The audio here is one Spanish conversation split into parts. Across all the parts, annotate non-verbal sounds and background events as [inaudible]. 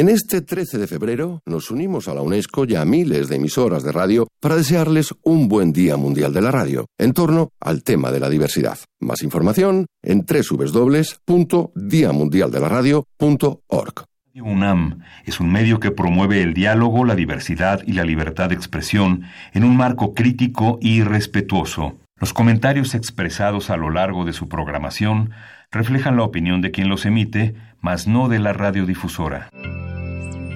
En este 13 de febrero nos unimos a la UNESCO y a miles de emisoras de radio para desearles un buen Día Mundial de la Radio en torno al tema de la diversidad. Más información en www.diamundialdelaradio.org. Radio UNAM es un medio que promueve el diálogo, la diversidad y la libertad de expresión en un marco crítico y respetuoso. Los comentarios expresados a lo largo de su programación reflejan la opinión de quien los emite, mas no de la radiodifusora.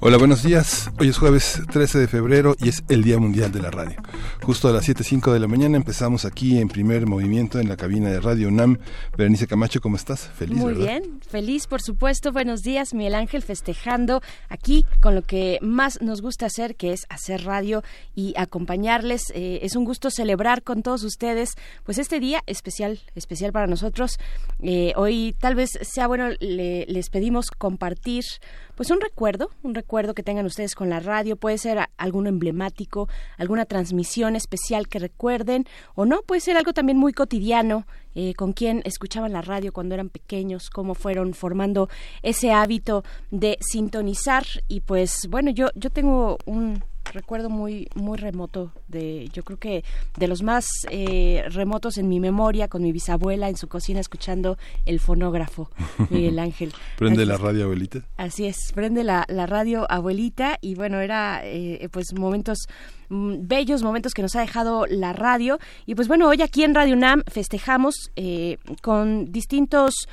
Hola, buenos días. Hoy es jueves 13 de febrero y es el Día Mundial de la Radio. Justo a las 7.05 de la mañana empezamos aquí en primer movimiento en la cabina de Radio UNAM. Berenice Camacho, ¿cómo estás? Feliz, Muy bien, feliz, por supuesto. Buenos días, Miguel Ángel, festejando aquí con lo que más nos gusta hacer, que es hacer radio y acompañarles. Eh, es un gusto celebrar con todos ustedes, pues este día especial, especial para nosotros. Eh, hoy tal vez sea bueno, les pedimos compartir pues un recuerdo, un recuerdo que tengan ustedes con la radio, puede ser algún emblemático, alguna transmisión especial que recuerden, o no, puede ser algo también muy cotidiano, eh, con quien escuchaban la radio cuando eran pequeños, cómo fueron formando ese hábito de sintonizar. Y pues bueno, yo, yo tengo un recuerdo muy muy remoto de yo creo que de los más eh, remotos en mi memoria con mi bisabuela en su cocina escuchando el fonógrafo [laughs] Miguel Ángel. Prende la radio abuelita así es prende la, la radio abuelita y bueno era eh, pues momentos mm, bellos momentos que nos ha dejado la radio. Y pues bueno hoy aquí en Radio UNAM festejamos eh, con distintos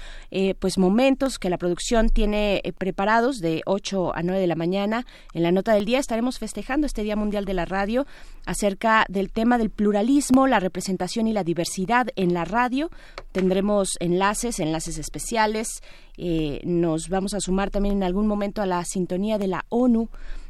pues momentos que la producción tiene preparados de 8 a 9 de la mañana. En la nota del día estaremos festejando este Día Mundial de la Radio acerca del tema del pluralismo, la representación y la diversidad en la radio. Tendremos enlaces, enlaces especiales. Eh, nos vamos a sumar también en algún momento a la sintonía de la ONU.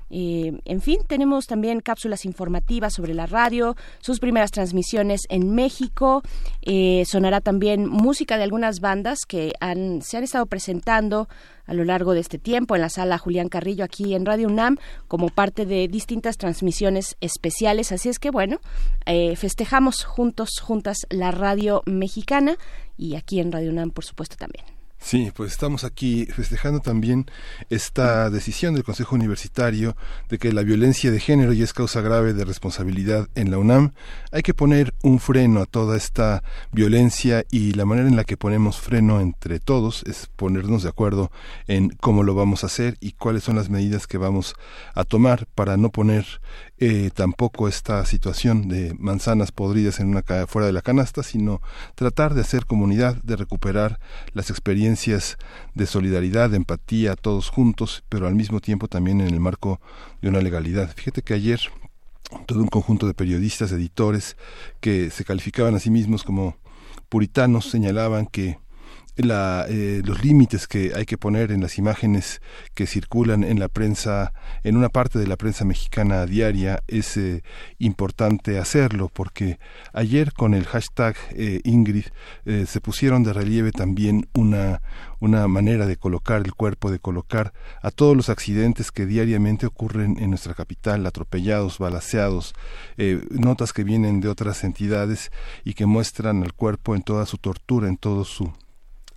Eh, en fin, tenemos también cápsulas informativas sobre la radio, sus primeras transmisiones en México. Eh, sonará también música de algunas bandas que han, se han estado presentando a lo largo de este tiempo en la sala Julián Carrillo aquí en Radio UNAM como parte de distintas transmisiones especiales. Así es que bueno, eh, festejamos juntos, juntas la radio mexicana y aquí en Radio UNAM por supuesto también. Sí, pues estamos aquí festejando también esta decisión del Consejo Universitario de que la violencia de género ya es causa grave de responsabilidad en la UNAM. Hay que poner un freno a toda esta violencia y la manera en la que ponemos freno entre todos es ponernos de acuerdo en cómo lo vamos a hacer y cuáles son las medidas que vamos a tomar para no poner eh, tampoco esta situación de manzanas podridas en una fuera de la canasta, sino tratar de hacer comunidad, de recuperar las experiencias de solidaridad, de empatía, todos juntos, pero al mismo tiempo también en el marco de una legalidad. Fíjate que ayer todo un conjunto de periodistas, editores, que se calificaban a sí mismos como puritanos, señalaban que la, eh, los límites que hay que poner en las imágenes que circulan en la prensa, en una parte de la prensa mexicana diaria, es eh, importante hacerlo, porque ayer con el hashtag eh, Ingrid se pusieron de relieve también una, una manera de colocar el cuerpo, de colocar a todos los accidentes que diariamente ocurren en nuestra capital, atropellados, balaceados, notas que vienen de otras entidades y que muestran al cuerpo en toda su tortura, en todo su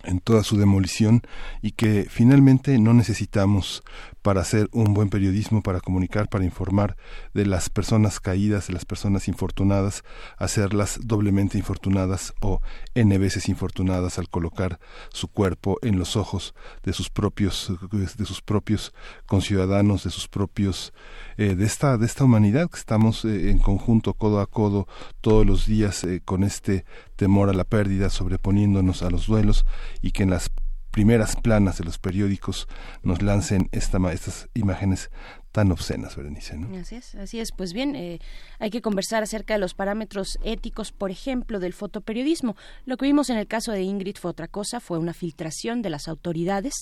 en toda su demolición y que finalmente no necesitamos para hacer un buen periodismo, para comunicar, para informar de las personas caídas, de las personas infortunadas, hacerlas doblemente infortunadas o n veces infortunadas al colocar su cuerpo en los ojos de sus propios, de sus propios conciudadanos, de sus propios, eh, de esta, de esta humanidad que estamos eh, en conjunto, codo a codo, todos los días eh, con este temor a la pérdida, sobreponiéndonos a los duelos y que en las primeras planas de los periódicos nos lancen esta, estas imágenes tan obscenas, Berenice. ¿no? Así es, así es. Pues bien, eh, hay que conversar acerca de los parámetros éticos, por ejemplo, del fotoperiodismo. Lo que vimos en el caso de Ingrid fue otra cosa, fue una filtración de las autoridades,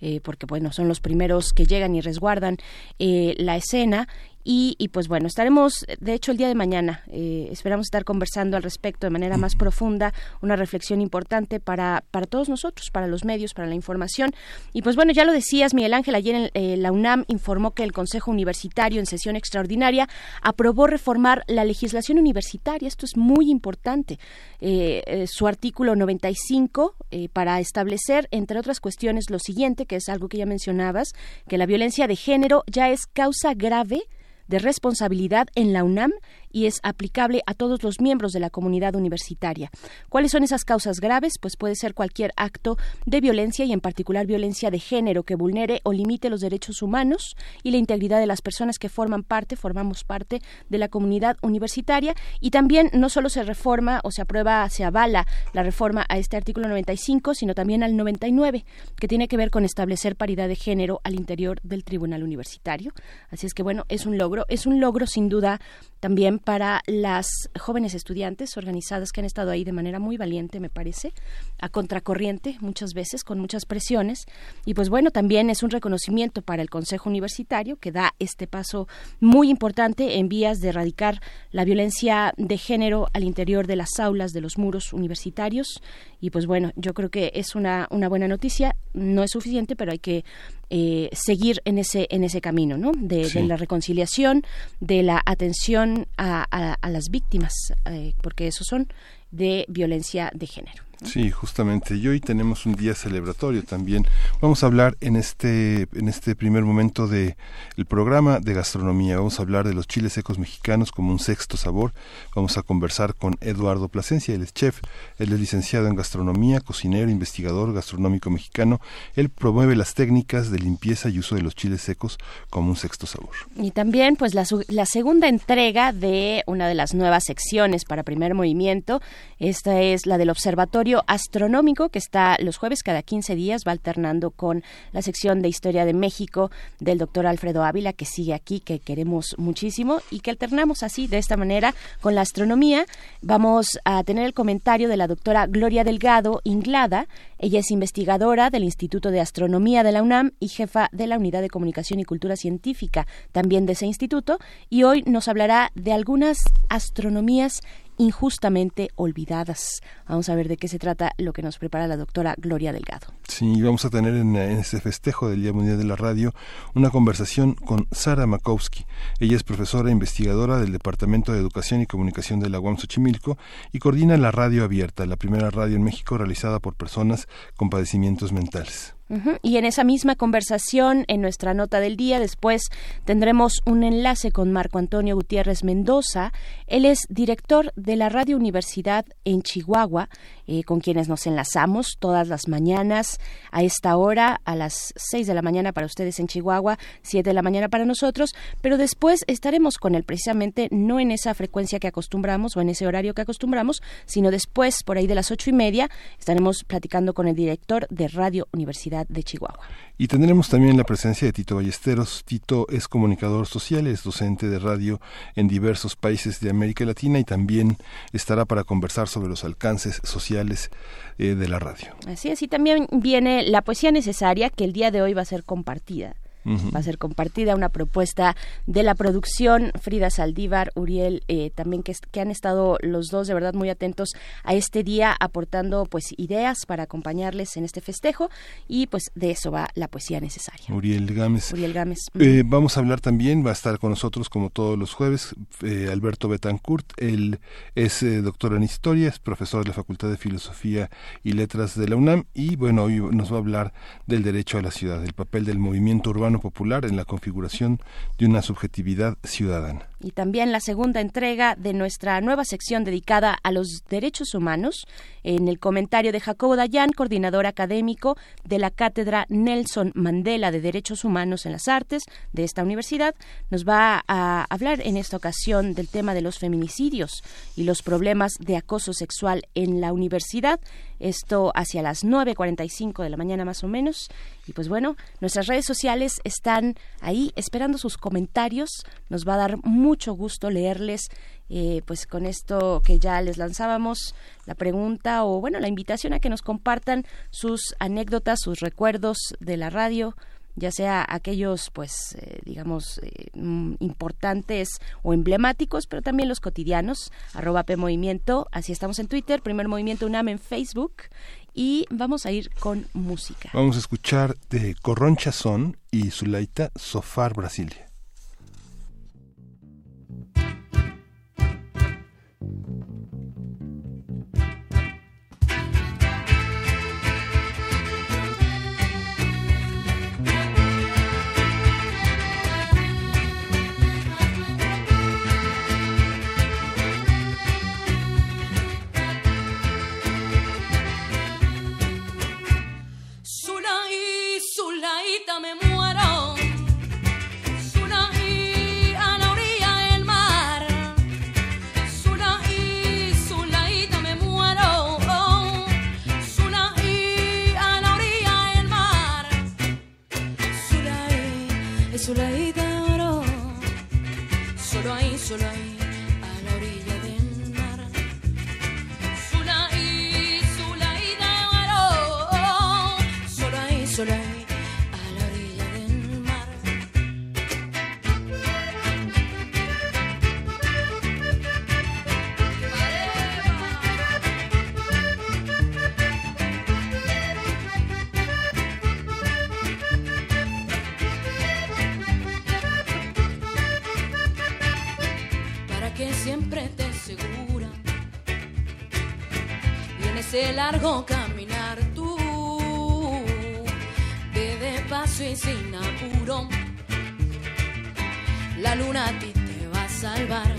eh, porque bueno, son los primeros que llegan y resguardan eh, la escena Y, pues bueno, estaremos, de hecho, el día de mañana, eh, esperamos estar conversando al respecto de manera más profunda, una reflexión importante para, para todos nosotros, para los medios, para la información. Y pues bueno, ya lo decías, Miguel Ángel, ayer en, eh, la UNAM informó que el Consejo Universitario en sesión extraordinaria aprobó reformar la legislación universitaria. Esto es muy importante. Eh, su artículo 95 para establecer, entre otras cuestiones, lo siguiente, que es algo que ya mencionabas, que la violencia de género ya es causa grave de responsabilidad en la UNAM y es aplicable a todos los miembros de la comunidad universitaria. ¿Cuáles son esas causas graves? Pues puede ser cualquier acto de violencia y en particular violencia de género que vulnere o limite los derechos humanos y la integridad de las personas que forman parte, formamos parte de la comunidad universitaria y también no solo se reforma o se aprueba, se avala la reforma a este artículo 95, sino también al 99, que tiene que ver con establecer paridad de género al interior del tribunal universitario. Así es que bueno, es un logro, es un logro sin duda también para las jóvenes estudiantes organizadas que han estado ahí de manera muy valiente, me parece, a contracorriente muchas veces, con muchas presiones. Y pues bueno, también es un reconocimiento para el Consejo Universitario que da este paso muy importante en vías de erradicar la violencia de género al interior de las aulas, de los muros universitarios. Y pues bueno, yo creo que es una, una buena noticia. No es suficiente, pero hay que eh, seguir en ese en ese camino ¿no? de, la reconciliación de la atención a, a, las víctimas eh, porque esos son de violencia de género Sí, justamente. Y hoy tenemos un día celebratorio también. Vamos a hablar en este, en este primer momento de el programa de gastronomía. Vamos a hablar de los chiles secos mexicanos como un sexto sabor. Vamos a conversar con Eduardo Plasencia, él es chef, él es licenciado en gastronomía, cocinero, investigador gastronómico mexicano. Él promueve las técnicas de limpieza y uso de los chiles secos como un sexto sabor. Y también, pues, la segunda entrega de una de las nuevas secciones para primer movimiento. Esta es la del observatorio astronómico que está los jueves cada 15 días, va alternando con la sección de Historia de México del doctor Alfredo Ávila, que sigue aquí, que queremos muchísimo y que alternamos así, de esta manera, con la astronomía. Vamos a tener el comentario de la doctora Gloria Delgado Inglada. Ella es investigadora del Instituto de Astronomía de la UNAM y jefa de la Unidad de Comunicación y Cultura Científica también de ese instituto. Y hoy nos hablará de algunas astronomías injustamente olvidadas. Vamos a ver de qué se trata lo que nos prepara la doctora Gloria Delgado. Sí, vamos a tener en, este festejo del Día Mundial de la Radio una conversación con Sara Makowski. Ella es profesora e investigadora del Departamento de Educación y Comunicación de la UAM Xochimilco y coordina la Radio Abierta, la primera radio en México realizada por personas con padecimientos mentales. Y en esa misma conversación, en nuestra nota del día, después tendremos un enlace con Marco Antonio Gutiérrez Mendoza. Él es director de la Radio Universidad en Chihuahua, eh, con quienes nos enlazamos todas las mañanas a esta hora, a las 6 de la mañana para ustedes en Chihuahua, 7 de la mañana para nosotros, pero después estaremos con él precisamente no en esa frecuencia que acostumbramos o en ese horario que acostumbramos, sino después, por ahí de las ocho y media, estaremos platicando con el director de Radio Universidad de Chihuahua. Y tendremos también la presencia de Tito Ballesteros. Tito es comunicador social, es docente de radio en diversos países de América Latina y también estará para conversar sobre los alcances sociales eh, de la radio. Así es, y también viene la poesía necesaria que el día de hoy va a ser compartida va a ser compartida una propuesta de la producción Frida Saldívar, Uriel, eh, también que, que han estado los dos de verdad muy atentos a este día aportando pues ideas para acompañarles en este festejo y pues de eso va la poesía necesaria. Uriel Gámez. Uriel Gámez. Eh, vamos a hablar también, va a estar con nosotros como todos los jueves, eh, Alberto Betancourt, él es doctor en historia, es profesor de la Facultad de Filosofía y Letras de la UNAM y bueno, hoy nos va a hablar del derecho a la ciudad, del papel del movimiento urbano popular en la configuración de una subjetividad ciudadana. Y también la segunda entrega de nuestra nueva sección dedicada a los derechos humanos, en el comentario de Jacobo Dayan, coordinador académico de la Cátedra Nelson Mandela de Derechos Humanos en las Artes de esta universidad, nos va a hablar en esta ocasión del tema de los feminicidios y los problemas de acoso sexual en la universidad. Esto hacia las 9.45 de la mañana más o menos. Y pues bueno, nuestras redes sociales están ahí esperando sus comentarios. Nos va a dar mucho gusto leerles. Eh, pues con esto que ya les lanzábamos la pregunta o bueno la invitación a que nos compartan sus anécdotas sus recuerdos de la radio ya sea aquellos, pues, eh, digamos, eh, mm, importantes o emblemáticos, pero también los cotidianos, arroba así estamos en Twitter, Primer Movimiento UNAM en Facebook, y vamos a ir con música. Vamos a escuchar de Corroncha Son y Zulaita Sofar Brasilia. soleil me muero. Sola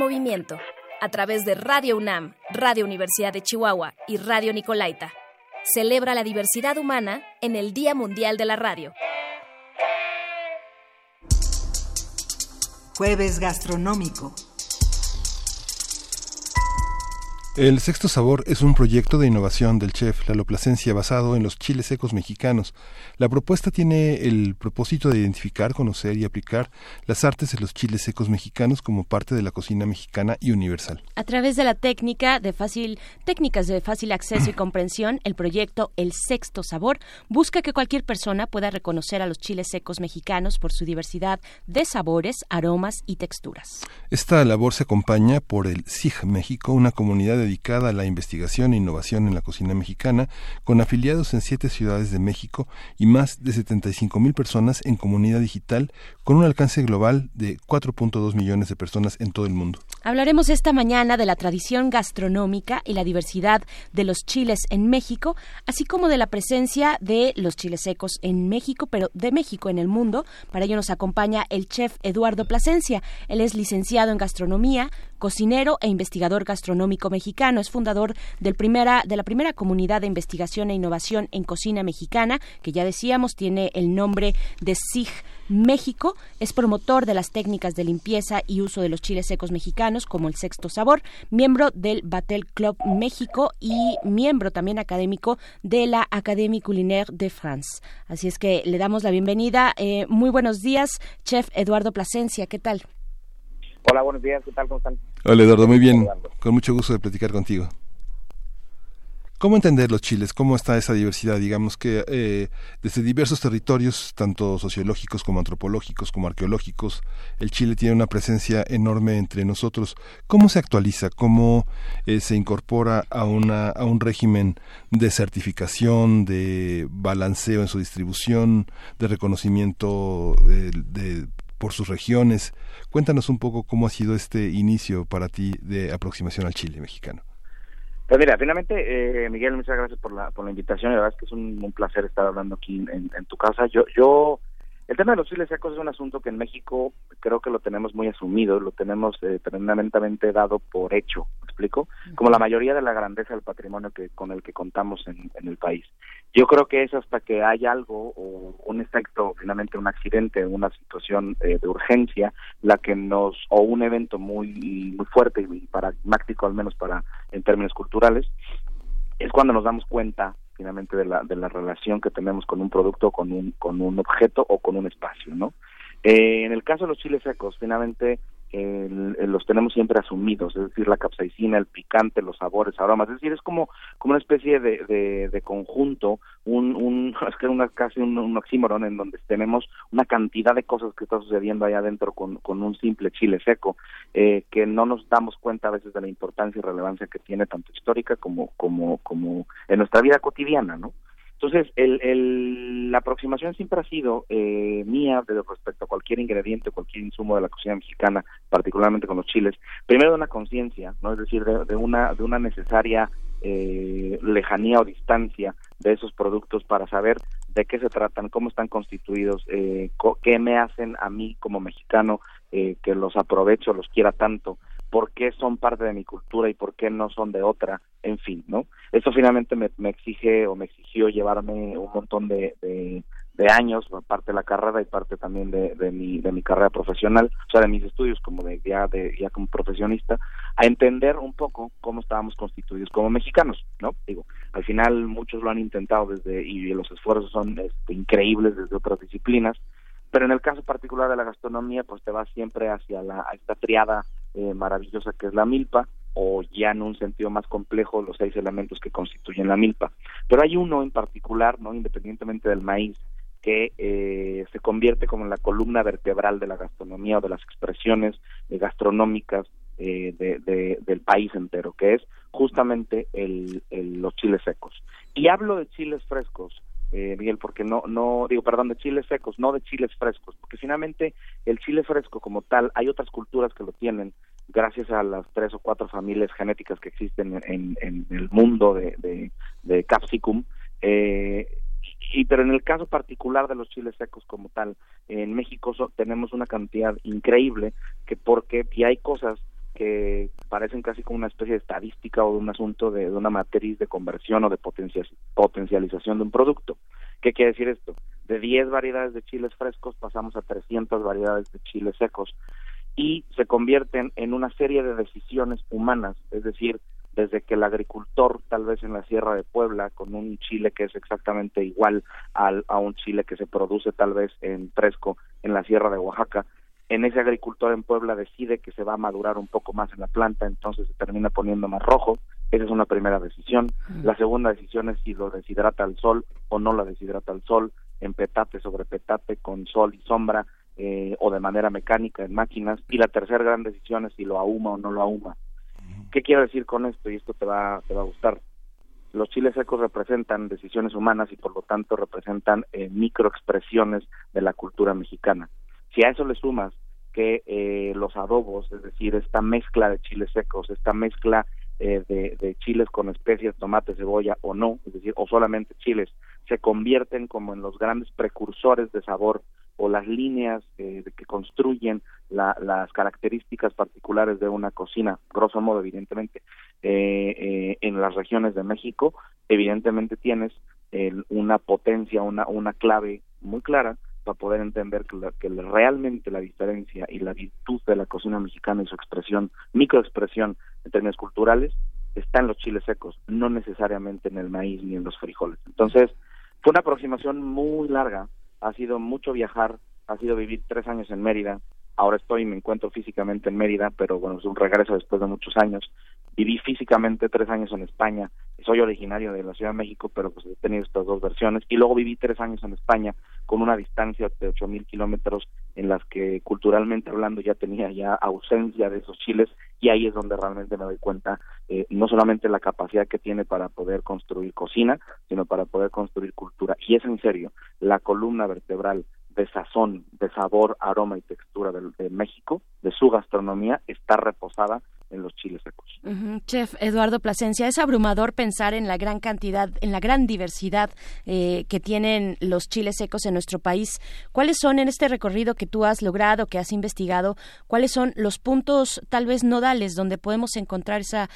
movimiento. A través de Radio UNAM, Radio Universidad de Chihuahua y Radio Nicolaita. Celebra la diversidad humana en el Día Mundial de la Radio. Jueves Gastronómico. El Sexto Sabor es un proyecto de innovación del chef Lalo Plasencia basado en los chiles secos mexicanos. La propuesta tiene el propósito de identificar, conocer y aplicar las artes de los chiles secos mexicanos como parte de la cocina mexicana y universal. A través de la técnica de fácil técnicas de fácil acceso y comprensión, el proyecto El Sexto Sabor busca que cualquier persona pueda reconocer a los chiles secos mexicanos por su diversidad de sabores, aromas y texturas. Esta labor se acompaña por el SIG México, una comunidad dedicada a la investigación e innovación en la cocina mexicana, con afiliados en siete ciudades de México y más de 75 mil personas en comunidad digital, con un alcance global de 4.2 millones de personas en todo el mundo. Hablaremos esta mañana de la tradición gastronómica y la diversidad de los chiles en México, así como de la presencia de los chiles secos en México, pero de México en el mundo. Para ello nos acompaña el chef Eduardo Plasencia. Él es licenciado en gastronomía, cocinero e investigador gastronómico mexicano. Es fundador del primera, de la primera comunidad de investigación e innovación en cocina mexicana, que ya decíamos tiene el nombre de SIG México. Es promotor de las técnicas de limpieza y uso de los chiles secos mexicanos, como el sexto sabor, miembro del Batel Club México y miembro también académico de la Académie Culinaire de France. Así es que le damos la bienvenida. Eh, muy buenos días, chef Eduardo Plasencia. ¿Qué tal? Hola, buenos días, ¿qué tal? ¿Cómo están? Hola Eduardo, muy bien. Con mucho gusto de platicar contigo. ¿Cómo entender los chiles? ¿Cómo está esa diversidad? Digamos que eh, desde diversos territorios, tanto sociológicos como antropológicos, como arqueológicos, el Chile tiene una presencia enorme entre nosotros. ¿Cómo se actualiza? ¿Cómo eh, se incorpora a, una, a un régimen de certificación, de balanceo en su distribución, de reconocimiento eh, de por sus regiones. Cuéntanos un poco cómo ha sido este inicio para ti de aproximación al Chile mexicano. Pues mira, finalmente, eh, Miguel, muchas gracias por la, por la invitación. La verdad es que es un, placer estar hablando aquí en, tu casa. Yo, yo el tema de los chiles secos es un asunto que en México creo que lo tenemos muy asumido, lo tenemos eh, tremendamente dado por hecho, ¿me explico? Como la mayoría de la grandeza del patrimonio que con el que contamos en, el país. Yo creo que es hasta que hay algo o un efecto, finalmente un accidente, una situación eh, de urgencia, la que nos o un evento muy muy fuerte y paradigmático al menos para en términos culturales, es cuando nos damos cuenta finalmente de la, de la relación que tenemos con un producto, con un, con un objeto o con un espacio, ¿no? Eh, en el caso de los chiles secos, finalmente los tenemos siempre asumidos, es decir, la capsaicina, el picante, los sabores, aromas, es decir, es como, como una especie de, de, conjunto, un, un, [laughs] es que una, casi un, un, oxímoron en donde tenemos una cantidad de cosas que está sucediendo allá adentro con, con un simple chile seco, eh, que no nos damos cuenta a veces de la importancia y relevancia que tiene tanto histórica como, como, como en nuestra vida cotidiana, ¿no? Entonces, el, la aproximación siempre ha sido eh, mía de respecto a cualquier ingrediente, cualquier insumo de la cocina mexicana, particularmente con los chiles, primero de una conciencia, no es decir, de, una de una necesaria eh, lejanía o distancia de esos productos para saber de qué se tratan, cómo están constituidos, eh, qué me hacen a mí como mexicano eh, que los aprovecho, los quiera tanto, por qué son parte de mi cultura y por qué no son de otra, en fin, ¿no? Eso finalmente me, exige o me exigió llevarme un montón de, de, años, parte de la carrera y parte también de, mi, de mi carrera profesional, o sea, de mis estudios como de ya, de, ya como profesionista, a entender un poco cómo estábamos constituidos como mexicanos, ¿no? Digo, al final muchos lo han intentado desde, y los esfuerzos son este, increíbles desde otras disciplinas, pero en el caso particular de la gastronomía, pues te vas siempre hacia la, esta triada eh, maravillosa que es la milpa, o ya en un sentido más complejo los seis elementos que constituyen la milpa. Pero hay uno en particular, no independientemente del maíz, que eh, se convierte como en la columna vertebral de la gastronomía o de las expresiones eh, gastronómicas eh, de, del país entero, que es justamente el, los chiles secos. Y hablo de chiles frescos eh, Miguel, porque no, no, digo, perdón, de chiles secos, no de chiles frescos, porque finalmente el chile fresco como tal, hay otras culturas que lo tienen, gracias a las tres o cuatro familias genéticas que existen en, en el mundo de, de, capsicum, eh, y pero en el caso particular de los chiles secos como tal, en México tenemos una cantidad increíble que porque y hay cosas que parecen casi como una especie de estadística o de un asunto de, una matriz de conversión o de potencialización de un producto. ¿Qué quiere decir esto? De 10 variedades de chiles frescos pasamos a 300 variedades de chiles secos y se convierten en una serie de decisiones humanas, es decir, desde que el agricultor, tal vez en la Sierra de Puebla, con un chile que es exactamente igual al, a un chile que se produce tal vez en fresco en la Sierra de Oaxaca, en ese agricultor en Puebla decide que se va a madurar un poco más en la planta, entonces se termina poniendo más rojo. Esa es una primera decisión. La segunda decisión es si lo deshidrata al sol o no lo deshidrata al sol, en petate sobre petate, con sol y sombra, eh, o de manera mecánica en máquinas. Y la tercera gran decisión es si lo ahuma o no lo ahuma. ¿Qué quiero decir con esto? Y esto te va, te va a gustar. Los chiles secos representan decisiones humanas y por lo tanto representan eh, microexpresiones de la cultura mexicana si a eso le sumas que eh, los adobos, es decir, esta mezcla de chiles secos, esta mezcla eh, de, chiles con especias, tomate, cebolla o no, es decir, o solamente chiles, se convierten como en los grandes precursores de sabor o las líneas eh, que construyen las características particulares de una cocina, grosso modo, evidentemente, en las regiones de México, evidentemente tienes una potencia, una, una clave muy clara para poder entender que, realmente la diferencia y la virtud de la cocina mexicana y su expresión, microexpresión en términos culturales, está en los chiles secos, no necesariamente en el maíz ni en los frijoles. Entonces, fue una aproximación muy larga, ha sido mucho viajar, ha sido vivir tres años en Mérida, ahora estoy y me encuentro físicamente en Mérida, pero bueno, es un regreso después de muchos años, viví físicamente tres años en España, soy originario de la Ciudad de México, pero pues he tenido estas dos versiones, y luego viví tres años en España con una distancia de ocho mil kilómetros en las que culturalmente hablando ya tenía ya ausencia de esos chiles, y ahí es donde realmente me doy cuenta eh, no solamente la capacidad que tiene para poder construir cocina, sino para poder construir cultura, y es en serio, la columna vertebral de sazón, de sabor, aroma y textura de México, de su gastronomía, está reposada en los chiles secos. Chef Eduardo Plasencia, es abrumador pensar en la gran cantidad, en la gran diversidad eh, que tienen los chiles secos en nuestro país. ¿Cuáles son en este recorrido que tú has logrado, que has investigado, cuáles son los puntos tal vez nodales donde podemos encontrar esa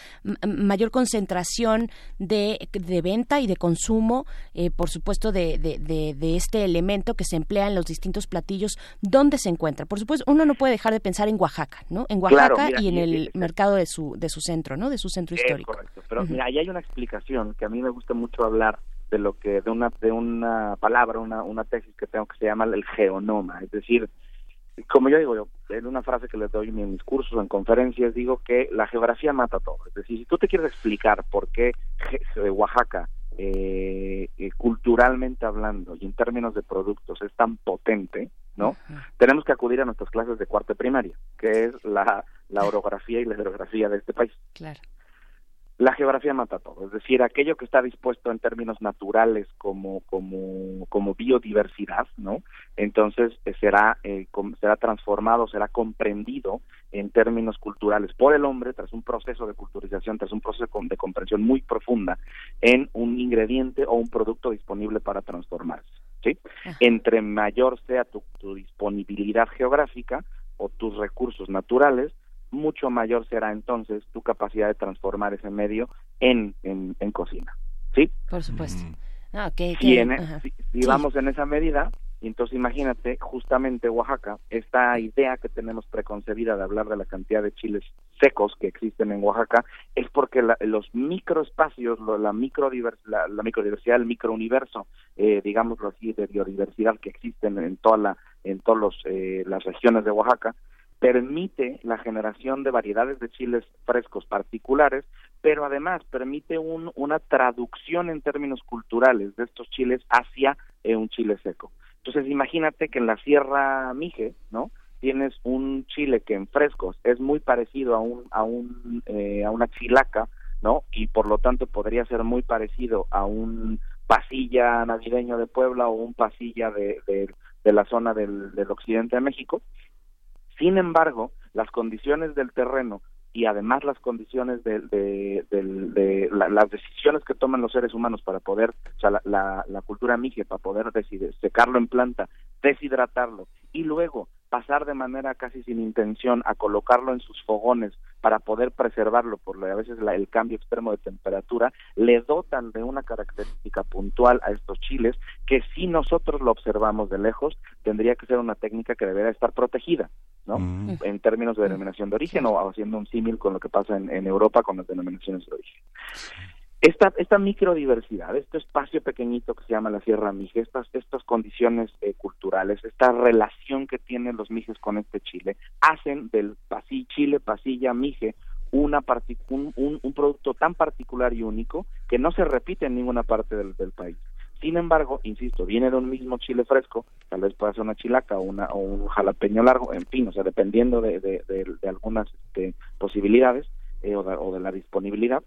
mayor concentración de, venta y de consumo, eh, por supuesto, de, de, este elemento que se emplea en los distintos platillos? ¿Dónde se encuentra? Por supuesto, uno no puede dejar de pensar en Oaxaca, ¿no? En Oaxaca y en el mercado de su, de su centro, ¿no? De su centro histórico. correcto. Pero mira, ahí hay una explicación que a mí me gusta mucho hablar de lo que, de una, de una palabra, una, una tesis que tengo que se llama el geonoma. Es decir, como yo digo, yo, en una frase que les doy en mis cursos, en conferencias, digo que la geografía mata todo. Es decir, si tú te quieres explicar por qué Oaxaca eh, eh, culturalmente hablando y en términos de productos es tan potente, ¿no? Tenemos que acudir a nuestras clases de cuarto primaria, que es la, la orografía y la hidrografía de este país. Claro la geografía mata todo, es decir, aquello que está dispuesto en términos naturales como como como biodiversidad, ¿no? Entonces eh, será eh, será transformado, será comprendido en términos culturales por el hombre tras un proceso de culturización, tras un proceso de comprensión muy profunda en un ingrediente o un producto disponible para transformarse, ¿sí? Entre mayor sea tu disponibilidad geográfica o tus recursos naturales, mucho mayor será entonces tu capacidad de transformar ese medio en, en, cocina. ¿Sí? Por supuesto. Ah, e, si, vamos en esa medida, entonces imagínate, justamente Oaxaca, esta idea que tenemos preconcebida de hablar de la cantidad de chiles secos que existen en Oaxaca, es porque los microespacios, la, microdivers, la, la, microdiversidad, el microuniverso, eh, digámoslo así, de biodiversidad que existen en toda la, en todas eh, las regiones de Oaxaca, permite la generación de variedades de chiles frescos particulares, pero además permite una traducción en términos culturales de estos chiles hacia eh, un chile seco. Entonces, imagínate que en la Sierra Mije, ¿no? Tienes un chile que en frescos es muy parecido a un a un eh, a una chilaca, ¿no? Y por lo tanto podría ser muy parecido a un pasilla navideño de Puebla o un pasilla de, de, la zona del, del occidente de México sin embargo, las condiciones del terreno y además las condiciones de, de, las decisiones que toman los seres humanos para poder, o sea, la, la, cultura migia para poder secarlo en planta, deshidratarlo y luego pasar de manera casi sin intención a colocarlo en sus fogones para poder preservarlo por a veces el cambio extremo de temperatura, le dotan de una característica puntual a estos chiles que si nosotros lo observamos de lejos, tendría que ser una técnica que debería estar protegida, ¿no? Mm. En términos de denominación de origen o haciendo un símil con lo que pasa en, en Europa con las denominaciones de origen. Esta, esta microdiversidad, este espacio pequeñito que se llama la Sierra Mije, estas, estas condiciones eh, culturales, esta relación que tienen los mijes con este Chile, hacen del Chile, Pasilla, Mije, una un, un, producto tan particular y único que no se repite en ninguna parte del, país. Sin embargo, insisto, viene de un mismo chile fresco, tal vez pueda ser una chilaca o, una, o un jalapeño largo, en fin, o sea, dependiendo de, de, algunas este, posibilidades eh, o de la disponibilidad,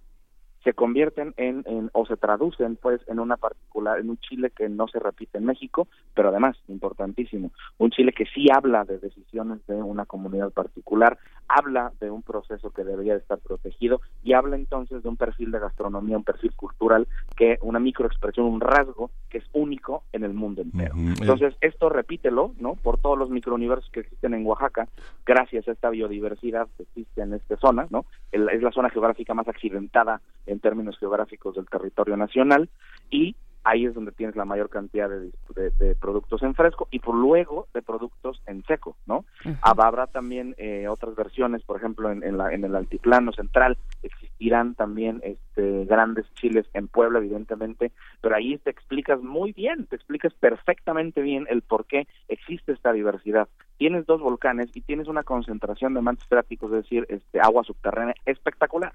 se convierten en, o se traducen pues en una particular en un Chile que no se repite en México pero además importantísimo un Chile que sí habla de decisiones de una comunidad particular habla de un proceso que debería estar protegido y habla entonces de un perfil de gastronomía un perfil cultural que una microexpresión un rasgo que es único en el mundo entero. Entonces esto repítelo no por todos los microuniversos que existen en Oaxaca gracias a esta biodiversidad que existe en esta zona no es la zona geográfica más accidentada en términos geográficos del territorio nacional y ahí es donde tienes la mayor cantidad de, productos en fresco y por luego de productos en seco, ¿no? Habrá también eh, otras versiones, por ejemplo, en, la, en el altiplano central existirán también este, grandes chiles en Puebla, evidentemente, pero ahí te explicas muy bien, te explicas perfectamente bien el por qué existe esta diversidad. Tienes dos volcanes y tienes una concentración de mantos freáticos, es decir, este, agua subterránea espectacular.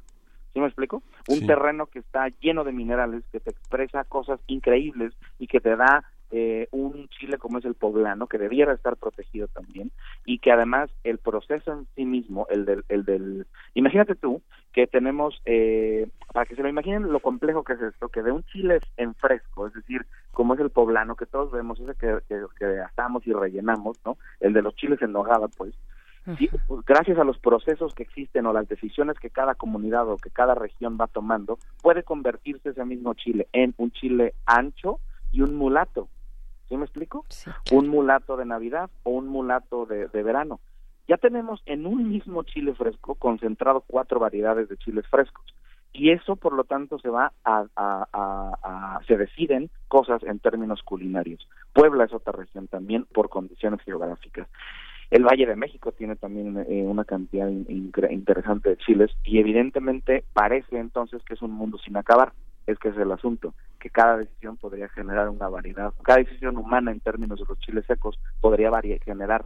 ¿Sí me explico? Un terreno que está lleno de minerales, que te expresa cosas increíbles y que te da eh, un Chile como es el poblano, que debiera estar protegido también, y que además el proceso en sí mismo, el del... El del imagínate tú que tenemos, eh, para que se lo imaginen lo complejo que es esto, que de un Chile en fresco, es decir, como es el poblano, que todos vemos, ese que, que, que asamos y rellenamos, ¿no? El de los chiles en nogada, pues, gracias a los procesos que existen o las decisiones que cada comunidad o que cada región va tomando, puede convertirse ese mismo chile en un chile ancho y un mulato. ¿Sí me explico? Un mulato de Navidad o un mulato de, verano. Ya tenemos en un mismo chile fresco concentrado cuatro variedades de chiles frescos y eso por lo tanto se va a, a, se deciden cosas en términos culinarios. Puebla es otra región también por condiciones geográficas. El Valle de México tiene también eh, una cantidad interesante de chiles y evidentemente parece entonces que es un mundo sin acabar. Es que es el asunto, que cada decisión podría generar una variedad, cada decisión humana en términos de los chiles secos podría generar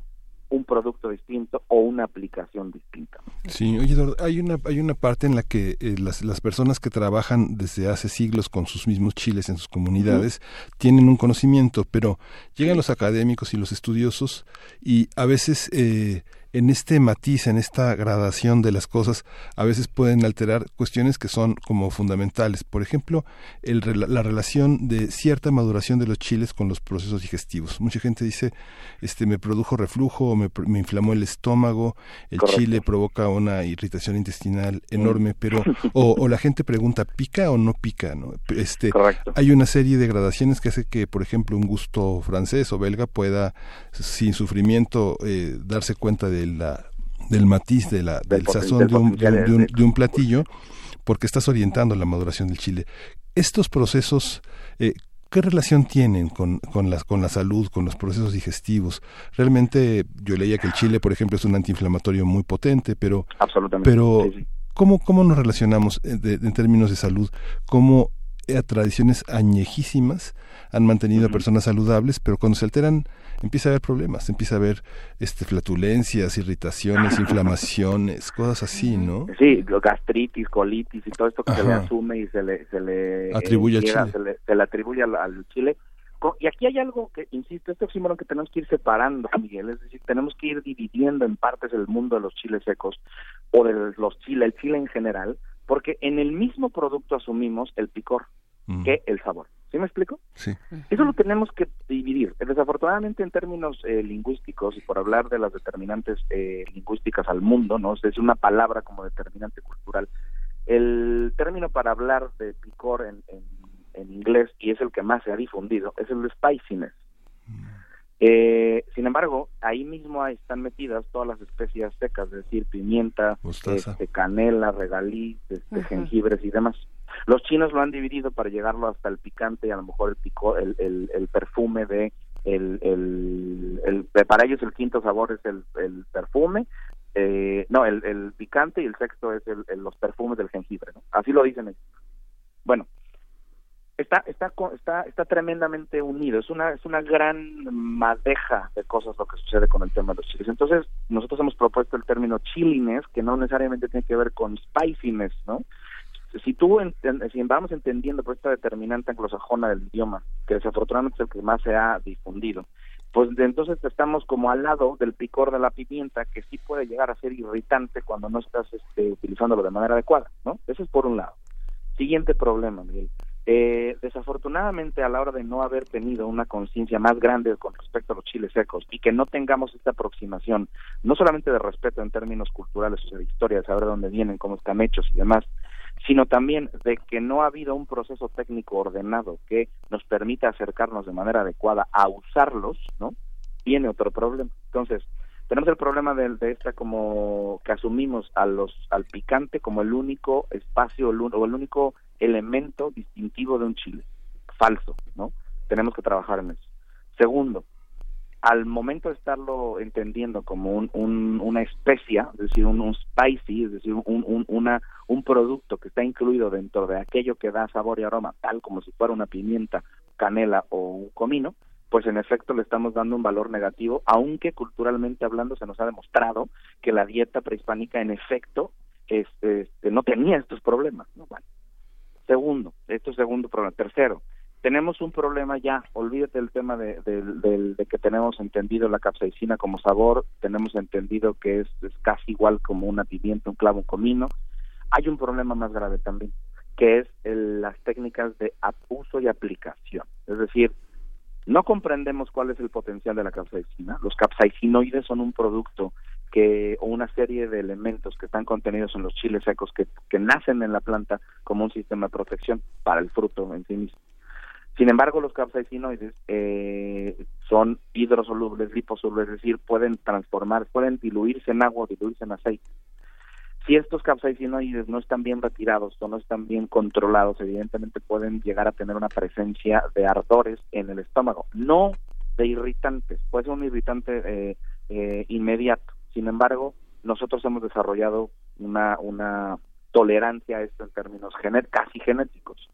un producto distinto o una aplicación distinta. Sí, oye, hay una, hay una parte en la que eh, las, las personas que trabajan desde hace siglos con sus mismos chiles en sus comunidades tienen un conocimiento, pero llegan los académicos y los estudiosos y a veces eh, en este matiz, en esta gradación de las cosas, a veces pueden alterar cuestiones que son como fundamentales. Por ejemplo, el, la relación de cierta maduración de los chiles con los procesos digestivos. Mucha gente dice, este, me produjo reflujo, me, me inflamó el estómago, el chile provoca una irritación intestinal enorme, pero, o, la gente pregunta, ¿pica o no pica? ¿no? Este, hay una serie de gradaciones que hace que, por ejemplo, un gusto francés o belga pueda, sin sufrimiento, eh, darse cuenta de la, del matiz, de la, del, sazón de un, de, un, platillo, porque estás orientando la maduración del chile. Estos procesos, eh, ¿qué relación tienen con, con, la, con la salud, con los procesos digestivos? Realmente yo leía que el chile, por ejemplo, es un antiinflamatorio muy potente, pero... Pero, ¿cómo, ¿cómo nos relacionamos eh, en términos de salud? ¿Cómo a tradiciones añejísimas han mantenido a personas saludables, pero cuando se alteran empieza a haber problemas, empieza a haber este flatulencias, irritaciones, [laughs] inflamaciones, cosas así, ¿no? Sí, gastritis, colitis y todo esto que se le asume y se le, se le atribuye al chile. Se le, atribuye al, chile. Y aquí hay algo que, insisto, este oxímoron que tenemos que ir separando, [laughs] Miguel, es decir, tenemos que ir dividiendo en partes el mundo de los chiles secos o de los chiles, el chile en general, porque en el mismo producto asumimos el picor mm. que el sabor. ¿Sí me explico? Sí. Eso lo tenemos que dividir. Desafortunadamente, en términos eh, lingüísticos, y por hablar de las determinantes eh, lingüísticas al mundo, ¿no? Es una palabra como determinante cultural. El término para hablar de picor en, en, inglés, y es el que más se ha difundido, es el de spiciness. Mm. Eh, sin embargo, ahí mismo están metidas todas las especias secas, es decir, pimienta, este, canela, regaliz, este, jengibres y demás. Los chinos lo han dividido para llegarlo hasta el picante y a lo mejor el, pico, el, el, perfume de el, el, para ellos el quinto sabor es el, el perfume, eh, no, el, el picante y el sexto es el, los perfumes del jengibre, ¿no? Así lo dicen ellos. Bueno, está está está está tremendamente unido. Es una es una gran madeja de cosas lo que sucede con el tema de los chiles. Entonces nosotros hemos propuesto el término chilines que no necesariamente tiene que ver con spiciness no si tú si vamos entendiendo por esta determinante anglosajona del idioma que desafortunadamente es el que más se ha difundido pues entonces estamos como al lado del picor de la pimienta que sí puede llegar a ser irritante cuando no estás este, utilizándolo de manera adecuada no eso es por un lado. Siguiente problema Miguel eh, desafortunadamente, a la hora de no haber tenido una conciencia más grande con respecto a los chiles secos y que no tengamos esta aproximación, no solamente de respeto en términos culturales o de historia, de saber de dónde vienen, cómo están hechos y demás, sino también de que no ha habido un proceso técnico ordenado que nos permita acercarnos de manera adecuada a usarlos, ¿no? Viene otro problema. Entonces, tenemos el problema de, de, esta como que asumimos a los al picante como el único espacio o el único elemento distintivo de un chile. Falso no tenemos que trabajar en eso. Segundo al momento de estarlo entendiendo como un, un una especia es decir un, spicy es decir un producto que está incluido dentro de aquello que da sabor y aroma tal como si fuera una pimienta canela o un comino pues en efecto le estamos dando un valor negativo, aunque culturalmente hablando se nos ha demostrado que la dieta prehispánica en efecto este, no tenía estos problemas. ¿no? Segundo, esto es segundo problema. Tercero, tenemos un problema ya, olvídate del tema de, de, que tenemos entendido la capsaicina como sabor, tenemos entendido que es, casi igual como una pimienta, un clavo, un comino. Hay un problema más grave también, que es las técnicas de uso y aplicación. Es decir, no comprendemos cuál es el potencial de la capsaicina. Los capsaicinoides son un producto que o una serie de elementos que están contenidos en los chiles secos que, que nacen en la planta como un sistema de protección para el fruto en sí mismo. Sin embargo, los capsaicinoides eh, son hidrosolubles, liposolubles, es decir, pueden transformar, pueden diluirse en agua diluirse en aceite. Si estos capsaicinoides no están bien retirados o no están bien controlados, evidentemente pueden llegar a tener una presencia de ardores en el estómago, no de irritantes, puede ser un irritante eh, eh, inmediato. Sin embargo, nosotros hemos desarrollado una, una tolerancia a esto en términos casi genéticos.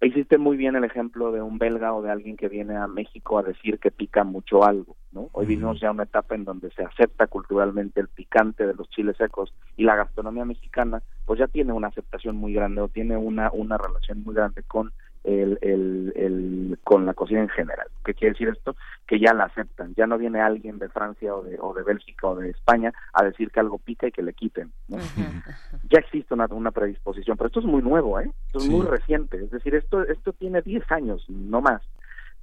Existe muy bien el ejemplo de un belga o de alguien que viene a México a decir que pica mucho algo, ¿no? Hoy vivimos ya una etapa en donde se acepta culturalmente el picante de los chiles secos y la gastronomía mexicana pues ya tiene una aceptación muy grande o tiene una una relación muy grande con el, el, el, con la cocina en general. ¿Qué quiere decir esto? Que ya la aceptan. Ya no viene alguien de Francia o de, o de Bélgica o de España a decir que algo pica y que le quiten. Ya existe una, una, predisposición, pero esto es muy nuevo, ¿eh? Esto es muy reciente. Es decir, esto, esto tiene 10 años, no más.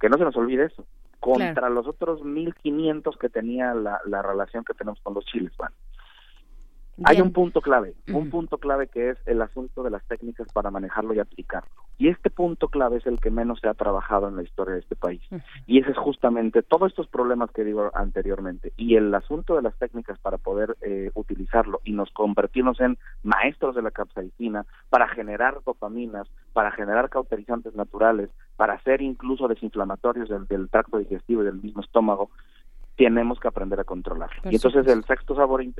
Que no se nos olvide eso. Contra los otros 1.500 que tenía la, la relación que tenemos con los chiles. Hay un punto clave, un punto clave que es el asunto de las técnicas para manejarlo y aplicarlo. Y este punto clave es el que menos se ha trabajado en la historia de este país. Y ese es justamente todos estos problemas que digo anteriormente. Y el asunto de las técnicas para poder eh, utilizarlo y nos convertirnos en maestros de la capsaicina, para generar dopaminas, para generar cauterizantes naturales, para ser incluso desinflamatorios del tracto digestivo y del mismo estómago, tenemos que aprender a controlar. y entonces el sexto sabor eh,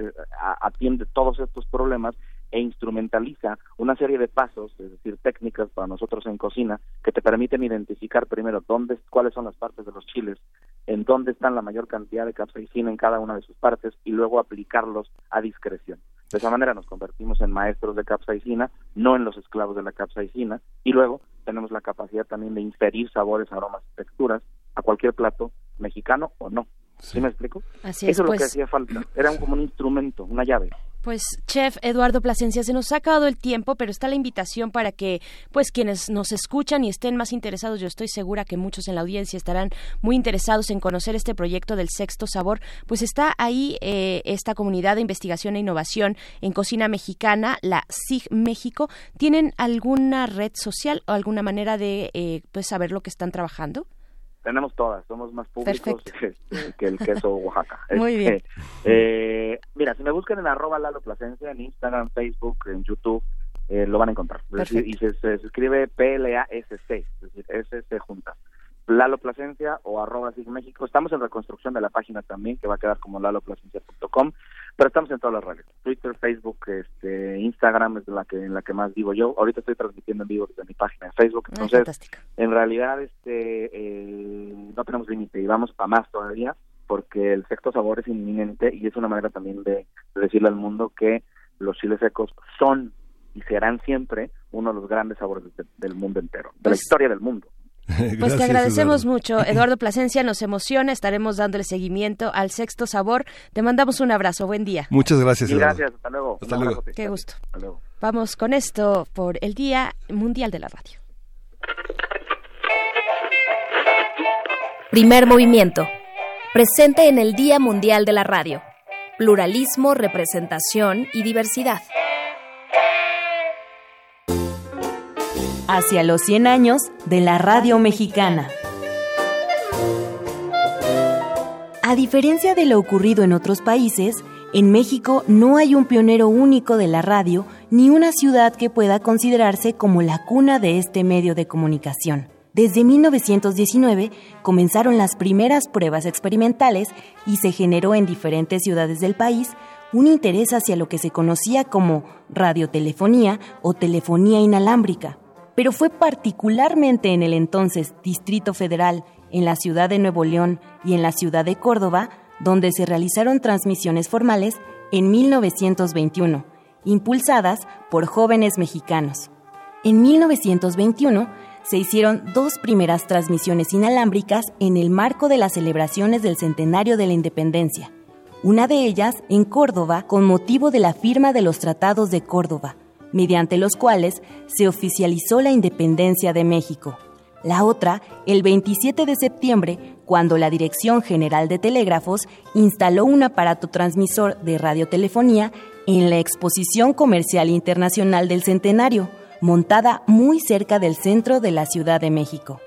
atiende todos estos problemas e instrumentaliza una serie de pasos, es decir, técnicas para nosotros en cocina que te permiten identificar primero dónde, cuáles son las partes de los chiles, en dónde están la mayor cantidad de capsaicina en cada una de sus partes y luego aplicarlos a discreción. De esa manera nos convertimos en maestros de capsaicina, no en los esclavos de la capsaicina, y luego tenemos la capacidad también de inferir sabores, aromas y texturas a cualquier plato mexicano o no. ¿Sí, me explico? Así es, Eso es lo que pues. hacía falta. Era como un instrumento, una llave. Pues, chef Eduardo Plasencia, se nos ha acabado el tiempo, pero está la invitación para que, pues, quienes nos escuchan y estén más interesados, yo estoy segura que muchos en la audiencia estarán muy interesados en conocer este proyecto del sexto sabor, pues está ahí eh, esta comunidad de investigación e innovación en cocina mexicana, la SIG México. ¿Tienen alguna red social o alguna manera de, eh, pues, saber lo que están trabajando? Tenemos todas, somos más públicos que, el queso Oaxaca. [laughs] Muy bien. Este, eh, mira, si me buscan en arroba Lalo Plasencia, en Instagram, Facebook, en YouTube, eh, lo van a encontrar. y se, se, escribe P-L-A-S-C, es decir, S-C juntas. Lalo Plasencia o arroba Sig México. Estamos en reconstrucción de la página también, que va a quedar como laloplasencia.com, pero estamos en todas las redes. Twitter, Facebook, este, Instagram es la que en la que más vivo yo. Ahorita estoy transmitiendo en vivo desde mi página de Facebook, entonces en realidad este eh, no tenemos límite y vamos para más todavía porque el sexto sabor es inminente y es una manera también de, decirle al mundo que los chiles secos son y serán siempre uno de los grandes sabores del mundo entero, de la pues historia del mundo. [laughs] Pues te agradecemos mucho, [clears throat] Eduardo Plasencia, nos emociona, estaremos dándole seguimiento al sexto sabor. Te mandamos un abrazo, buen día. Muchas gracias. gracias, hasta luego. Hasta luego. Qué gusto. Vamos con esto por el Día Mundial de la Radio. Primer movimiento. Presente en el Día Mundial de la Radio. Pluralismo, representación y diversidad. Hacia los 100 años de la radio mexicana. A diferencia de lo ocurrido en otros países, en México no hay un pionero único de la radio ni una ciudad que pueda considerarse como la cuna de este medio de comunicación. Desde 1919 comenzaron las primeras pruebas experimentales y se generó en diferentes ciudades del país un interés hacia lo que se conocía como radiotelefonía o telefonía inalámbrica pero fue particularmente en el entonces Distrito Federal, en la ciudad de Nuevo León y en la ciudad de Córdoba, donde se realizaron transmisiones formales en 1921, impulsadas por jóvenes mexicanos. En 1921 se hicieron dos primeras transmisiones inalámbricas en el marco de las celebraciones del centenario de la independencia, una de ellas en Córdoba con motivo de la firma de los tratados de Córdoba, mediante los cuales se oficializó la independencia de México. La otra, el 27 de septiembre, cuando la Dirección General de Telégrafos instaló un aparato transmisor de radiotelefonía en la Exposición Comercial Internacional del Centenario, montada muy cerca del centro de la Ciudad de México.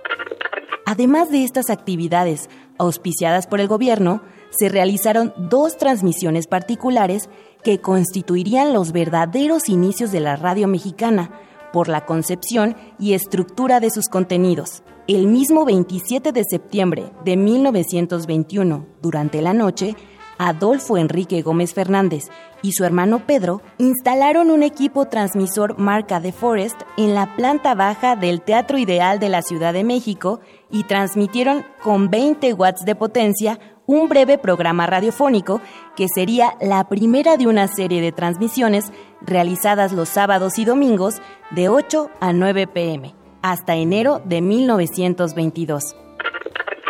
Además de estas actividades auspiciadas por el gobierno, se realizaron dos transmisiones particulares que constituirían los verdaderos inicios de la radio mexicana por la concepción y estructura de sus contenidos. El mismo 27 de septiembre de 1921, durante la noche, Adolfo Enrique Gómez Fernández y su hermano Pedro instalaron un equipo transmisor marca de Forest en la planta baja del Teatro Ideal de la Ciudad de México y transmitieron con 20 watts de potencia un breve programa radiofónico que sería la primera de una serie de transmisiones realizadas los sábados y domingos de 8 a 9 pm hasta enero de 1922.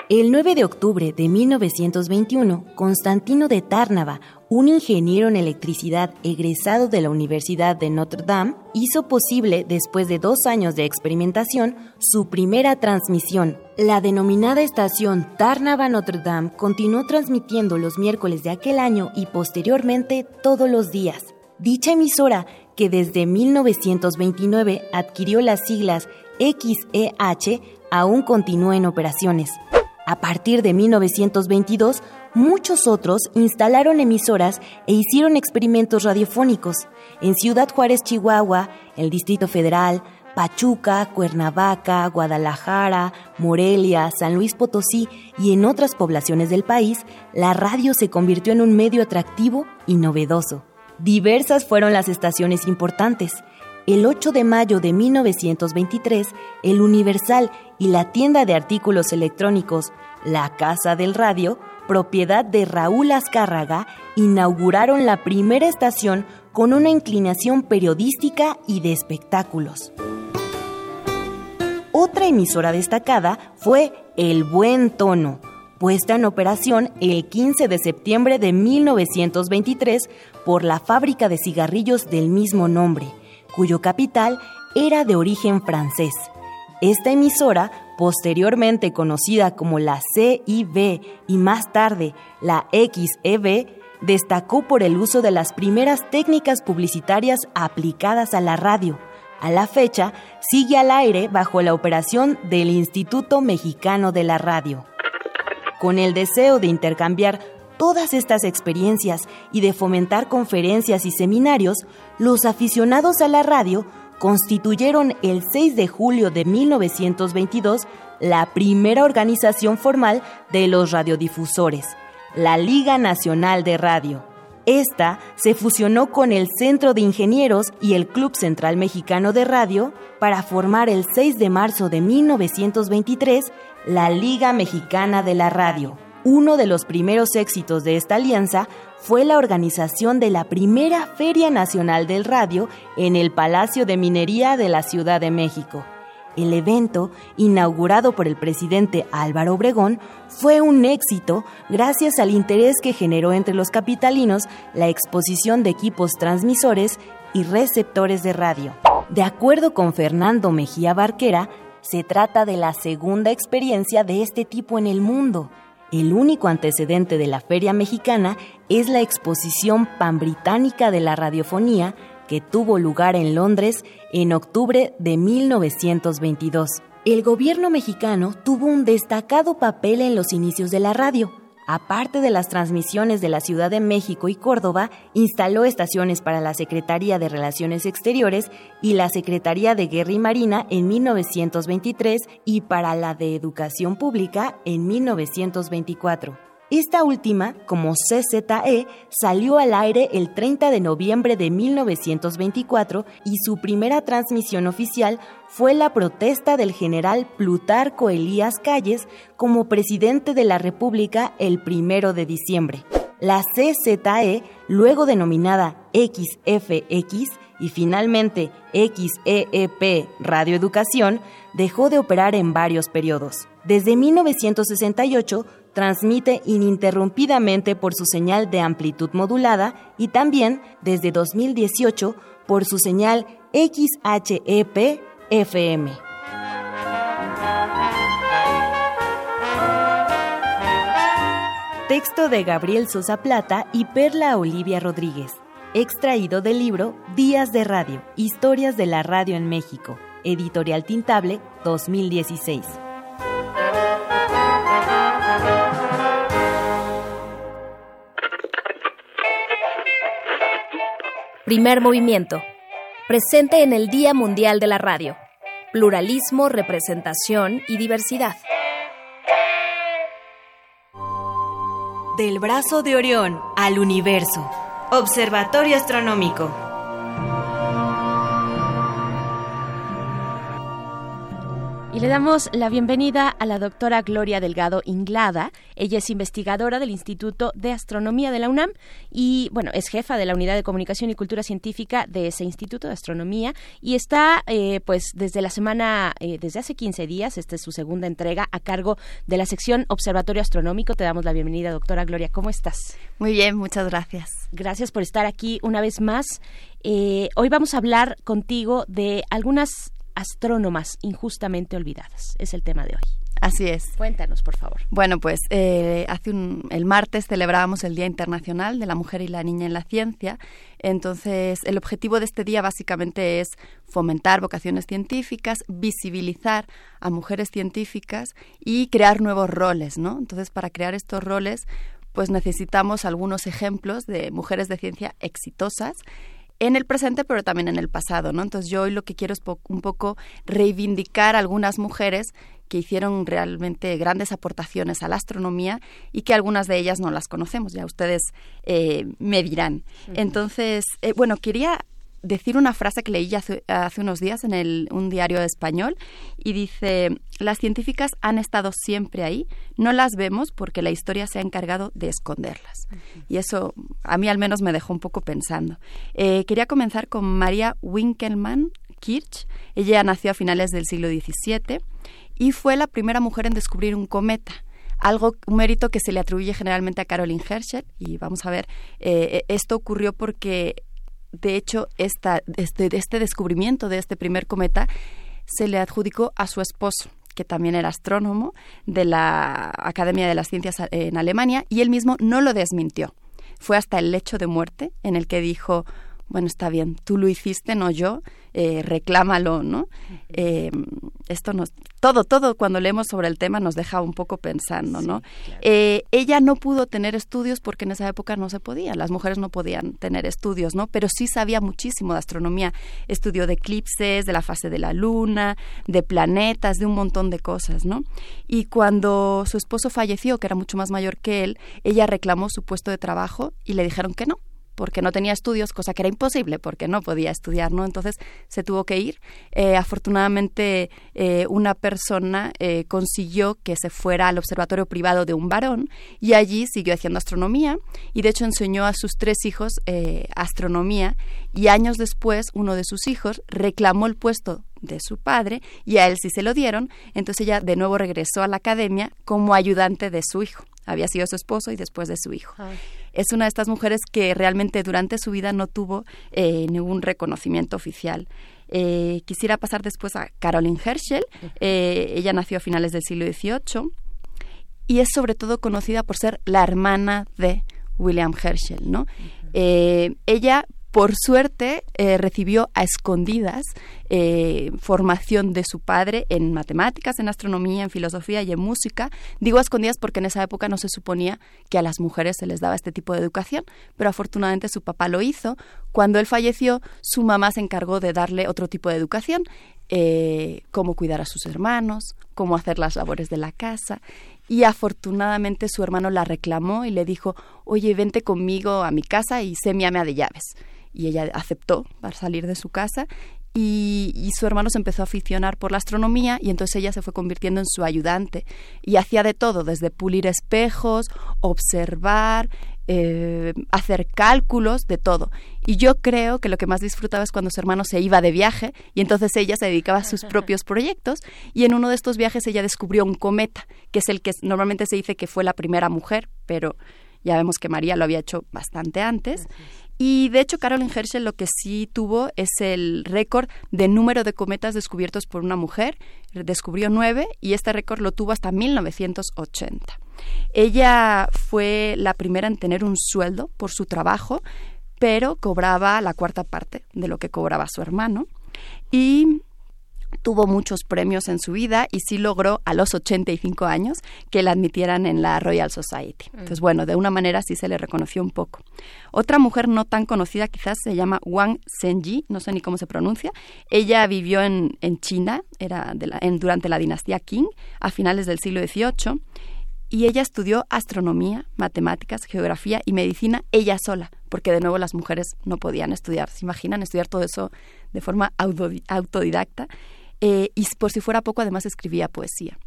El 9 de octubre de 1921, Constantino de Tárnava, un ingeniero en electricidad egresado de la Universidad de Notre Dame, hizo posible, después de dos años de experimentación, su primera transmisión. La denominada estación Tárnava Notre Dame continuó transmitiendo los miércoles de aquel año y posteriormente todos los días. Dicha emisora, que desde 1929 adquirió las siglas XEH, aún continúa en operaciones. A partir de 1922, muchos otros instalaron emisoras e hicieron experimentos radiofónicos en Ciudad Juárez, Chihuahua, el Distrito Federal, Pachuca, Cuernavaca, Guadalajara, Morelia, San Luis Potosí y en otras poblaciones del país, la radio se convirtió en un medio atractivo y novedoso. Diversas fueron las estaciones importantes. El 8 de mayo de 1923, el Universal y la tienda de artículos electrónicos La Casa del Radio, propiedad de Raúl Azcárraga, inauguraron la primera estación con una inclinación periodística y de espectáculos. Otra emisora destacada fue El Buen Tono, puesta en operación el 15 de septiembre de 1923 por la fábrica de cigarrillos del mismo nombre, cuyo capital era de origen francés. Esta emisora, posteriormente conocida como la CIB y más tarde la XEB, destacó por el uso de las primeras técnicas publicitarias aplicadas a la radio, A la fecha, sigue al aire bajo la operación del Instituto Mexicano de la Radio. Con el deseo de intercambiar todas estas experiencias y de fomentar conferencias y seminarios, los aficionados a la radio constituyeron el 6 de julio de 1922 la primera organización formal de los radiodifusores, la Liga Nacional de Radio. Esta se fusionó con el Centro de Ingenieros y el Club Central Mexicano de Radio para formar el 6 de marzo de 1923 la Liga Mexicana de la Radio. Uno de los primeros éxitos de esta alianza fue la organización de la primera Feria Nacional del Radio en el Palacio de Minería de la Ciudad de México. El evento, inaugurado por el presidente Álvaro Obregón, fue un éxito gracias al interés que generó entre los capitalinos la exposición de equipos transmisores y receptores de radio. De acuerdo con Fernando Mejía Barquera, se trata de la segunda experiencia de este tipo en el mundo. El único antecedente de la Feria Mexicana es la exposición panbritánica de la radiofonía que tuvo lugar en Londres en octubre de 1922. El gobierno mexicano tuvo un destacado papel en los inicios de la radio. Aparte de las transmisiones de la Ciudad de México y Córdoba, instaló estaciones para la Secretaría de Relaciones Exteriores y la Secretaría de Guerra y Marina en 1923 y para la de Educación Pública en 1924. Esta última, como CZE, salió al aire el 30 de noviembre de 1924 y su primera transmisión oficial fue la protesta del general Plutarco Elías Calles como presidente de la República el 1 de diciembre. La CZE, luego denominada XFX y finalmente XEEP Radioeducación, dejó de operar en varios periodos. Desde 1968 transmite ininterrumpidamente por su señal de amplitud modulada y también desde 2018 por su señal XHEP FM. Texto de Gabriel Sosa Plata y Perla Olivia Rodríguez. Extraído del libro Días de Radio, Historias de la Radio en México. Editorial Tintable 2016. Primer movimiento. Presente en el Día Mundial de la Radio. Pluralismo, representación y diversidad. Del brazo de Orión al universo. Observatorio Astronómico. Y le damos la bienvenida a la doctora Gloria Delgado Inglada. Ella es investigadora del Instituto de Astronomía de la UNAM y, bueno, es jefa de la Unidad de Comunicación y Cultura Científica de ese Instituto de Astronomía y está, eh, pues, desde la semana, eh, desde hace 15 días, esta es su segunda entrega, a cargo de la sección Observatorio Astronómico. Te damos la bienvenida, doctora Gloria. ¿Cómo estás? Muy bien, muchas gracias. Gracias por estar aquí una vez más. Eh, hoy vamos a hablar contigo de algunas astrónomas injustamente olvidadas. Es el tema de hoy. Así es. Cuéntanos, por favor. Bueno, pues eh, hace un, el martes celebrábamos el Día Internacional de la Mujer y la Niña en la Ciencia. Entonces, el objetivo de este día básicamente es fomentar vocaciones científicas, visibilizar a mujeres científicas y crear nuevos roles, ¿no? Entonces, para crear estos roles, pues necesitamos algunos ejemplos de mujeres de ciencia exitosas en el presente, pero también en el pasado, ¿no? Entonces yo hoy lo que quiero es un poco reivindicar a algunas mujeres que hicieron realmente grandes aportaciones a la astronomía y que algunas de ellas no las conocemos, ya ustedes eh, me dirán. Entonces, eh, bueno, quería decir una frase que leí hace, hace unos días en el, un diario español y dice, las científicas han estado siempre ahí, no las vemos porque la historia se ha encargado de esconderlas. Y eso a mí al menos me dejó un poco pensando. Eh, quería comenzar con María Winkelmann Kirch. Ella nació a finales del siglo XVII y fue la primera mujer en descubrir un cometa algo, un mérito que se le atribuye generalmente a Caroline Herschel. Y vamos a ver, eh, esto ocurrió porque de hecho, esta, este, este descubrimiento de este primer cometa se le adjudicó a su esposo que también era astrónomo de la Academia de las Ciencias en Alemania, y él mismo no lo desmintió. Fue hasta el lecho de muerte en el que dijo, bueno, está bien, tú lo hiciste, no yo, eh, reclámalo, ¿no? Eh, esto nos, todo, todo cuando leemos sobre el tema nos deja un poco pensando, ¿no? Eh, ella no pudo tener estudios porque en esa época no se podía, las mujeres no podían tener estudios, ¿no? Pero sí sabía muchísimo de astronomía, estudió de eclipses, de la fase de la luna, de planetas, de un montón de cosas, ¿no? Y cuando su esposo falleció, que era mucho más mayor que él, ella reclamó su puesto de trabajo y le dijeron que no, porque no tenía estudios, cosa que era imposible porque no podía estudiar, ¿no? Entonces se tuvo que ir. Eh, afortunadamente eh, una persona eh, consiguió que se fuera al observatorio privado de un varón y allí siguió haciendo astronomía y de hecho enseñó a sus tres hijos astronomía y años después uno de sus hijos reclamó el puesto de su padre y a él sí se lo dieron, entonces ella de nuevo regresó a la academia como ayudante de su hijo. Había sido su esposo y después de su hijo es una de estas mujeres que realmente durante su vida no tuvo eh, ningún reconocimiento oficial. Eh, quisiera pasar después a Caroline Herschel. Eh, ella nació a finales del siglo XVIII y es sobre todo conocida por ser la hermana de William Herschel, ¿no? ella por suerte eh, recibió a escondidas eh, formación de su padre en matemáticas, en astronomía, en filosofía y en música. Digo a escondidas porque en esa época no se suponía que a las mujeres se les daba este tipo de educación, pero afortunadamente su papá lo hizo. Cuando él falleció, su mamá se encargó de darle otro tipo de educación, eh, cómo cuidar a sus hermanos, cómo hacer las labores de la casa y afortunadamente su hermano la reclamó y le dijo, oye, vente conmigo a mi casa y sé mi ama de llaves y ella aceptó para salir de su casa y, su hermano se empezó a aficionar por la astronomía y entonces ella se fue convirtiendo en su ayudante y hacía de todo, desde pulir espejos, observar, eh, hacer cálculos, de todo. Y yo creo que lo que más disfrutaba es cuando su hermano se iba de viaje y entonces ella se dedicaba a sus [laughs] propios proyectos y en uno de estos viajes ella descubrió un cometa, que es el que normalmente se dice que fue la primera mujer, pero ya vemos que María lo había hecho bastante antes. Y de hecho, Carolyn Herschel lo que sí tuvo es el récord de número de cometas descubiertos por una mujer. Descubrió nueve y este récord lo tuvo hasta 1980. Ella fue la primera en tener un sueldo por su trabajo, pero cobraba la cuarta parte de lo que cobraba su hermano. Y tuvo muchos premios en su vida y sí logró a los 85 años que la admitieran en la Royal Society. Mm. Entonces, bueno, de una manera sí se le reconoció un poco. Otra mujer no tan conocida quizás se llama Wang Zhenji, no sé ni cómo se pronuncia. Ella vivió en, China, era durante la dinastía Qing, a finales del siglo XVIII, y ella estudió astronomía, matemáticas, geografía y medicina ella sola, porque de nuevo las mujeres no podían estudiar. ¿Se imaginan estudiar todo eso de forma autodidacta? Eh, y por si fuera poco, además escribía poesía.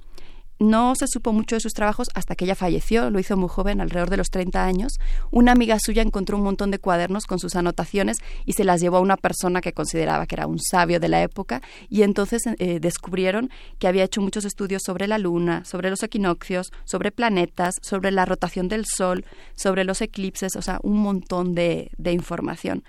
No se supo mucho de sus trabajos hasta que ella falleció, lo hizo muy joven, alrededor de los 30 años. Una amiga suya encontró un montón de cuadernos con sus anotaciones y se las llevó a una persona que consideraba que era un sabio de la época y entonces eh, descubrieron que había hecho muchos estudios sobre la luna, sobre los equinoccios, sobre planetas, sobre la rotación del sol, sobre los eclipses, o sea, un montón de, información.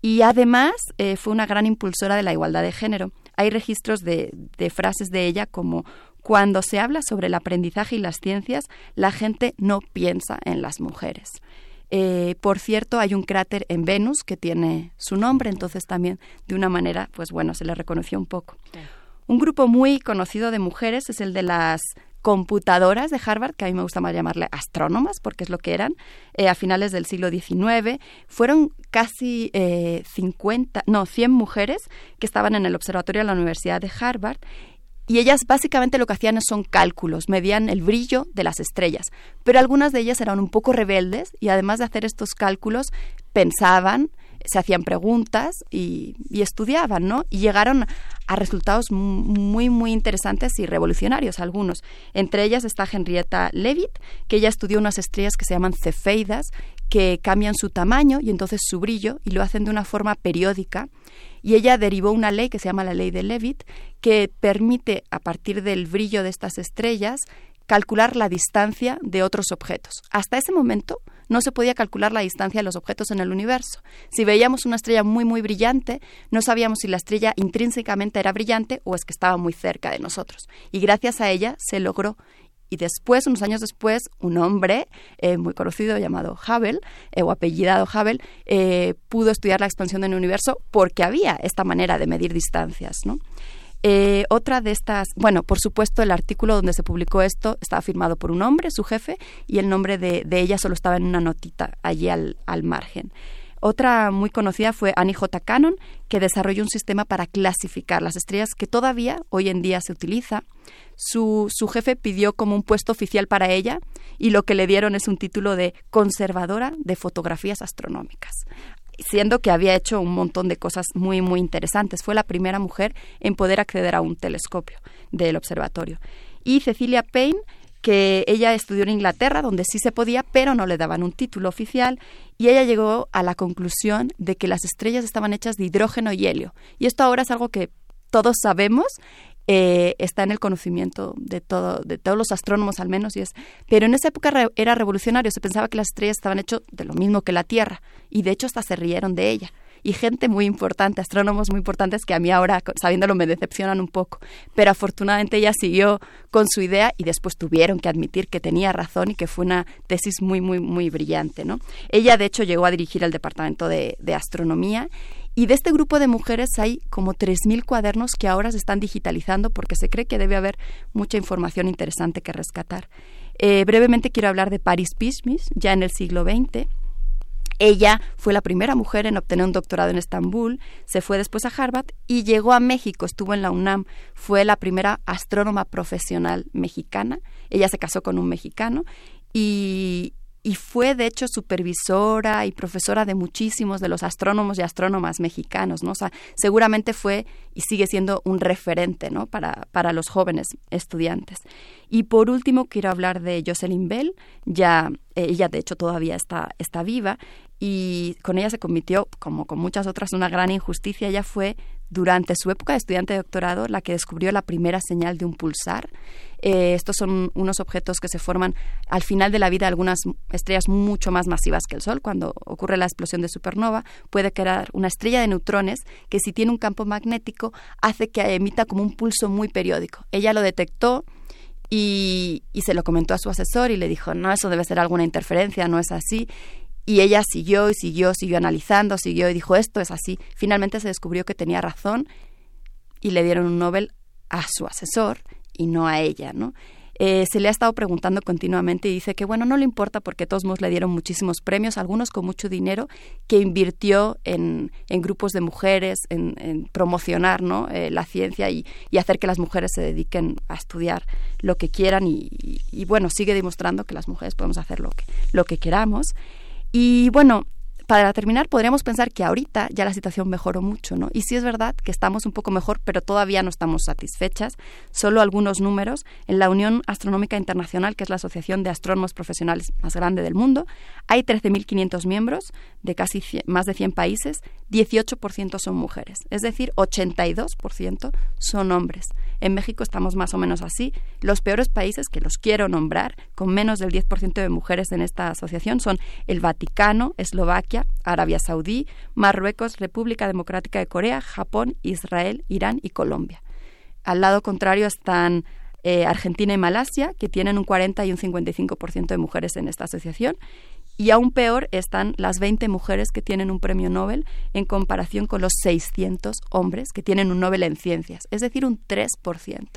Y además eh, fue una gran impulsora de la igualdad de género hay registros de, frases de ella como cuando se habla sobre el aprendizaje y las ciencias, la gente no piensa en las mujeres. Eh, por cierto, hay un cráter en Venus que tiene su nombre, entonces también de una manera, pues bueno, se le reconoció un poco. Un grupo muy conocido de mujeres es el de las computadoras de Harvard, que a mí me gusta más llamarle astrónomas, porque es lo que eran, eh, a finales del siglo XIX. Fueron casi 50, eh, no, 100 mujeres que estaban en el observatorio de la Universidad de Harvard y ellas básicamente lo que hacían son cálculos, medían el brillo de las estrellas, pero algunas de ellas eran un poco rebeldes y además de hacer estos cálculos pensaban, se hacían preguntas y, estudiaban, ¿no? Y llegaron a resultados muy, muy interesantes y revolucionarios algunos. Entre ellas está Henrietta Leavitt, que ella estudió unas estrellas que se llaman cefeidas, que cambian su tamaño y entonces su brillo y lo hacen de una forma periódica. Y ella derivó una ley que se llama la ley de Leavitt, que permite, a partir del brillo de estas estrellas, calcular la distancia de otros objetos. Hasta ese momento no se podía calcular la distancia de los objetos en el universo. Si veíamos una estrella muy muy brillante, no sabíamos si la estrella intrínsecamente era brillante o es que estaba muy cerca de nosotros. Y gracias a ella se logró y después, unos años después, un hombre eh, muy conocido llamado Hubble, eh, o apellidado Hubble, eh, pudo estudiar la expansión del universo porque había esta manera de medir distancias, ¿no? Otra de estas, bueno, por supuesto, el artículo donde se publicó esto estaba firmado por un hombre, su jefe, y el nombre de, ella solo estaba en una notita allí al, al margen. Otra muy conocida fue Annie J. Cannon, que desarrolló un sistema para clasificar las estrellas que todavía hoy en día se utiliza. Su, su, jefe pidió como un puesto oficial para ella y lo que le dieron es un título de conservadora de fotografías astronómicas siendo que había hecho un montón de cosas muy, muy interesantes. Fue la primera mujer en poder acceder a un telescopio del observatorio. Y Cecilia Payne que ella estudió en Inglaterra, donde sí se podía, pero no le daban un título oficial, y ella llegó a la conclusión de que las estrellas estaban hechas de hidrógeno y helio. Y esto ahora es algo que todos sabemos, eh, está en el conocimiento de todo, de todos los astrónomos al menos, y es, pero en esa época era revolucionario, se pensaba que las estrellas estaban hechas de lo mismo que la Tierra, y de hecho hasta se rieron de ella y gente muy importante, astrónomos muy importantes que a mí ahora, sabiéndolo, me decepcionan un poco. Pero afortunadamente ella siguió con su idea y después tuvieron que admitir que tenía razón y que fue una tesis muy, muy, muy brillante. ¿no? Ella, de hecho, llegó a dirigir el departamento de, de astronomía y de este grupo de mujeres hay como 3.000 cuadernos que ahora se están digitalizando porque se cree que debe haber mucha información interesante que rescatar. Eh, brevemente quiero hablar de Paris Pismis, ya en el siglo XX. Ella fue la primera mujer en obtener un doctorado en Estambul, se fue después a Harvard y llegó a México, estuvo en la UNAM, fue la primera astrónoma profesional mexicana. Ella se casó con un mexicano y, y fue de hecho supervisora y profesora de muchísimos de los astrónomos y astrónomas mexicanos, ¿no? O sea, seguramente fue y sigue siendo un referente, ¿no? Para, para los jóvenes estudiantes. Y por último quiero hablar de Jocelyn Bell, ya eh, ella de hecho todavía está, está viva y con ella se cometió, como con muchas otras, una gran injusticia. Ella fue durante su época de estudiante de doctorado la que descubrió la primera señal de un pulsar eh, estos son unos objetos que se forman al final de la vida de algunas estrellas mucho más masivas que el Sol. Cuando ocurre la explosión de supernova, puede crear una estrella de neutrones que si tiene un campo magnético hace que emita como un pulso muy periódico. Ella lo detectó y, y se lo comentó a su asesor y le dijo, no, eso debe ser alguna interferencia, no es así. Y ella siguió y siguió, siguió analizando, siguió y dijo, esto es así. Finalmente se descubrió que tenía razón y le dieron un Nobel a su asesor y no a ella, ¿no? Eh, se le ha estado preguntando continuamente y dice que bueno, no le importa porque todos modos le dieron muchísimos premios, algunos con mucho dinero, que invirtió en, en grupos de mujeres, en, promocionar ¿no? Eh, la ciencia y, y, hacer que las mujeres se dediquen a estudiar lo que quieran y, y, bueno, sigue demostrando que las mujeres podemos hacer lo que, lo que queramos. Y bueno, para terminar, podríamos pensar que ahorita ya la situación mejoró mucho, ¿no? Y sí es verdad que estamos un poco mejor, pero todavía no estamos satisfechas. Solo algunos números. En la Unión Astronómica Internacional, que es la asociación de astrónomos profesionales más grande del mundo, hay 13.500 miembros de casi más de 100 países. 18% son mujeres, es decir, 82% son hombres. En México estamos más o menos así. Los peores países que los quiero nombrar, con menos del 10% de mujeres en esta asociación, son el Vaticano, Eslovaquia, Arabia Saudí, Marruecos, República Democrática de Corea, Japón, Israel, Irán y Colombia. Al lado contrario están eh, Argentina y Malasia, que tienen un 40 y un 55% de mujeres en esta asociación. Y aún peor están las 20 mujeres que tienen un premio Nobel en comparación con los 600 hombres que tienen un Nobel en ciencias, es decir, un 3%.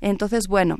Entonces, bueno,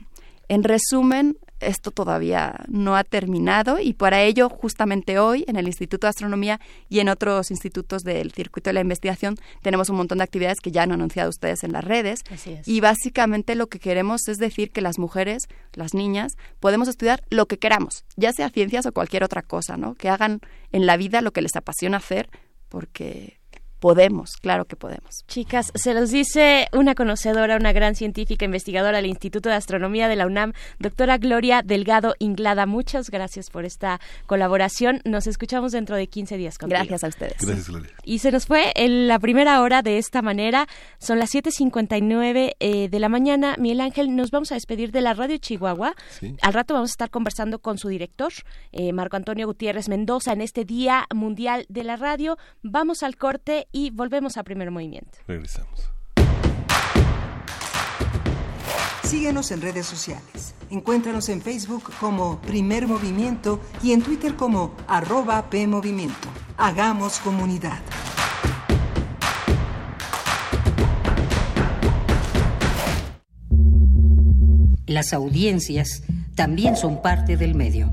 en resumen, esto todavía no ha terminado y para ello justamente hoy en el Instituto de Astronomía y en otros institutos del circuito de la investigación tenemos un montón de actividades que ya han anunciado ustedes en las redes y básicamente lo que queremos es decir que las mujeres, las niñas, podemos estudiar lo que queramos, ya sea ciencias o cualquier otra cosa, ¿no? Que hagan en la vida lo que les apasiona hacer porque podemos, claro que podemos. Chicas, se los dice una conocedora, una gran científica investigadora del Instituto de Astronomía de la UNAM, doctora Gloria Delgado Inglada. Muchas gracias por esta colaboración. Nos escuchamos dentro de 15 días. Contigo. Gracias a ustedes. Gracias, Gloria. Y se nos fue en la primera hora de esta manera. Son las 7.59 eh, de la mañana. Miguel Ángel, nos vamos a despedir de la radio Chihuahua. Al rato vamos a estar conversando con su director, eh, Marco Antonio Gutiérrez Mendoza, en este Día Mundial de la Radio. Vamos al corte y volvemos a primer movimiento. Regresamos. Síguenos en redes sociales. Encuéntranos en Facebook como Primer Movimiento y en Twitter como arroba PMovimiento. Hagamos comunidad. Las audiencias también son parte del medio.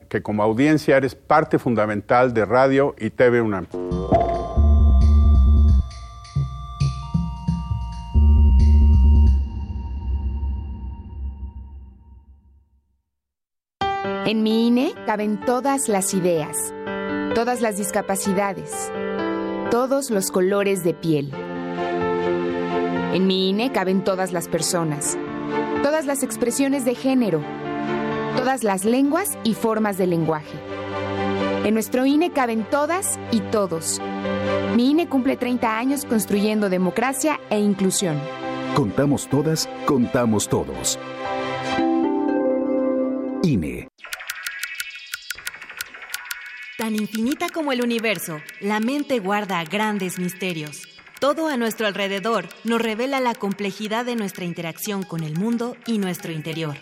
que como audiencia eres parte fundamental de Radio y TV UNAM. En mi INE caben todas las ideas, todas las discapacidades, todos los colores de piel. En mi INE caben todas las personas, todas las expresiones de género, todas las lenguas y formas de lenguaje. En nuestro INE caben todas y todos. Mi INE cumple 30 años construyendo democracia e inclusión. Contamos todas, contamos todos. INE. Tan infinita como el universo, la mente guarda grandes misterios. Todo a nuestro alrededor nos revela la complejidad de nuestra interacción con el mundo y nuestro interior.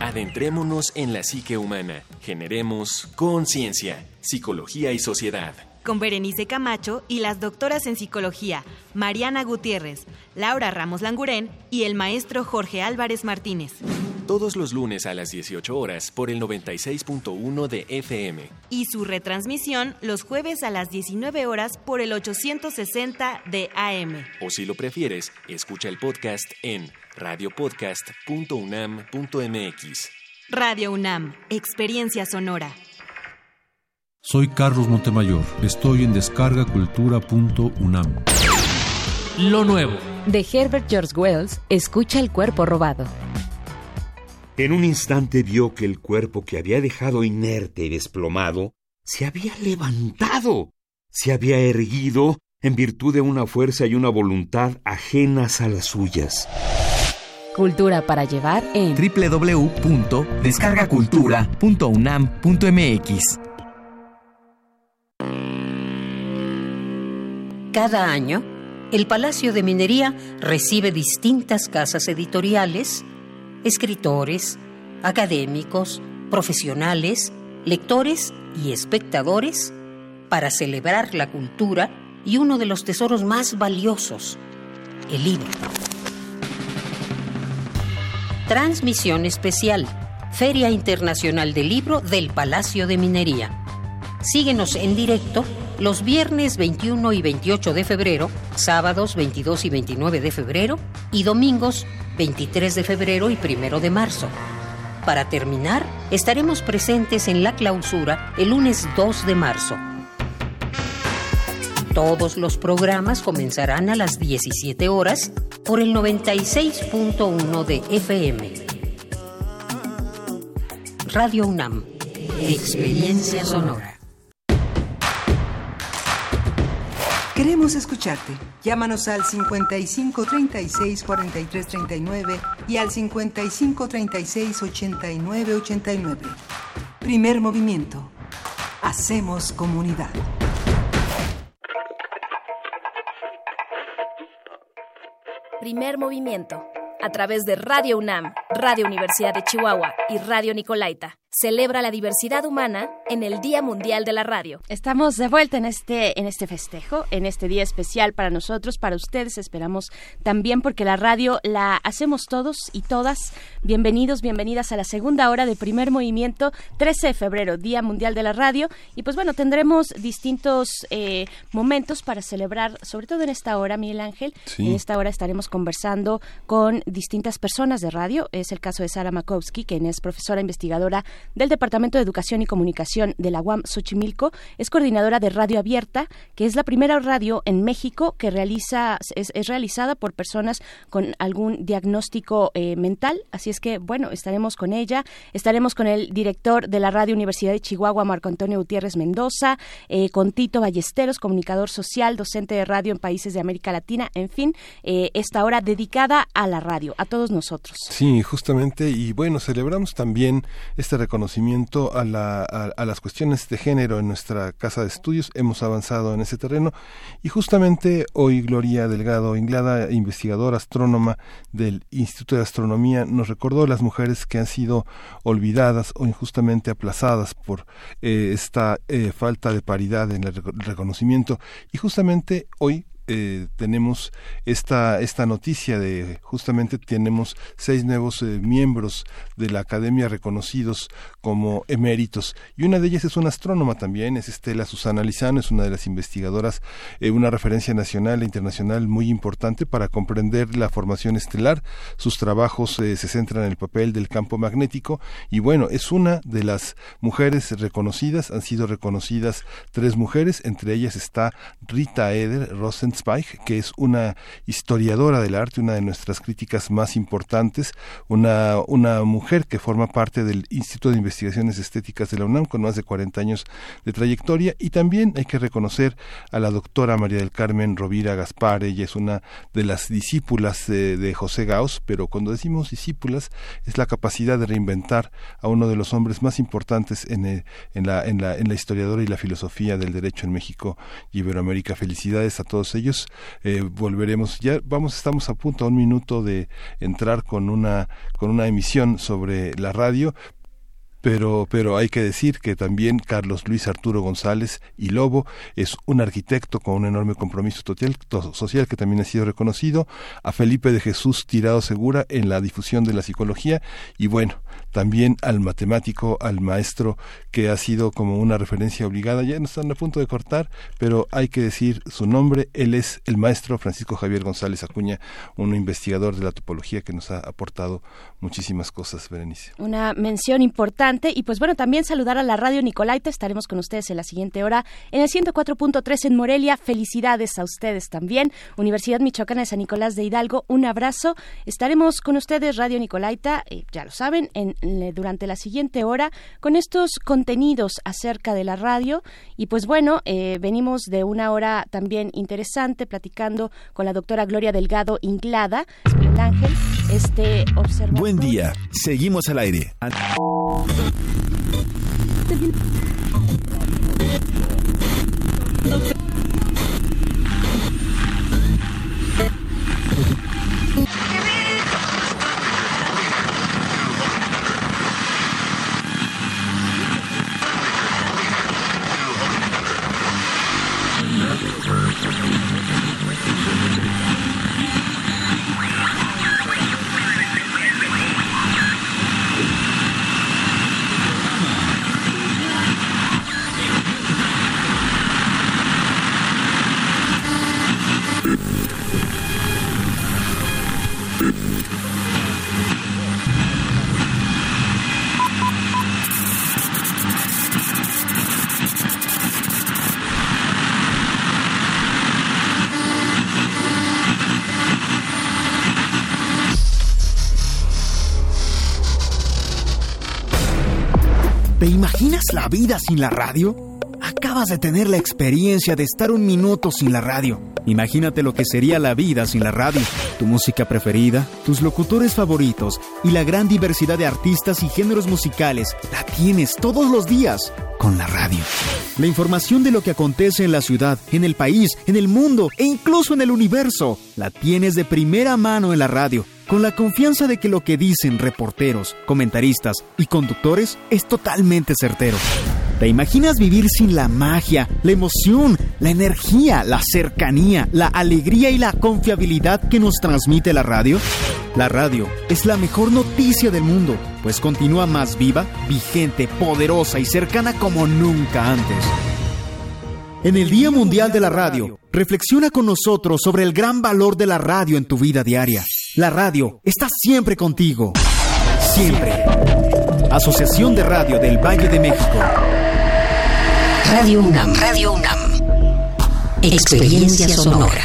Adentrémonos en la psique humana. Generemos conciencia, psicología y sociedad. Con Berenice Camacho y las doctoras en psicología, Mariana Gutiérrez, Laura Ramos Langurén y el maestro Jorge Álvarez Martínez. Todos los lunes a las 18 horas por el 96.1 de FM. Y su retransmisión los jueves a las 19 horas por el 860 de AM. O si lo prefieres, escucha el podcast en radiopodcast.unam.mx. Radio UNAM, Experiencia Sonora. Soy Carlos Montemayor. Estoy en descargacultura.unam. Lo nuevo. De Herbert George Wells, escucha el cuerpo robado. En un instante vio que el cuerpo que había dejado inerte y desplomado se había levantado, se había erguido en virtud de una fuerza y una voluntad ajenas a las suyas. Cultura para llevar en www.descargacultura.unam.mx. Cada año, el Palacio de Minería recibe distintas casas editoriales, escritores, académicos, profesionales, lectores y espectadores para celebrar la cultura y uno de los tesoros más valiosos, el libro. Transmisión especial, Feria Internacional del Libro del Palacio de Minería. Síguenos en directo los viernes 21 y 28 de febrero, sábados 22 y 29 de febrero y domingos 23 de febrero y 1 de marzo. Para terminar, estaremos presentes en la clausura el lunes 2 de marzo. Todos los programas comenzarán a las 17 horas por el 96.1 de FM. Radio UNAM. Experiencia sonora. Queremos escucharte. Llámanos al 55 36 43 39 y al 55 36 89 89. Primer movimiento. Hacemos comunidad. Primer movimiento. A través de Radio UNAM, Radio Universidad de Chihuahua y Radio Nicolaita. Celebra la diversidad humana en el Día Mundial de la Radio. Estamos de vuelta en este, en este festejo, en este día especial para nosotros, para ustedes, esperamos también porque la radio la hacemos todos y todas. Bienvenidos, bienvenidas a la segunda hora de primer movimiento, 13 de febrero, Día Mundial de la Radio. Y pues bueno, tendremos distintos eh, momentos para celebrar, sobre todo en esta hora, Miguel Ángel. En esta hora estaremos conversando con distintas personas de radio. Es el caso de Sara Makowski, quien es profesora investigadora del Departamento de Educación y Comunicación de la UAM Xochimilco. Es coordinadora de Radio Abierta, que es la primera radio en México que realiza, es, realizada por personas con algún diagnóstico eh, mental. Así es que, bueno, estaremos con ella. Estaremos con el director de la Radio Universidad de Chihuahua, Marco Antonio Gutiérrez Mendoza, eh, con Tito Ballesteros, comunicador social, docente de radio en países de América Latina. En fin, eh, esta hora dedicada a la radio, a todos nosotros. Sí, justamente. Y bueno, celebramos también este reconocimiento conocimiento a, las cuestiones de género en nuestra casa de estudios. Hemos avanzado en ese terreno y justamente hoy Gloria Delgado Inglada, investigadora astrónoma del Instituto de Astronomía, nos recordó las mujeres que han sido olvidadas o injustamente aplazadas por eh, esta eh, falta de paridad en el reconocimiento y justamente hoy eh, tenemos esta, esta noticia de justamente tenemos seis nuevos eh, miembros de la academia reconocidos como eméritos y una de ellas es una astrónoma también, es Estela Susana Lizano, es una de las investigadoras, eh, una referencia nacional e internacional muy importante para comprender la formación estelar. Sus trabajos se centran en el papel del campo magnético y bueno, es una de las mujeres reconocidas, han sido reconocidas tres mujeres, entre ellas está Rita Eder Rosen que es una historiadora del arte, una de nuestras críticas más importantes, una, una mujer que forma parte del Instituto de Investigaciones Estéticas de la UNAM con más de 40 años de trayectoria. Y también hay que reconocer a la doctora María del Carmen Rovira Gaspar, ella es una de las discípulas de, José Gauss, pero cuando decimos discípulas es la capacidad de reinventar a uno de los hombres más importantes en, en, la, en, la, en la historiadora y la filosofía del derecho en México y Iberoamérica. Felicidades a todos ellos eh, volveremos. Ya vamos, estamos a punto a un minuto de entrar con una con una emisión sobre la radio, pero, pero hay que decir que también Carlos Luis Arturo González y Lobo es un arquitecto con un enorme compromiso social que también ha sido reconocido, a Felipe de Jesús Tirado Segura en la difusión de la psicología y bueno, también al matemático, al maestro que ha sido como una referencia obligada, ya no están a punto de cortar, pero hay que decir su nombre, él es el maestro Francisco Javier González Acuña, un investigador de la topología que nos ha aportado muchísimas cosas, Berenice. Una mención importante y pues bueno, también saludar a la radio Nicolaita. Estaremos con ustedes en la siguiente hora en el 104.3 en Morelia. Felicidades a ustedes también. Universidad Michoacana de San Nicolás de Hidalgo, un abrazo. Estaremos con ustedes, Radio Nicolaita, eh, ya lo saben, en, durante la siguiente hora con estos contenidos acerca de la radio. Y pues bueno, eh, venimos de una hora también interesante platicando con la doctora Gloria Delgado Inglada, Ángel, este observador. Buen día, seguimos al aire. Imaginas la vida sin la radio? Acabas de tener la experiencia de estar un minuto sin la radio. Imagínate lo que sería la vida sin la radio. Tu música preferida, tus locutores favoritos y la gran diversidad de artistas y géneros musicales la tienes todos los días con la radio. La información de lo que acontece en la ciudad, en el país, en el mundo e incluso en el universo la tienes de primera mano en la radio con la confianza de que lo que dicen reporteros, comentaristas y conductores es totalmente certero. ¿Te imaginas vivir sin la magia, la emoción, la energía, la cercanía, la alegría y la confiabilidad que nos transmite la radio? La radio es la mejor noticia del mundo, pues continúa más viva, vigente, poderosa y cercana como nunca antes. En el Día Mundial de la Radio, reflexiona con nosotros sobre el gran valor de la radio en tu vida diaria. La radio está siempre contigo. Siempre. Asociación de Radio del Valle de México. Radio UNAM. Radio UNAM. Experiencia sonora.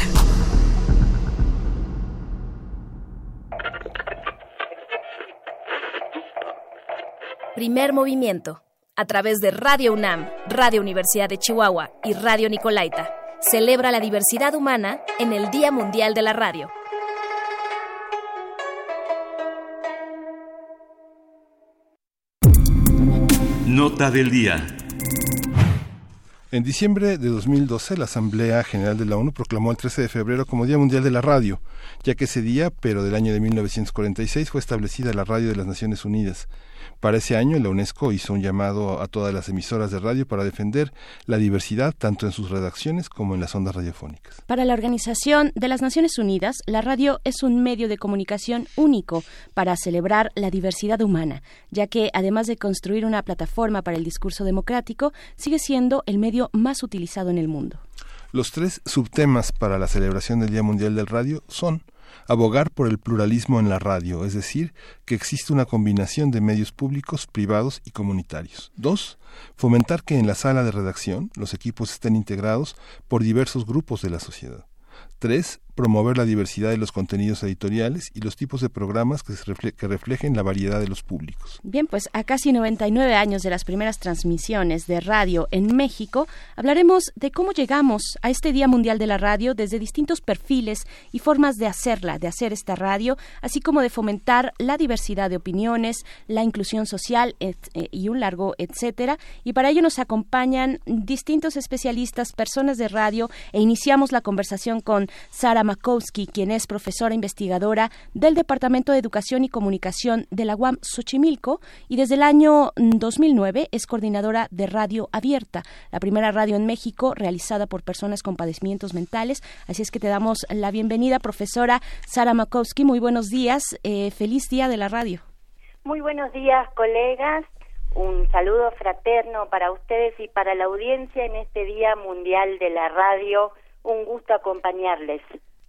Primer movimiento. A través de Radio UNAM, Radio Universidad de Chihuahua y Radio Nicolaita. Celebra la diversidad humana en el Día Mundial de la Radio. Nota del día. En diciembre de 2012, la Asamblea General de la ONU proclamó el 13 de febrero como Día Mundial de la Radio, ya que ese día, pero del año de 1946, fue establecida la Radio de las Naciones Unidas. Para ese año, la UNESCO hizo un llamado a todas las emisoras de radio para defender la diversidad tanto en sus redacciones como en las ondas radiofónicas. Para la Organización de las Naciones Unidas, la radio es un medio de comunicación único para celebrar la diversidad humana, ya que además de construir una plataforma para el discurso democrático, sigue siendo el medio más utilizado en el mundo. Los tres subtemas para la celebración del Día Mundial del Radio son abogar por el pluralismo en la radio, es decir, que existe una combinación de medios públicos, privados y comunitarios. Dos, fomentar que en la sala de redacción los equipos estén integrados por diversos grupos de la sociedad. Tres, promover la diversidad de los contenidos editoriales y los tipos de programas que, que, reflejen la variedad de los públicos. Bien, pues a casi 99 años de las primeras transmisiones de radio en México, hablaremos de cómo llegamos a este Día Mundial de la Radio desde distintos perfiles y formas de hacerla, de hacer esta radio, así como de fomentar la diversidad de opiniones, la inclusión social eh, y un largo etcétera. Y para ello nos acompañan distintos especialistas, personas de radio, e iniciamos la conversación con Sara Makowski, quien es profesora investigadora del Departamento de Educación y Comunicación de la UAM Xochimilco y desde el año 2009 es coordinadora de Radio Abierta, la primera radio en México realizada por personas con padecimientos mentales. Así es que te damos la bienvenida, profesora Sara Makowski. Muy buenos días. Eh, feliz día de la radio. Muy buenos días, colegas. Un saludo fraterno para ustedes y para la audiencia en este Día Mundial de la Radio. Un gusto acompañarles.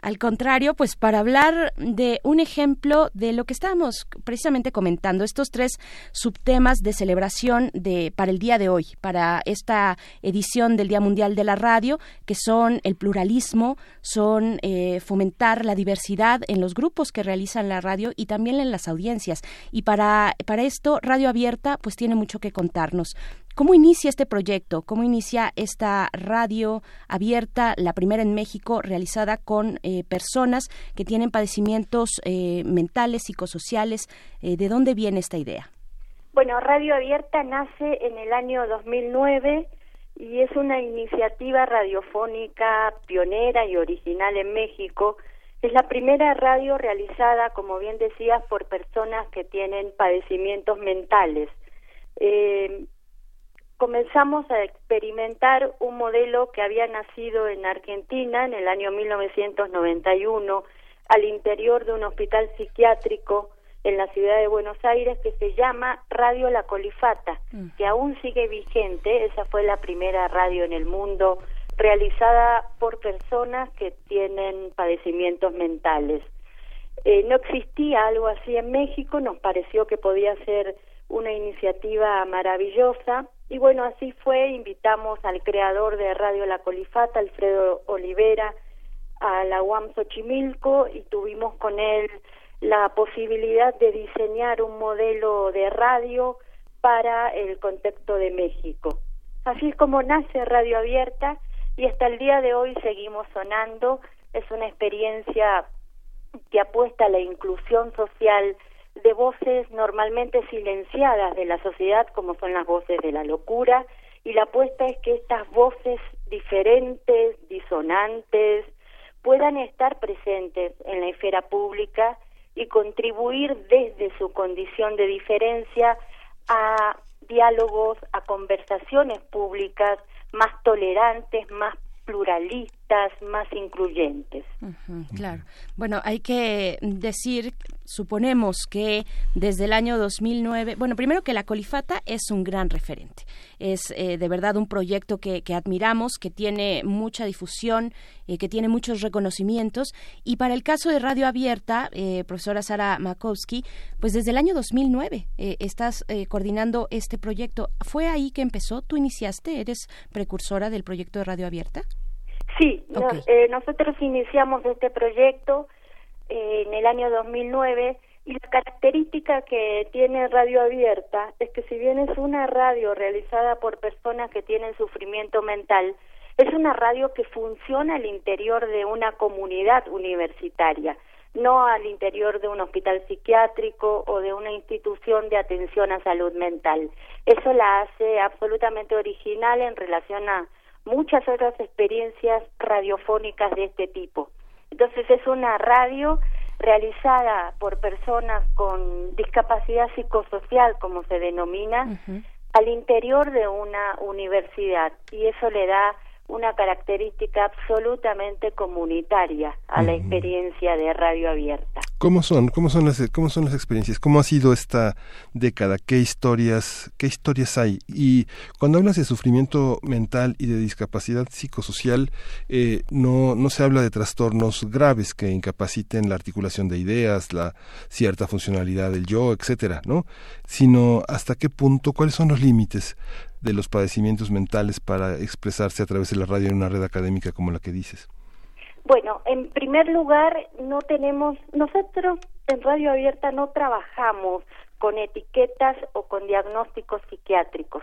Al contrario, pues para hablar de un ejemplo de lo que estábamos precisamente comentando, estos tres subtemas de celebración de para el día de hoy, para esta edición del Día Mundial de la Radio, que son el pluralismo, son eh, fomentar la diversidad en los grupos que realizan la radio y también en las audiencias. Y para, para esto, Radio Abierta, pues tiene mucho que contarnos. ¿Cómo inicia este proyecto? ¿Cómo inicia esta radio abierta, la primera en México, realizada con eh, personas que tienen padecimientos eh, mentales, psicosociales? Eh, ¿De dónde viene esta idea? Bueno, Radio Abierta nace en el año 2009 y es una iniciativa radiofónica pionera y original en México. Es la primera radio realizada, como bien decías, por personas que tienen padecimientos mentales. Comenzamos a experimentar un modelo que había nacido en Argentina en el año 1991 al interior de un hospital psiquiátrico en la ciudad de Buenos Aires que se llama Radio La Colifata, que aún sigue vigente, esa fue la primera radio en el mundo realizada por personas que tienen padecimientos mentales. Eh, no existía algo así en México, nos pareció que podía ser una iniciativa maravillosa y bueno, así fue, invitamos al creador de Radio La Colifata, Alfredo Olivera, a la UAM Xochimilco y tuvimos con él la posibilidad de diseñar un modelo de radio para el contexto de México. Así es como nace Radio Abierta y hasta el día de hoy seguimos sonando. Es una experiencia que apuesta a la inclusión social de voces normalmente silenciadas de la sociedad, como son las voces de la locura, y la apuesta es que estas voces diferentes, disonantes, puedan estar presentes en la esfera pública y contribuir desde su condición de diferencia a diálogos, a conversaciones públicas más tolerantes, más pluralistas, más incluyentes. claro. Bueno, hay que decir, suponemos que desde el año 2009, bueno, primero que la Colifata es un gran referente. Es eh, de verdad un proyecto que, admiramos, que tiene mucha difusión, eh, que tiene muchos reconocimientos. Y para el caso de Radio Abierta, eh, profesora Sara Makowski, pues desde el año 2009 estás coordinando este proyecto. ¿Fue ahí que empezó? ¿Tú iniciaste? ¿Eres precursora del proyecto de Radio Abierta? Sí, nosotros iniciamos este proyecto en el año 2009 y la característica que tiene Radio Abierta es que si bien es una radio realizada por personas que tienen sufrimiento mental, es una radio que funciona al interior de una comunidad universitaria, no al interior de un hospital psiquiátrico o de una institución de atención a salud mental. Eso la hace absolutamente original en relación a muchas otras experiencias radiofónicas de este tipo. Entonces es una radio realizada por personas con discapacidad psicosocial, como se denomina, al interior de una universidad y eso le da una característica absolutamente comunitaria a la experiencia de radio abierta. ¿Cómo son? ¿Cómo son las cómo son las experiencias? ¿Cómo ha sido esta década? ¿Qué historias qué historias hay? Y cuando hablas de sufrimiento mental y de discapacidad psicosocial, eh, no no se habla de trastornos graves que incapaciten la articulación de ideas, la cierta funcionalidad del yo, etcétera, ¿no? Sino hasta qué punto, cuáles son los límites de los padecimientos mentales para expresarse a través de la radio en una red académica como la que dices. Bueno, en primer lugar, no tenemos, nosotros en Radio Abierta no trabajamos con etiquetas o con diagnósticos psiquiátricos.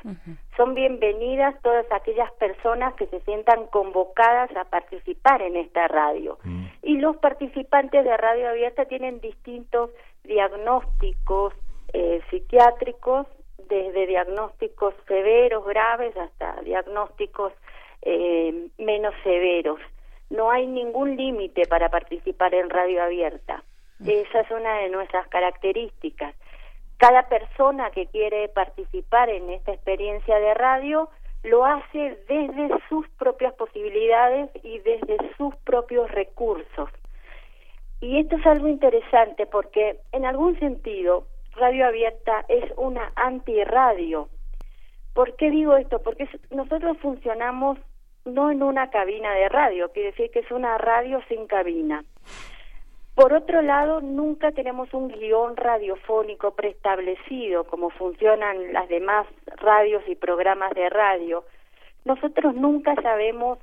Son bienvenidas todas aquellas personas que se sientan convocadas a participar en esta radio. Mm. Y los participantes de Radio Abierta tienen distintos diagnósticos eh, psiquiátricos, desde diagnósticos severos, graves, hasta diagnósticos eh, menos severos no hay ningún límite para participar en radio abierta. Esa es una de nuestras características. Cada persona que quiere participar en esta experiencia de radio lo hace desde sus propias posibilidades y desde sus propios recursos. Y esto es algo interesante porque en algún sentido Radio Abierta es una antirradio. ¿Por qué digo esto? Porque nosotros funcionamos no en una cabina de radio, quiere decir que es una radio sin cabina. Por otro lado, nunca tenemos un guion radiofónico preestablecido, como funcionan las demás radios y programas de radio. Nosotros nunca sabemos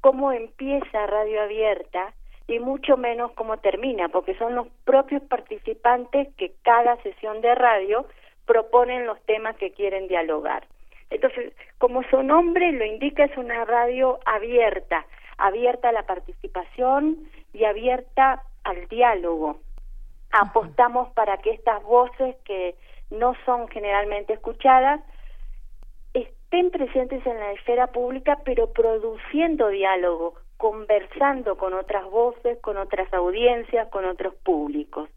cómo empieza Radio Abierta y mucho menos cómo termina, porque son los propios participantes que cada sesión de radio proponen los temas que quieren dialogar. Entonces, como su nombre lo indica, es una radio abierta, abierta a la participación y abierta al diálogo. Apostamos para que estas voces que no son generalmente escuchadas estén presentes en la esfera pública, pero produciendo diálogo, conversando con otras voces, con otras audiencias, con otros públicos.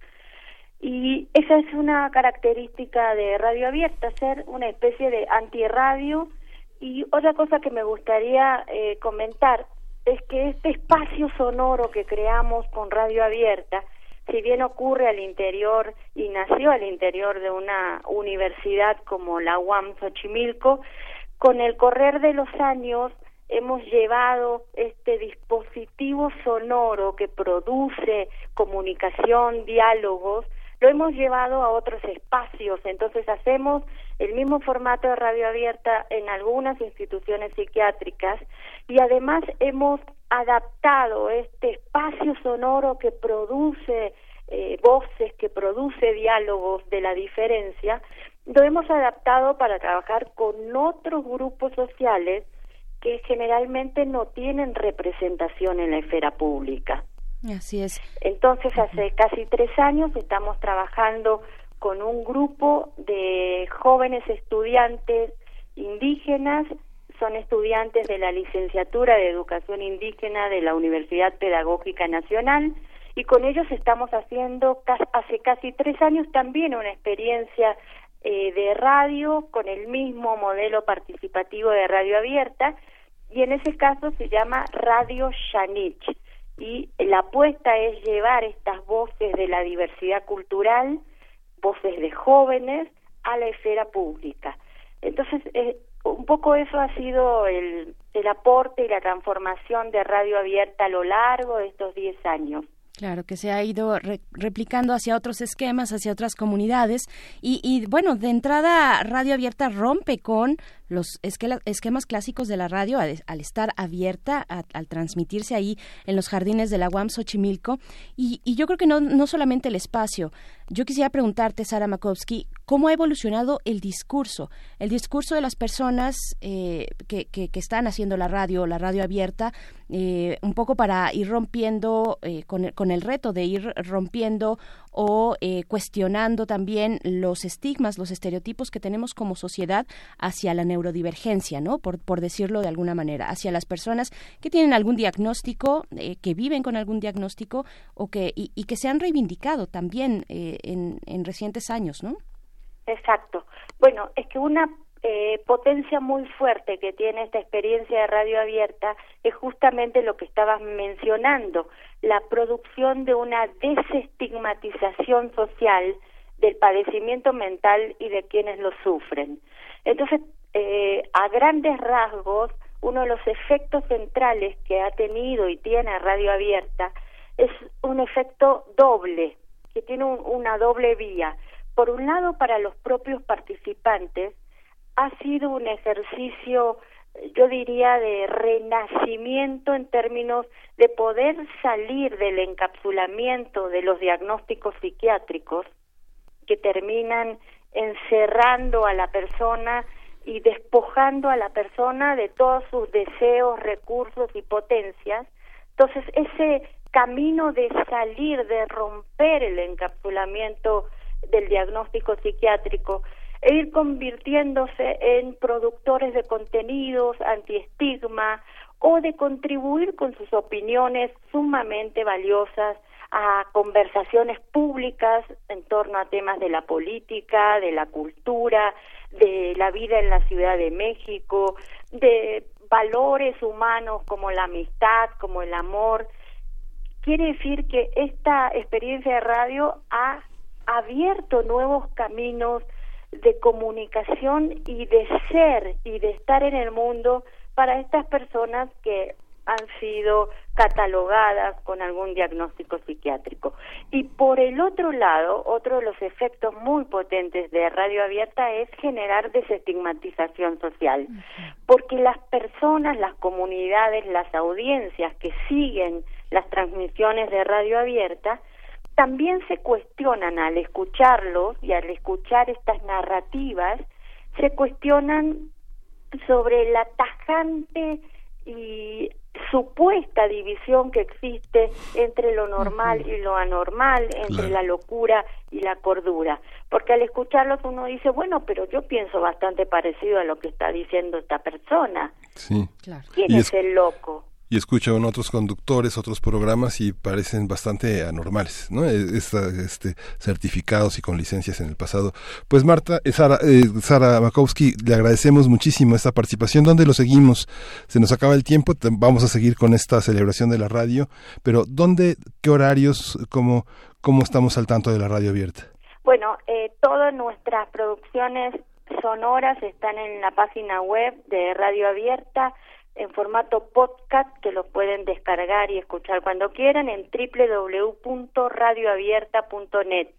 Y esa es una característica de Radio Abierta, ser una especie de antirradio. Y otra cosa que me gustaría eh, comentar es que este espacio sonoro que creamos con Radio Abierta, si bien ocurre al interior y nació al interior de una universidad como la UAM Xochimilco, con el correr de los años hemos llevado este dispositivo sonoro que produce comunicación, diálogos, lo hemos llevado a otros espacios, entonces hacemos el mismo formato de radio abierta en algunas instituciones psiquiátricas y además hemos adaptado este espacio sonoro que produce eh, voces, que produce diálogos de la diferencia, lo hemos adaptado para trabajar con otros grupos sociales que generalmente no tienen representación en la esfera pública. Así es. Entonces, hace casi tres años estamos trabajando con un grupo de jóvenes estudiantes indígenas, son estudiantes de la licenciatura de Educación Indígena de la Universidad Pedagógica Nacional y con ellos estamos haciendo hace casi tres años también una experiencia eh, de radio con el mismo modelo participativo de radio abierta y en ese caso se llama Radio Shanich y la apuesta es llevar estas voces de la diversidad cultural, voces de jóvenes, a la esfera pública. Entonces, eh, un poco eso ha sido el, el aporte y la transformación de Radio Abierta a lo largo de estos diez años. Claro, que se ha ido replicando hacia otros esquemas, hacia otras comunidades. Y, y, bueno, de entrada, Radio Abierta rompe con los esquemas clásicos de la radio al, estar abierta, al transmitirse ahí en los jardines de la UAM Xochimilco. Y, y yo creo que no, no solamente el espacio. Yo quisiera preguntarte, Sara Makovsky, ¿cómo ha evolucionado el discurso? El discurso de las personas eh, que, que, están haciendo la radio, la radio abierta, eh, un poco para ir rompiendo eh, con, con el reto de ir rompiendo o cuestionando también los estigmas, los estereotipos que tenemos como sociedad hacia la neurodivergencia, ¿no? Por, decirlo de alguna manera, hacia las personas que tienen algún diagnóstico, que viven con algún diagnóstico o que, y, y que se han reivindicado también en, en recientes años, ¿no? Exacto. Bueno, es que una eh, potencia muy fuerte que tiene esta experiencia de radio abierta es justamente lo que estabas mencionando, la producción de una desestigmatización social del padecimiento mental y de quienes lo sufren. Entonces, eh, a grandes rasgos, uno de los efectos centrales que ha tenido y tiene Radio Abierta es un efecto doble, que tiene una doble vía. Por un lado, para los propios participantes, ha sido un ejercicio, yo diría, de renacimiento en términos de poder salir del encapsulamiento de los diagnósticos psiquiátricos que terminan encerrando a la persona y despojando a la persona de todos sus deseos, recursos y potencias. Entonces, ese camino de salir, de romper el encapsulamiento del diagnóstico psiquiátrico, e ir convirtiéndose en productores de contenidos anti-estigma o de contribuir con sus opiniones sumamente valiosas a conversaciones públicas en torno a temas de la política, de la cultura, de la vida en la Ciudad de México, de valores humanos como la amistad, como el amor. Quiere decir que esta experiencia de radio ha abierto nuevos caminos de comunicación y de ser y de estar en el mundo para estas personas que han sido catalogadas con algún diagnóstico psiquiátrico. Y por el otro lado, otro de los efectos muy potentes de radio abierta es generar desestigmatización social, porque las personas, las comunidades, las audiencias que siguen las transmisiones de radio abierta también se cuestionan al escucharlos y al escuchar estas narrativas, se cuestionan sobre la tajante y supuesta división que existe entre lo normal y lo anormal, entre la locura y la cordura. Porque al escucharlos uno dice, bueno, pero yo pienso bastante parecido a lo que está diciendo esta persona. Sí. ¿Quién es el loco? Y escucho otros conductores, otros programas y parecen bastante anormales, ¿no? E, este, certificados y con licencias en el pasado. Pues Marta, eh, Sara, eh, Sara Makowski, le agradecemos muchísimo esta participación. ¿Dónde lo seguimos? Se nos acaba el tiempo, vamos a seguir con esta celebración de la radio, pero ¿dónde, qué horarios, cómo, cómo estamos al tanto de la radio abierta? Bueno, eh, todas nuestras producciones sonoras están en la página web de Radio Abierta en formato podcast que lo pueden descargar y escuchar cuando quieran en www.radioabierta.net.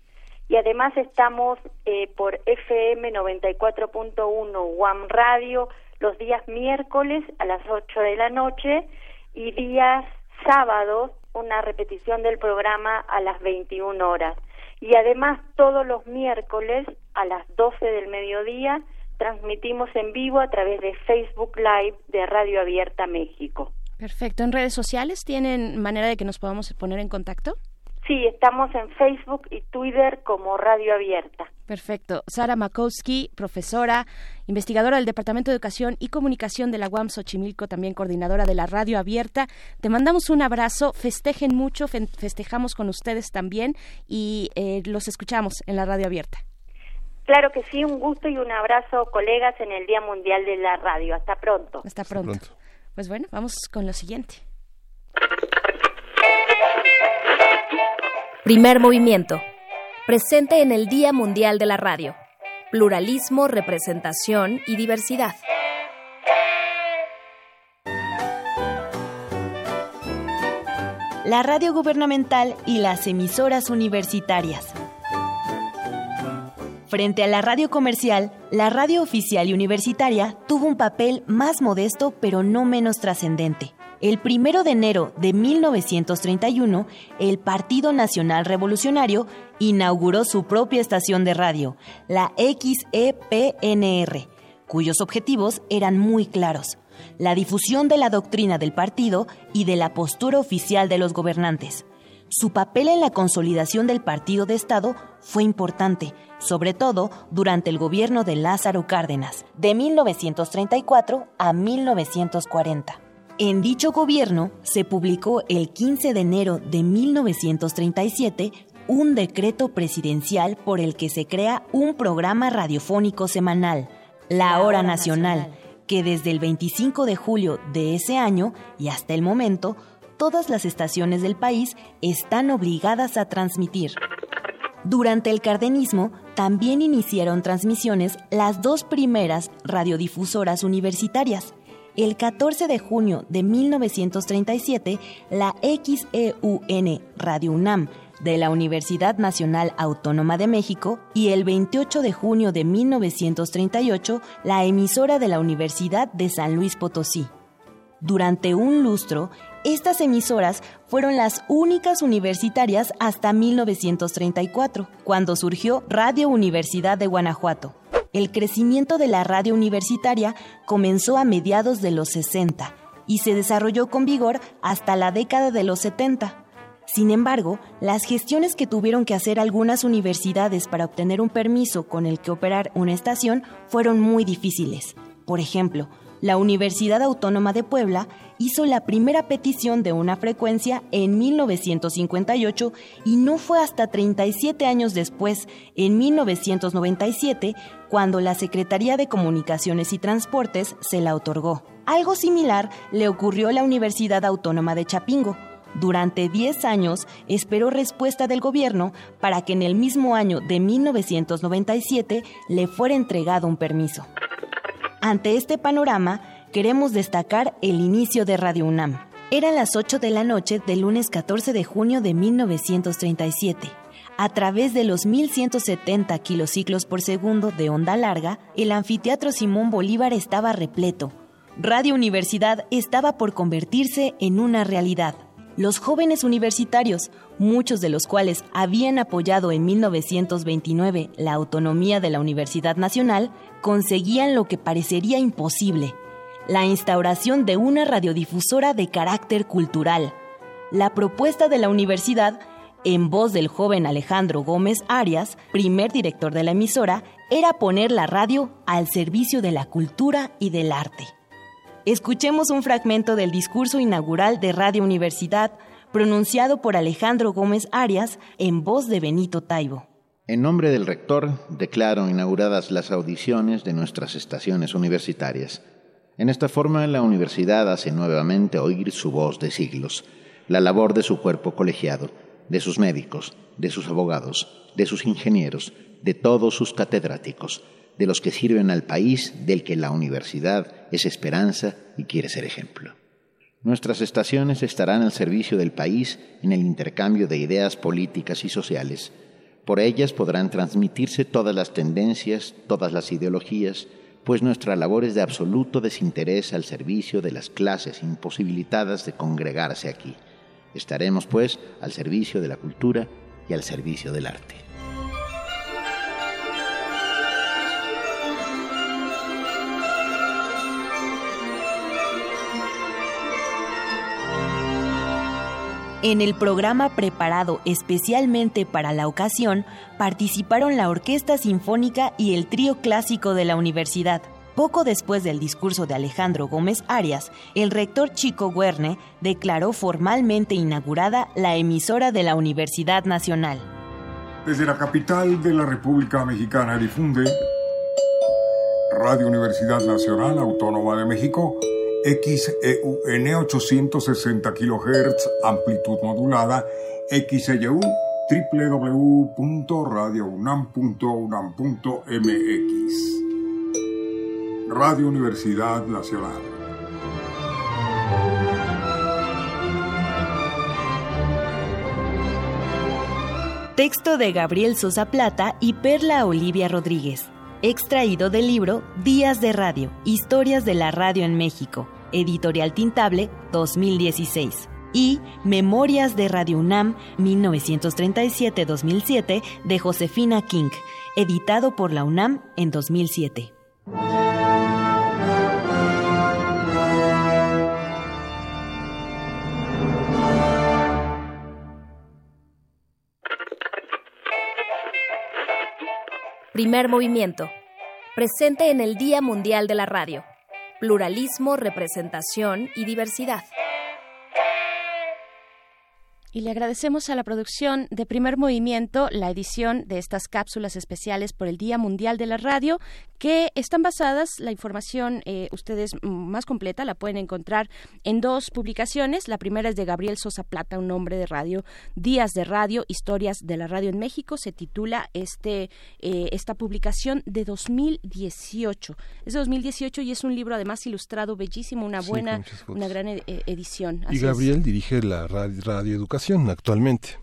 Y además estamos eh, por FM 94.1 WAM Radio los días miércoles a las 8 de la noche y días sábados una repetición del programa a las 21 horas. Y además todos los miércoles a las 12 del mediodía transmitimos en vivo a través de Facebook Live de Radio Abierta México. Perfecto. ¿En redes sociales tienen manera de que nos podamos poner en contacto? Sí, estamos en Facebook y Twitter como Radio Abierta. Perfecto. Sara Makowski, profesora, investigadora del Departamento de Educación y Comunicación de la UAM Xochimilco, también coordinadora de la Radio Abierta. Te mandamos un abrazo, festejen mucho, festejamos con ustedes también y eh, los escuchamos en la Radio Abierta. Claro que sí, un gusto y un abrazo, colegas, en el Día Mundial de la Radio. Hasta pronto. Hasta pronto. Pues bueno, vamos con lo siguiente. Primer movimiento presente en el Día Mundial de la Radio. Pluralismo, representación y diversidad. La radio gubernamental y las emisoras universitarias. Frente a la radio comercial, la radio oficial y universitaria tuvo un papel más modesto pero no menos trascendente. El primero de enero de 1931, el Partido Nacional Revolucionario inauguró su propia estación de radio, la XEPNR, cuyos objetivos eran muy claros, la difusión de la doctrina del partido y de la postura oficial de los gobernantes. Su papel en la consolidación del partido de Estado fue importante, sobre todo durante el gobierno de Lázaro Cárdenas, de 1934 a 1940. En dicho gobierno se publicó el 15 de enero de 1937 un decreto presidencial por el que se crea un programa radiofónico semanal, La Hora Nacional, que desde el 25 de julio de ese año y hasta el momento, todas las estaciones del país están obligadas a transmitir. Durante el cardenismo también iniciaron transmisiones las dos primeras radiodifusoras universitarias, el 14 de junio de 1937, la XEUN Radio UNAM de la Universidad Nacional Autónoma de México y el 28 de junio de 1938, la emisora de la Universidad de San Luis Potosí. Durante un lustro, estas emisoras fueron las únicas universitarias hasta 1934, cuando surgió Radio Universidad de Guanajuato. El crecimiento de la radio universitaria comenzó a mediados de los 60 y se desarrolló con vigor hasta la década de los 70. Sin embargo, las gestiones que tuvieron que hacer algunas universidades para obtener un permiso con el que operar una estación fueron muy difíciles. Por ejemplo, la Universidad Autónoma de Puebla hizo la primera petición de una frecuencia en 1958 y no fue hasta 37 años después, en 1997, cuando la Secretaría de Comunicaciones y Transportes se la otorgó. Algo similar le ocurrió a la Universidad Autónoma de Chapingo. Durante 10 años esperó respuesta del gobierno para que en el mismo año de 1997 le fuera entregado un permiso. Ante este panorama, queremos destacar el inicio de Radio UNAM. Eran las 8 de la noche del lunes 14 de junio de 1937. A través de los 1170 kilociclos por segundo de onda larga, el anfiteatro Simón Bolívar estaba repleto. Radio Universidad estaba por convertirse en una realidad. Los jóvenes universitarios, muchos de los cuales habían apoyado en 1929 la autonomía de la Universidad Nacional, conseguían lo que parecería imposible, la instauración de una radiodifusora de carácter cultural. La propuesta de la universidad, en voz del joven Alejandro Gómez Arias, primer director de la emisora, era poner la radio al servicio de la cultura y del arte. Escuchemos un fragmento del discurso inaugural de Radio Universidad pronunciado por Alejandro Gómez Arias en voz de Benito Taibo. En nombre del rector, declaro inauguradas las audiciones de nuestras estaciones universitarias. En esta forma, la universidad hace nuevamente oír su voz de siglos, la labor de su cuerpo colegiado, de sus médicos, de sus abogados, de sus ingenieros, de todos sus catedráticos, de los que sirven al país del que la universidad es esperanza y quiere ser ejemplo. Nuestras estaciones estarán al servicio del país en el intercambio de ideas políticas y sociales, por ellas podrán transmitirse todas las tendencias, todas las ideologías, pues nuestra labor es de absoluto desinterés al servicio de las clases imposibilitadas de congregarse aquí. Estaremos, pues, al servicio de la cultura y al servicio del arte. En el programa preparado especialmente para la ocasión participaron la Orquesta Sinfónica y el Trío Clásico de la Universidad. Poco después del discurso de Alejandro Gómez Arias, el rector Chico Guerne declaró formalmente inaugurada la emisora de la Universidad Nacional. Desde la capital de la República Mexicana difunde Radio Universidad Nacional Autónoma de México, XEUN 860 kHz, amplitud modulada, XEU www.radiounam.unam.mx. Radio Universidad Nacional. Texto de Gabriel Sosa Plata y Perla Olivia Rodríguez. Extraído del libro Días de Radio, Historias de la Radio en México, Editorial Tintable 2016. Y Memorias de Radio UNAM 1937-2007 de Josefina King, editado por la UNAM en 2007. Primer movimiento. Presente en el Día Mundial de la Radio. Pluralismo, representación y diversidad. Y le agradecemos a la producción de Primer Movimiento la edición de estas cápsulas especiales por el Día Mundial de la Radio, que están basadas, la información eh, ustedes más completa la pueden encontrar en dos publicaciones. La primera es de Gabriel Sosa Plata, un hombre de radio, Días de Radio, Historias de la Radio en México. Se titula este eh, esta publicación de 2018. Es de 2018 y es un libro además ilustrado bellísimo, una buena, una gran eh, edición. y Gabriel dirige la radio, radio Educación actualmente.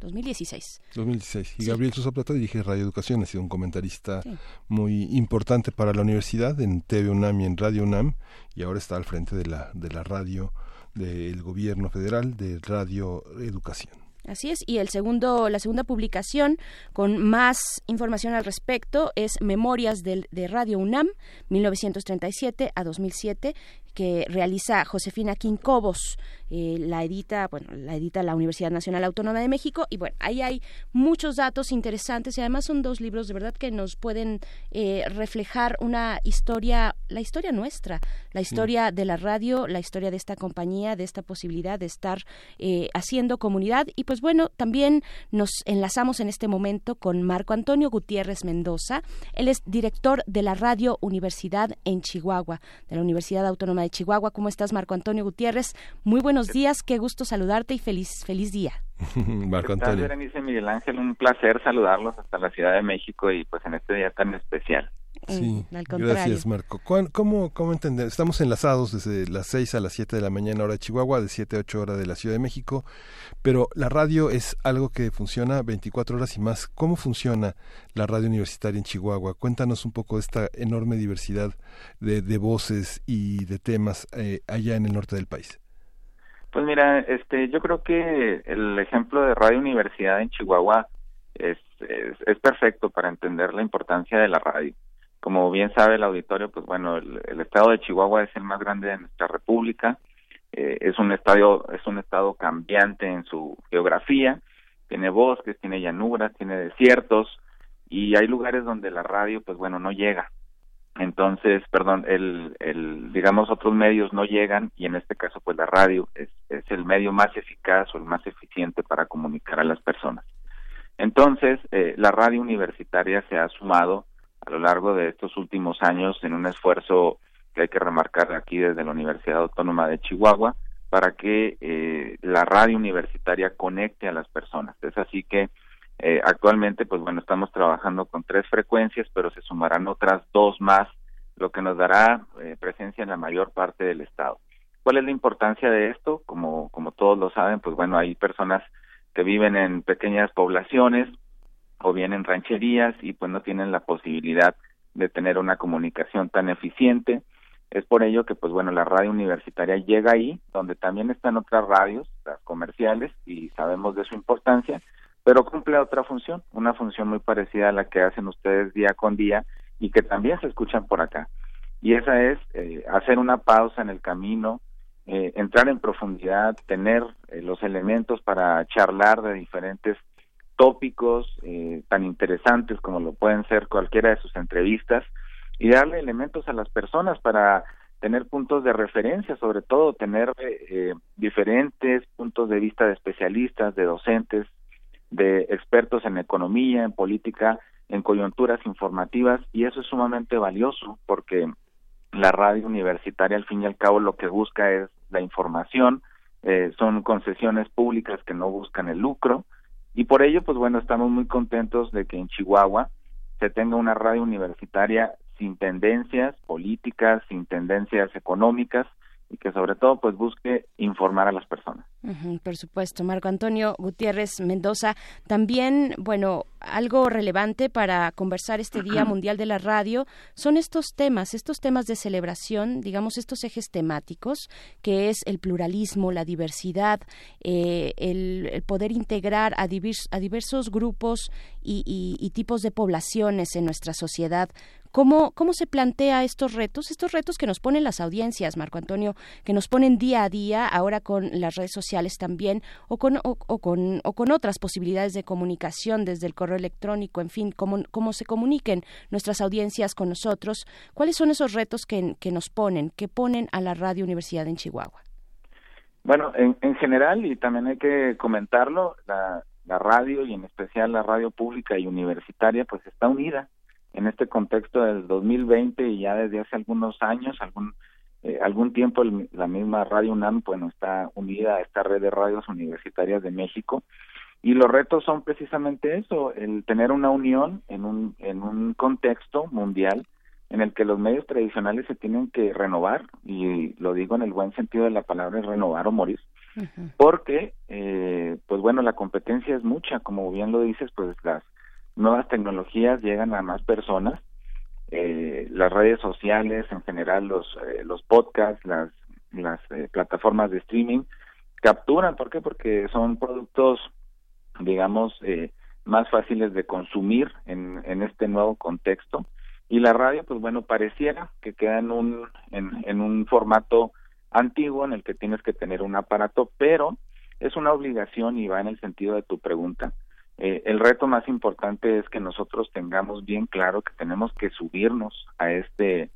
2016. 2016. Y Gabriel Sosa Plata dirige Radio Educación, ha sido un comentarista muy importante para la universidad en TV UNAM y en Radio UNAM, y ahora está al frente de la, de la radio del gobierno federal de Radio Educación. Así es, y el segundo, la segunda publicación con más información al respecto es Memorias de, de Radio UNAM, 1937 a 2007, que realiza Josefina Quincobos. Eh, la edita, bueno, la edita la Universidad Nacional Autónoma de México y bueno, ahí hay muchos datos interesantes y además son dos libros de verdad que nos pueden eh, reflejar una historia, la historia nuestra, la historia de la radio, la historia de esta compañía, de esta posibilidad de estar eh, haciendo comunidad y pues bueno, también nos enlazamos en este momento con Marco Antonio Gutiérrez Mendoza, él es director de la Radio Universidad en Chihuahua, de la Universidad Autónoma de Chihuahua. ¿Cómo estás, Marco Antonio Gutiérrez? Muy buenos días, qué gusto saludarte y feliz, feliz día. [laughs] Marco Antonio. Berenice Miguel Ángel, un placer saludarlos hasta la Ciudad de México y pues en este día tan especial. Sí, gracias Marco. ¿Cómo, ¿Cómo entender? Estamos enlazados desde las 6 a las 7 de la mañana hora de Chihuahua, de 7 a 8 horas de la Ciudad de México, pero la radio es algo que funciona 24 horas y más. ¿Cómo funciona la radio universitaria en Chihuahua? Cuéntanos un poco de esta enorme diversidad de, de voces y de temas eh, allá en el norte del país. Pues mira, este, yo creo que el ejemplo de Radio Universidad en Chihuahua es, es perfecto para entender la importancia de la radio como bien sabe el auditorio, pues bueno, el, estado de Chihuahua es el más grande de nuestra república. Eh, es un estadio, es un estado cambiante en su geografía. Tiene bosques, tiene llanuras, tiene desiertos y hay lugares donde la radio, pues bueno, no llega. Entonces, perdón, el, el, digamos, otros medios no llegan y en este caso, pues la radio es, el medio más eficaz o el más eficiente para comunicar a las personas. Entonces, eh, la radio universitaria se ha sumado a lo largo de estos últimos años en un esfuerzo que hay que remarcar aquí desde la Universidad Autónoma de Chihuahua para que eh, la radio universitaria conecte a las personas. Es así que eh, actualmente, pues bueno, estamos trabajando con tres frecuencias, pero se sumarán otras dos más, lo que nos dará eh, presencia en la mayor parte del estado. ¿Cuál es la importancia de esto? Como, como todos lo saben, pues bueno, hay personas que viven en pequeñas poblaciones, o bien en rancherías y pues no tienen la posibilidad de tener una comunicación tan eficiente. Es por ello que pues bueno, la radio universitaria llega ahí, donde también están otras radios, las comerciales, y sabemos de su importancia, pero cumple otra función, una función muy parecida a la que hacen ustedes día con día y que también se escuchan por acá. Y esa es eh, hacer una pausa en el camino eh, entrar en profundidad, tener eh, los elementos para charlar de diferentes tópicos eh, tan interesantes como lo pueden ser cualquiera de sus entrevistas y darle elementos a las personas para tener puntos de referencia, sobre todo tener eh, diferentes puntos de vista de especialistas, de docentes, de expertos en economía, en política, en coyunturas informativas y eso es sumamente valioso porque la radio universitaria al fin y al cabo lo que busca es la información, eh, son concesiones públicas que no buscan el lucro y por ello pues bueno estamos muy contentos de que en Chihuahua se tenga una radio universitaria sin tendencias políticas, sin tendencias económicas y que sobre todo pues busque informar a las personas. por supuesto, Marco Antonio Gutiérrez Mendoza. También, bueno, algo relevante para conversar este Día [clears throat] Mundial de la Radio son estos temas, estos temas de celebración, digamos, estos ejes temáticos, que es el pluralismo, la diversidad, eh, el, poder integrar a, a diversos grupos y tipos de poblaciones en nuestra sociedad ¿Cómo, ¿Cómo se plantea estos retos? Estos retos que nos ponen las audiencias, Marco Antonio, que nos ponen día a día, ahora con las redes sociales también, o con, o, con, o con otras posibilidades de comunicación desde el correo electrónico, en fin, cómo, cómo se comuniquen nuestras audiencias con nosotros. ¿Cuáles son esos retos que, que nos ponen, que ponen a la Radio Universidad en Chihuahua? Bueno, en, en general, y también hay que comentarlo, la, la radio y en especial la radio pública y universitaria, pues está unida en este contexto del 2020 y ya desde hace algunos años, algún eh, algún tiempo la misma Radio UNAM pues está unida a esta red de radios universitarias de México. Y los retos son precisamente eso, el tener una unión en un en un contexto mundial en el que los medios tradicionales se tienen que renovar y lo digo en el buen sentido de la palabra renovar o morir porque eh, pues bueno la competencia es mucha como bien lo dices pues las nuevas tecnologías llegan a más personas, eh, las redes sociales, en general los, eh, los podcasts, las, las eh, plataformas de streaming, capturan, ¿por qué? Porque son productos, digamos, más fáciles de consumir en, en este nuevo contexto. Y la radio, pues bueno, pareciera que queda en un, en, en un formato antiguo en el que tienes que tener un aparato, pero es una obligación y va en el sentido de tu pregunta eh, el reto más importante es que nosotros tengamos bien claro que tenemos que subirnos a este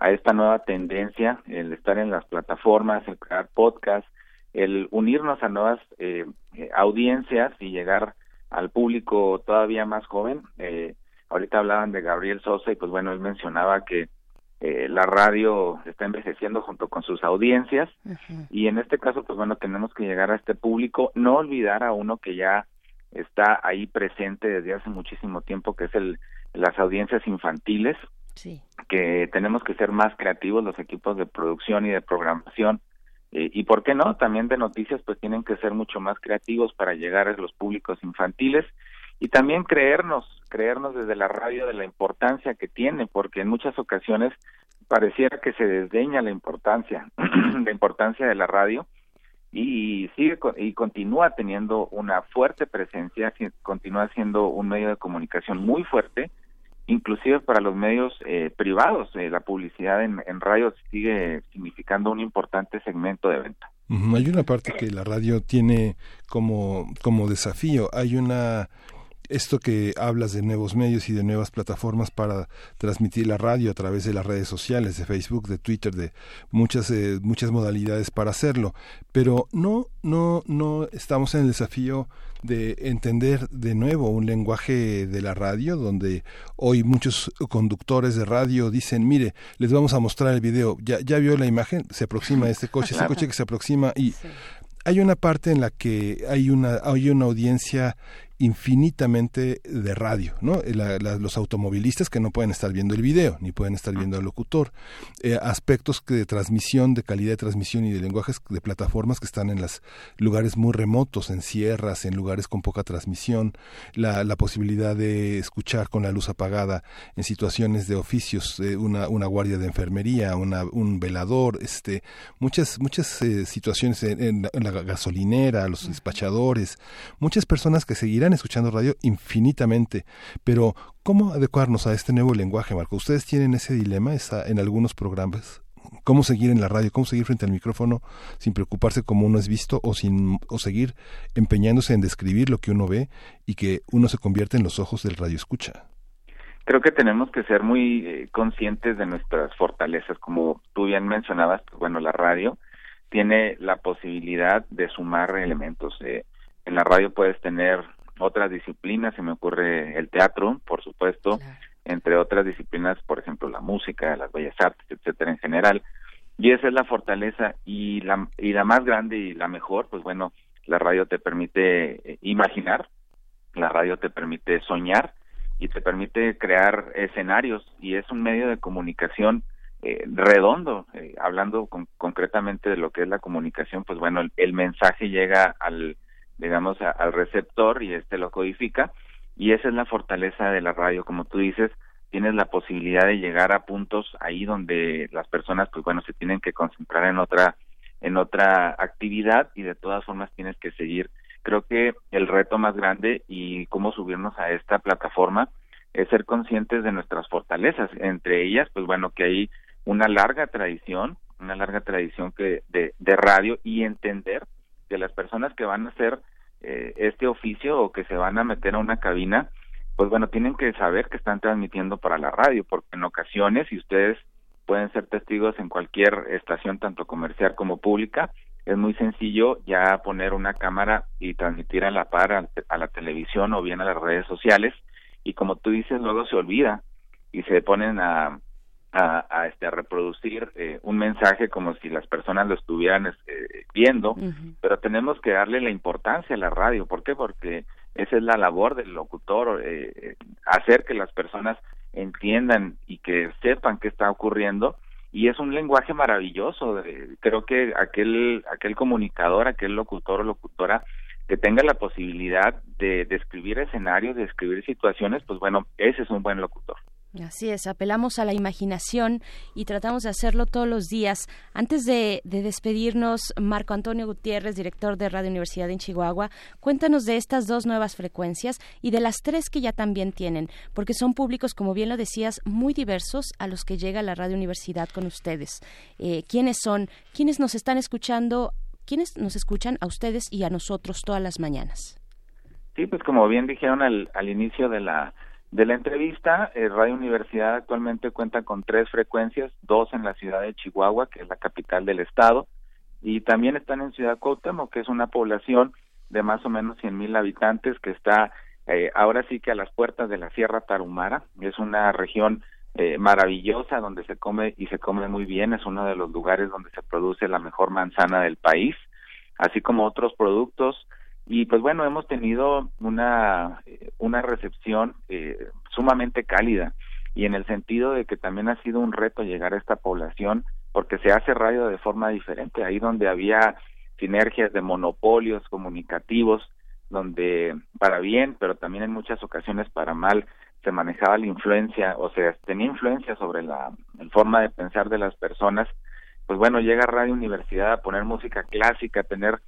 a esta nueva tendencia, el estar en las plataformas, el crear podcast, el unirnos a nuevas eh, eh, audiencias y llegar al público todavía más joven. Eh, ahorita hablaban de Gabriel Sosa y pues bueno, él mencionaba que la radio está envejeciendo junto con sus audiencias y en este caso pues bueno, tenemos que llegar a este público, no olvidar a uno que ya está ahí presente desde hace muchísimo tiempo, que es el las audiencias infantiles, que tenemos que ser más creativos los equipos de producción y de programación. Eh, y por qué no, también de noticias pues tienen que ser mucho más creativos para llegar a los públicos infantiles y también creernos, creernos desde la radio de la importancia que tiene, porque en muchas ocasiones pareciera que se desdeña la importancia, [clears throat] la importancia de la radio, y sigue y continúa teniendo una fuerte presencia, continúa siendo un medio de comunicación muy fuerte, inclusive para los medios eh, privados. Eh, la publicidad en, en radio sigue significando un importante segmento de venta. Hay una parte que la radio tiene como, como desafío, hay una esto que hablas de nuevos medios y de nuevas plataformas para transmitir la radio a través de las redes sociales, de Facebook, de Twitter, de muchas eh, muchas modalidades para hacerlo, pero no no no estamos en el desafío de entender de nuevo un lenguaje de la radio donde hoy muchos conductores de radio dicen, mire, les vamos a mostrar el video, ya ya vio la imagen, se aproxima este coche, ese coche que se aproxima y hay una parte en la que hay una hay una audiencia infinitamente de radio, ¿no? los automovilistas que no pueden estar viendo el video, ni pueden estar viendo al locutor, eh, aspectos de transmisión, de calidad de transmisión y de lenguajes de plataformas que están en los lugares muy remotos, en sierras, en lugares con poca transmisión, la, posibilidad de escuchar con la luz apagada en situaciones de oficios, eh, una, guardia de enfermería, un velador, este, muchas, muchas eh, situaciones en la gasolinera, los despachadores, muchas personas que seguirán escuchando radio infinitamente, pero ¿cómo adecuarnos a este nuevo lenguaje, Marco? ¿Ustedes tienen ese dilema en algunos programas? cómo seguir en la radio, cómo seguir frente al micrófono sin preocuparse como uno es visto o sin o seguir empeñándose en describir lo que uno ve y que uno se convierte en los ojos del radio escucha. Creo que tenemos que ser muy eh, conscientes de nuestras fortalezas, como tú bien mencionabas, pues bueno, la radio tiene la posibilidad de sumar elementos. Eh, en la radio puedes tener otras disciplinas, se me ocurre el teatro, por supuesto, entre otras disciplinas, por ejemplo, la música, las bellas artes, etcétera, en general. Y esa es la fortaleza y la, y la más grande y la mejor, pues bueno, la radio te permite eh, imaginar, la radio te permite soñar y te permite crear escenarios y es un medio de comunicación eh, redondo, eh, hablando concretamente de lo que es la comunicación, pues bueno, el, mensaje llega al, digamos, al receptor y este lo codifica y esa es la fortaleza de la radio, como tú dices, tienes la posibilidad de llegar a puntos ahí donde las personas, pues bueno, se tienen que concentrar en otra, en otra actividad y de todas formas tienes que seguir. Creo que el reto más grande y cómo subirnos a esta plataforma es ser conscientes de nuestras fortalezas, entre ellas, pues bueno, que hay una larga tradición, una larga tradición que de, de radio y entender que las personas que van a hacer eh, este oficio o que se van a meter a una cabina, pues bueno, tienen que saber que están transmitiendo para la radio, porque en ocasiones, y ustedes pueden ser testigos en cualquier estación, tanto comercial como pública, es muy sencillo ya poner una cámara y transmitir a la par a, la televisión o bien a las redes sociales, y como tú dices, luego se olvida y se ponen a, a, este, a reproducir eh, un mensaje como si las personas lo estuvieran este, viendo, pero tenemos que darle la importancia a la radio. ¿Por qué? Porque esa es la labor del locutor, eh, eh, hacer que las personas entiendan y que sepan qué está ocurriendo y es un lenguaje maravilloso. creo que aquel aquel comunicador, aquel locutor o locutora que tenga la posibilidad de describir escenarios, de describir situaciones, pues bueno, ese es un buen locutor. Así es, apelamos a la imaginación y tratamos de hacerlo todos los días. Antes de, despedirnos, Marco Antonio Gutiérrez, director de Radio Universidad en Chihuahua, cuéntanos de estas dos nuevas frecuencias y de las tres que ya también tienen, porque son públicos, como bien lo decías, muy diversos a los que llega la Radio Universidad con ustedes. Eh, ¿Quiénes son? ¿Quiénes nos están escuchando? ¿Quiénes nos escuchan a ustedes y a nosotros todas las mañanas? Sí, pues como bien dijeron al, al inicio de la de la entrevista, eh, Radio Universidad actualmente cuenta con tres frecuencias, dos en la ciudad de Chihuahua, que es la capital del estado, y también están en Ciudad Cuauhtémoc, que es una población de más o menos cien mil habitantes que está eh, ahora sí que a las puertas de la Sierra Tarumara. Es una región eh, maravillosa donde se come y se come muy bien. Es uno de los lugares donde se produce la mejor manzana del país, así como otros productos y pues bueno hemos tenido una una recepción eh, sumamente cálida y en el sentido de que también ha sido un reto llegar a esta población porque se hace radio de forma diferente ahí donde había sinergias de monopolios comunicativos donde para bien pero también en muchas ocasiones para mal se manejaba la influencia o sea tenía influencia sobre la, la forma de pensar de las personas. Pues bueno llega Radio Universidad a poner música clásica a tener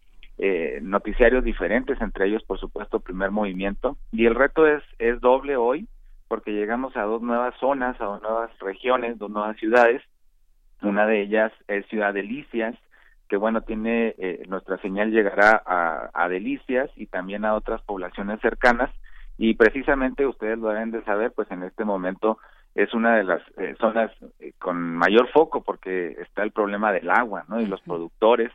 eh, noticiarios diferentes, entre ellos, por supuesto, Primer Movimiento. Y el reto es, es doble hoy, porque llegamos a dos nuevas zonas, a dos nuevas regiones, dos nuevas ciudades. Una de ellas es Ciudad Delicias, que bueno, tiene, eh, nuestra señal llegará a, a Delicias y también a otras poblaciones cercanas. Y precisamente ustedes lo deben de saber, pues en este momento es una de las eh, zonas eh, con mayor foco porque está el problema del agua, ¿no? Y los productores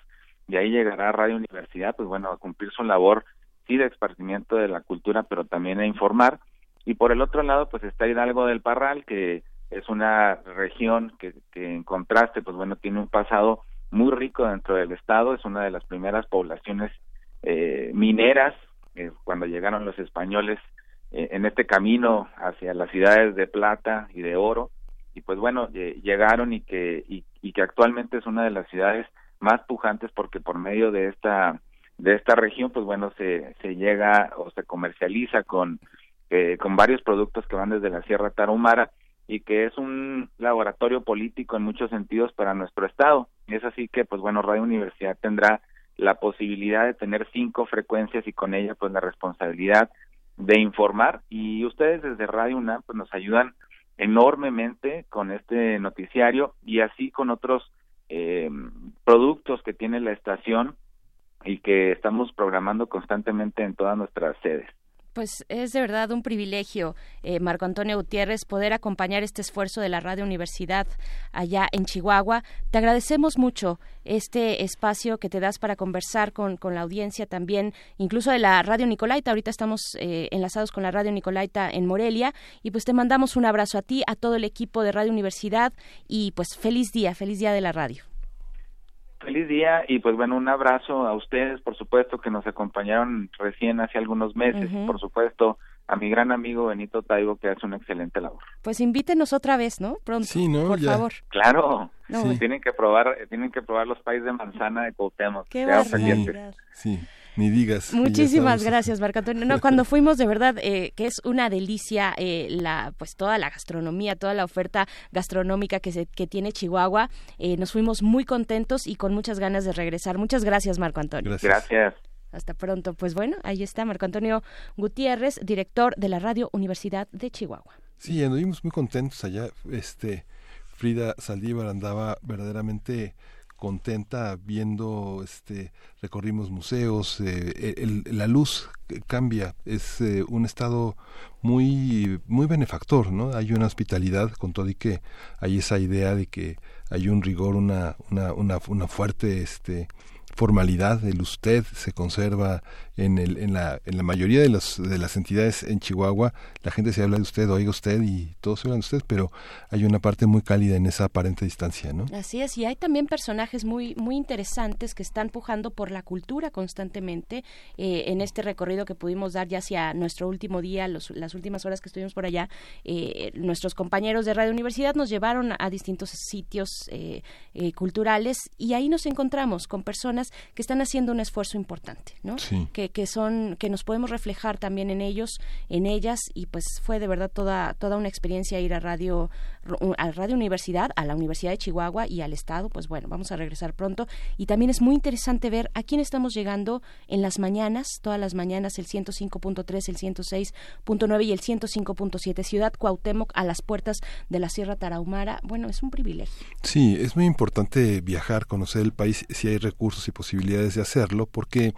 y ahí llegará Radio Universidad, pues bueno, a cumplir su labor, sí, de esparcimiento de la cultura, pero también a informar. Y por el otro lado, pues está Hidalgo del Parral, que es una región que, que en contraste, pues bueno, tiene un pasado muy rico dentro del estado, es una de las primeras poblaciones eh, mineras, eh, cuando llegaron los españoles eh, en este camino hacia las ciudades de plata y de oro, y pues bueno, llegaron y que, y que actualmente es una de las ciudades más pujantes porque por medio de esta de esta región pues bueno se se llega o se comercializa con eh, con varios productos que van desde la Sierra Tarahumara y que es un laboratorio político en muchos sentidos para nuestro estado. Es así que pues bueno Radio Universidad tendrá la posibilidad de tener cinco frecuencias y con ella pues la responsabilidad de informar. Y ustedes desde Radio UNAM pues nos ayudan enormemente con este noticiario y así con otros eh, productos que tiene la estación y que estamos programando constantemente en todas nuestras sedes. Pues es de verdad un privilegio, eh, Marco Antonio Gutiérrez, poder acompañar este esfuerzo de la Radio Universidad allá en Chihuahua. Te agradecemos mucho este espacio que te das para conversar con, la audiencia también, incluso de la Radio Nicolaita. Ahorita estamos eh, enlazados con la Radio Nicolaita en Morelia y pues te mandamos un abrazo a ti, a todo el equipo de Radio Universidad y pues feliz día, feliz día de la radio. Feliz día y pues bueno, un abrazo a ustedes, por supuesto, que nos acompañaron recién hace algunos meses, por supuesto, a mi gran amigo Benito Taibo, que hace una excelente labor. Pues invítenos otra vez, ¿no? Pronto, sí, ¿no? por favor. Claro, tienen que probar, tienen que probar los países de manzana de Cuauhtémoc. Qué Sí. Ni digas. Muchísimas gracias, Marco Antonio. No, cuando fuimos, de verdad, eh, que es una delicia eh, la, pues toda la gastronomía, toda la oferta gastronómica que, se, que tiene Chihuahua. Eh, nos fuimos muy contentos y con muchas ganas de regresar. Muchas gracias, Marco Antonio. Gracias. Hasta pronto. Pues bueno, ahí está Marco Antonio Gutiérrez, director de la Radio Universidad de Chihuahua. Sí, anduvimos muy contentos allá. Este Frida Saldívar andaba verdaderamente contenta viendo, este, recorrimos museos, eh, la luz cambia, es eh, un estado muy, muy benefactor, ¿no? Hay una hospitalidad con todo y que hay esa idea de que hay un rigor, una, una, una, una fuerte, este, formalidad, el usted se conserva en, el, en, la, en la mayoría de, los, de las entidades en Chihuahua, la gente se habla de usted, oiga usted y todos se hablan de usted, pero hay una parte muy cálida en esa aparente distancia, ¿no? Así es, y hay también personajes muy, muy interesantes que están pujando por la cultura constantemente eh, en este recorrido que pudimos dar ya hacia nuestro último día, los, las últimas horas que estuvimos por allá. Eh, nuestros compañeros de Radio Universidad nos llevaron a distintos sitios eh, culturales y ahí nos encontramos con personas que están haciendo un esfuerzo importante, ¿no? Que, que son, que nos podemos reflejar también en ellos, en ellas, y pues fue de verdad toda, toda una experiencia ir a Radio, a Radio Universidad, a la Universidad de Chihuahua y al Estado, pues bueno, vamos a regresar pronto. Y también es muy interesante ver a quién estamos llegando en las mañanas, todas las mañanas, el 105.3, el 106.9 y el 105.7, Ciudad Cuauhtémoc, a las puertas de la Sierra Tarahumara. Bueno, es un privilegio. Sí, es muy importante viajar, conocer el país, si hay recursos y posibilidades de hacerlo, porque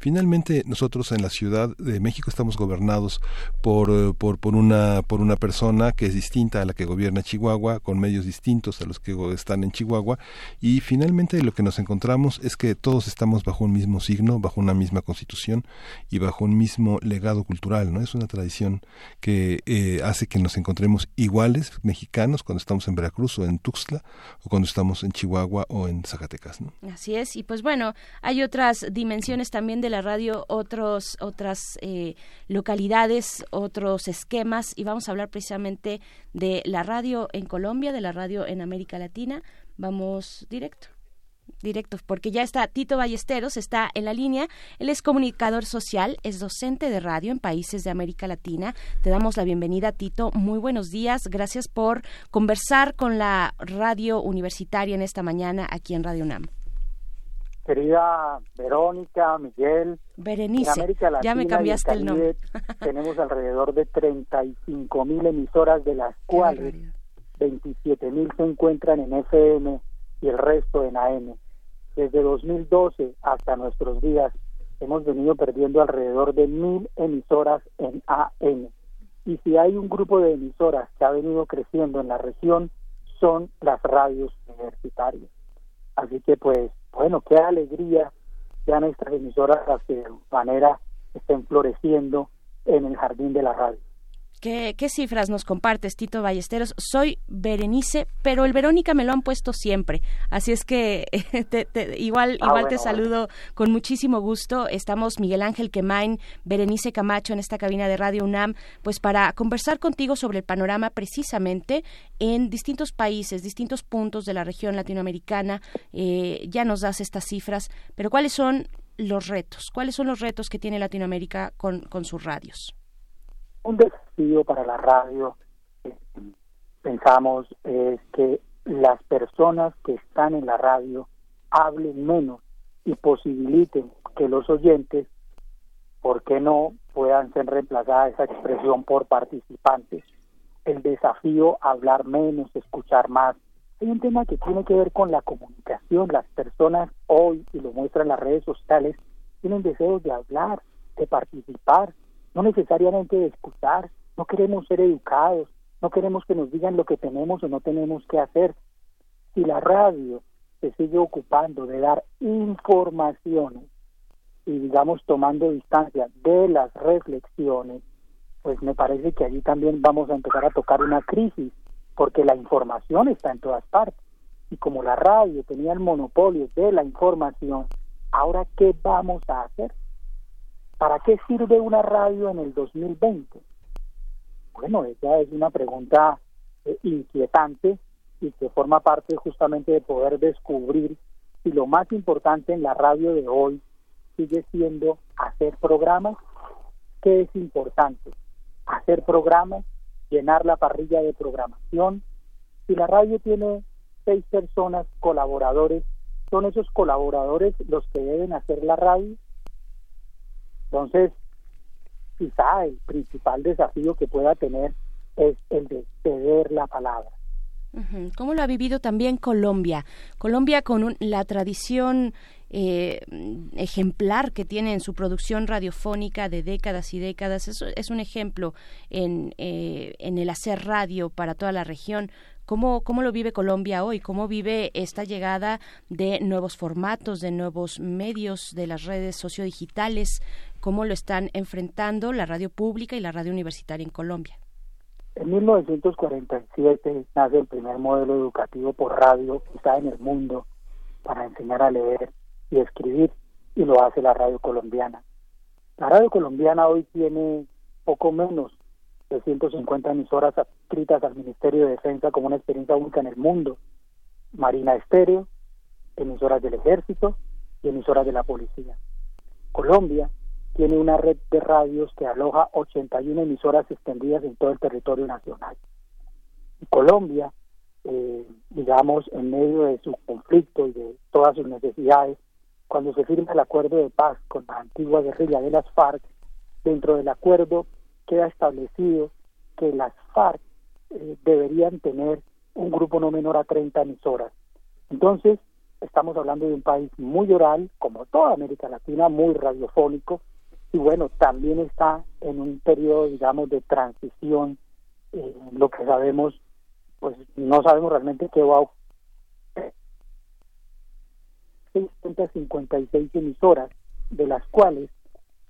finalmente nosotros en la Ciudad de México estamos gobernados por, eh, por, por, una, por una persona que es distinta a la que gobierna Chihuahua, con medios distintos a los que están en Chihuahua, y finalmente lo que nos encontramos es que todos estamos bajo un mismo signo, bajo una misma constitución y bajo un mismo legado cultural, ¿no? Es una tradición que eh, hace que nos encontremos iguales mexicanos cuando estamos en Veracruz o en Tuxtla o cuando estamos en Chihuahua o en Zacatecas, ¿no? Así es, y pues bueno, hay otras dimensiones también de la radio, otros, otras eh, localidades, otros esquemas, y vamos a hablar precisamente de la radio en Colombia, de la radio en América Latina. Vamos directo directo, porque ya está Tito Ballesteros, está en la línea. Él es comunicador social, es docente de radio en países de América Latina. Te damos la bienvenida, Tito. Muy buenos días. Gracias por conversar con la radio universitaria en esta mañana aquí en Radio UNAM querida Verónica, Miguel. Berenice, ya me cambiaste el, nombre. [laughs] tenemos alrededor de 35 mil emisoras, de las cuales 27 mil se encuentran en FM y el resto en AM. Desde 2012 hasta nuestros días hemos venido perdiendo alrededor de mil emisoras en AM. Y si hay un grupo de emisoras que ha venido creciendo en la región, son las radios universitarias. Así que pues bueno, qué alegría sean estas emisoras las que de manera estén floreciendo en el jardín de la radio. ¿Qué, cifras nos compartes, Tito Ballesteros? Soy Berenice, pero el Verónica me lo han puesto siempre. Así es que [laughs] igual, ah, igual te saludo con muchísimo gusto. Estamos Miguel Ángel Quemain, Berenice Camacho en esta cabina de Radio UNAM, pues para conversar contigo sobre el panorama precisamente en distintos países, distintos puntos de la región latinoamericana. Eh, ya nos das estas cifras, pero ¿cuáles son los retos? ¿Cuáles son los retos que tiene Latinoamérica con, con sus radios? Un desafío para la radio, eh, pensamos, es que las personas que están en la radio hablen menos y posibiliten que los oyentes, ¿por qué no?, puedan ser reemplazadas esa expresión por participantes. El desafío, hablar menos, escuchar más, Hay un tema que tiene que ver con la comunicación. Las personas hoy, y lo muestran las redes sociales, tienen deseos de hablar, de participar, no necesariamente escuchar. No queremos ser educados, no queremos que nos digan lo que tenemos o no tenemos que hacer. Si la radio se sigue ocupando de dar informaciones y digamos tomando distancia de las reflexiones, pues me parece que allí también vamos a empezar a tocar una crisis, porque la información está en todas partes. Y como la radio tenía el monopolio de la información, ahora ¿qué vamos a hacer? ¿Para qué sirve una radio en el 2020? Bueno, esa es una pregunta eh, inquietante y que forma parte justamente de poder descubrir si lo más importante en la radio de hoy sigue siendo hacer programas. ¿Qué es importante? Hacer programas, llenar la parrilla de programación. Si la radio tiene seis personas, colaboradores, ¿son esos colaboradores los que deben hacer la radio? Entonces, quizá el principal desafío que pueda tener es el de ceder la palabra. ¿Cómo lo ha vivido también Colombia? Colombia con la tradición eh, ejemplar que tiene en su producción radiofónica de décadas y décadas. Es, es un ejemplo en, eh, en el hacer radio para toda la región. ¿Cómo, ¿Cómo lo vive Colombia hoy? ¿Cómo vive esta llegada de nuevos formatos, de nuevos medios, de las redes sociodigitales? ¿Cómo lo están enfrentando la radio pública y la radio universitaria en Colombia? En 1947 nace el primer modelo educativo por radio quizá en el mundo para enseñar a leer y escribir y lo hace la radio colombiana. La radio colombiana hoy tiene poco menos de 150 emisoras adscritas al Ministerio de Defensa como una experiencia única en el mundo. Marina Estéreo, emisoras del Ejército y emisoras de la Policía. Colombia tiene una red de radios que aloja 81 emisoras extendidas en todo el territorio nacional. Colombia, eh, digamos, en medio de su conflicto y de todas sus necesidades, cuando se firma el acuerdo de paz con la antigua guerrilla de las FARC, dentro del acuerdo queda establecido que las FARC eh, deberían tener un grupo no menor a 30 emisoras. Entonces, estamos hablando de un país muy oral, como toda América Latina, muy radiofónico, y bueno, también está en un periodo, digamos, de transición, eh, lo que sabemos, pues no sabemos realmente qué va a ocurrir. 656 emisoras, de las cuales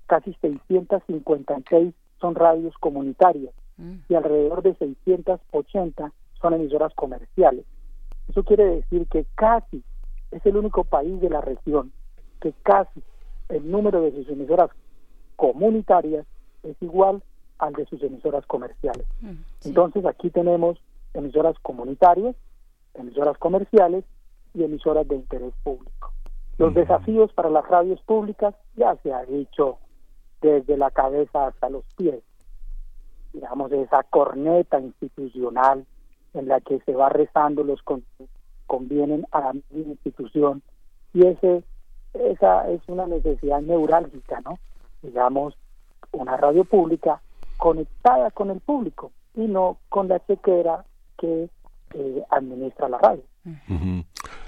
casi 656 son radios comunitarias mm. y alrededor de 680 son emisoras comerciales. Eso quiere decir que casi es el único país de la región que casi el número de sus emisoras comunitarias es igual al de sus emisoras comerciales. Mm, Entonces aquí tenemos emisoras comunitarias, emisoras comerciales y emisoras de interés público. Los mm. desafíos para las radios públicas ya se ha dicho desde la cabeza hasta los pies. Digamos, esa corneta institucional en la que se va rezando los que convienen a la institución y ese esa es una necesidad neurálgica, ¿no? Digamos, una radio pública conectada con el público y no con la chequera que eh, administra la radio.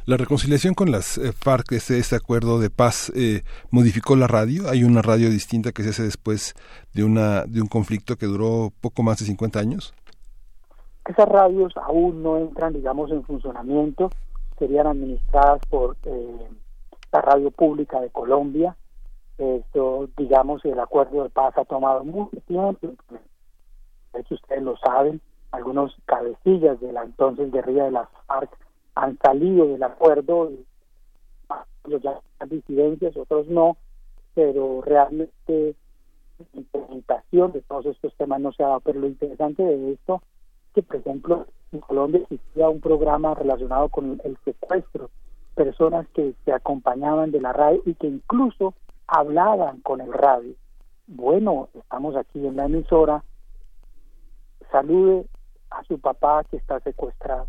La reconciliación con las eh, FARC, ese, ese, acuerdo de paz, eh, modificó la radio. Hay una radio distinta que se hace después de, una, de un conflicto que duró poco más de 50 años. Esas radios aún no entran, digamos, en funcionamiento. Serían administradas por la radio pública de Colombia, esto, digamos, el acuerdo de paz ha tomado mucho tiempo. De ustedes lo saben, algunos cabecillas de la entonces guerrilla de las FARC han salido del acuerdo, ya disidencias, otros no, pero realmente la implementación de todos estos temas no se ha dado. Pero lo interesante de esto es que, por ejemplo, en Colombia existía un programa relacionado con el secuestro, personas que se acompañaban de la RAE y que incluso hablaban con el radio. Bueno, estamos aquí en la emisora, salude a su papá que está secuestrado.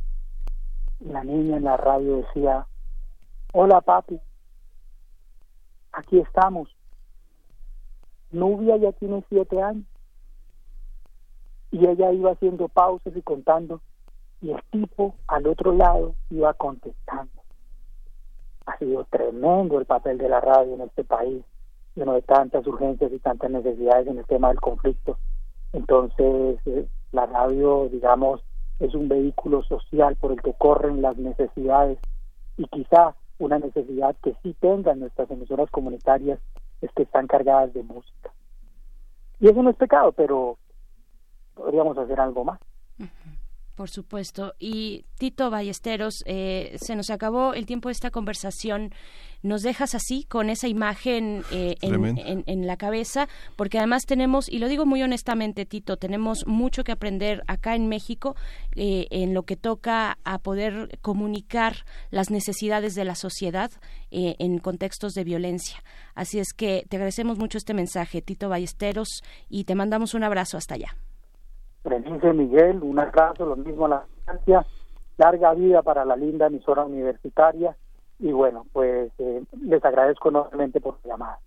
La niña en la radio decía, hola papi, aquí estamos. Nubia ya tiene siete años. Y ella iba haciendo pausas y contando, y el tipo al otro lado iba contestando. Ha sido tremendo el papel de la radio en este país, lleno de tantas urgencias y tantas necesidades en el tema del conflicto. Entonces, eh, la radio, digamos, es un vehículo social por el que corren las necesidades y quizá una necesidad que sí tengan nuestras emisoras comunitarias es que están cargadas de música. Y eso no es pecado, pero podríamos hacer algo más. Por supuesto. Y Tito Ballesteros, eh, se nos acabó el tiempo de esta conversación. Nos dejas así, con esa imagen eh, en, la cabeza, porque además tenemos, y lo digo muy honestamente, Tito, tenemos mucho que aprender acá en México eh, en lo que toca a poder comunicar las necesidades de la sociedad en contextos de violencia. Así es que te agradecemos mucho este mensaje, Tito Ballesteros, y te mandamos un abrazo hasta allá. Berenice Miguel, un abrazo, lo mismo a la distancia, larga vida para la linda emisora universitaria y bueno, pues eh, les agradezco enormemente por la llamada.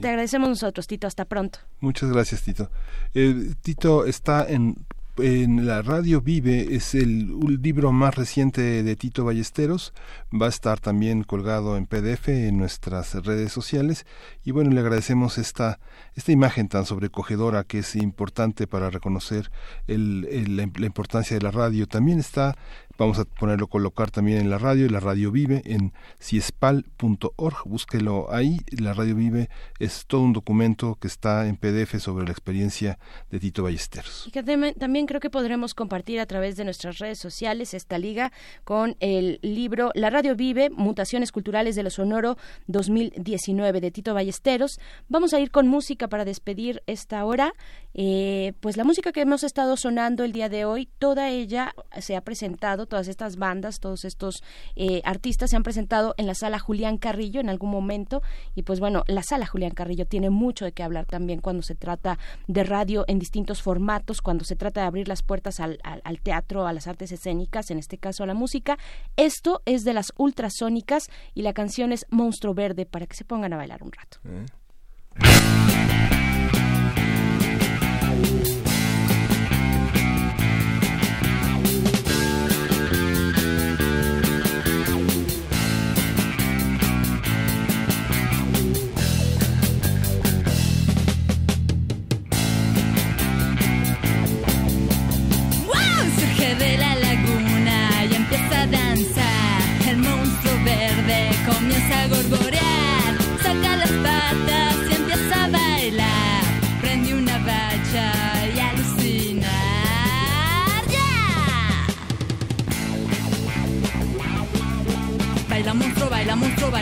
Te agradecemos nosotros, Tito. Hasta pronto. Muchas gracias, Tito. Eh, Tito está en en la radio Vive es el, libro más reciente de Tito Ballesteros. Va a estar también colgado en PDF en nuestras redes sociales. Y bueno, le agradecemos esta, esta imagen tan sobrecogedora que es importante para reconocer la, importancia de la radio. También está Vamos a ponerlo, colocar también en la radio. La radio vive en ciespal.org. Búsquelo ahí. La radio vive es todo un documento que está en PDF sobre la experiencia de Tito Ballesteros. Y que también creo que podremos compartir a través de nuestras redes sociales esta liga con el libro La radio vive, Mutaciones Culturales de lo Sonoro 2019 de Tito Ballesteros. Vamos a ir con música para despedir esta hora. Eh, pues la música que hemos estado sonando el día de hoy, toda ella se ha presentado todas estas bandas, todos estos eh, artistas se han presentado en la sala Julián Carrillo en algún momento y pues bueno, la sala Julián Carrillo tiene mucho de qué hablar también cuando se trata de radio en distintos formatos, cuando se trata de abrir las puertas al, teatro, a las artes escénicas, en este caso a la música. Esto es de las ultrasónicas y la canción es Monstruo Verde para que se pongan a bailar un rato. Eh.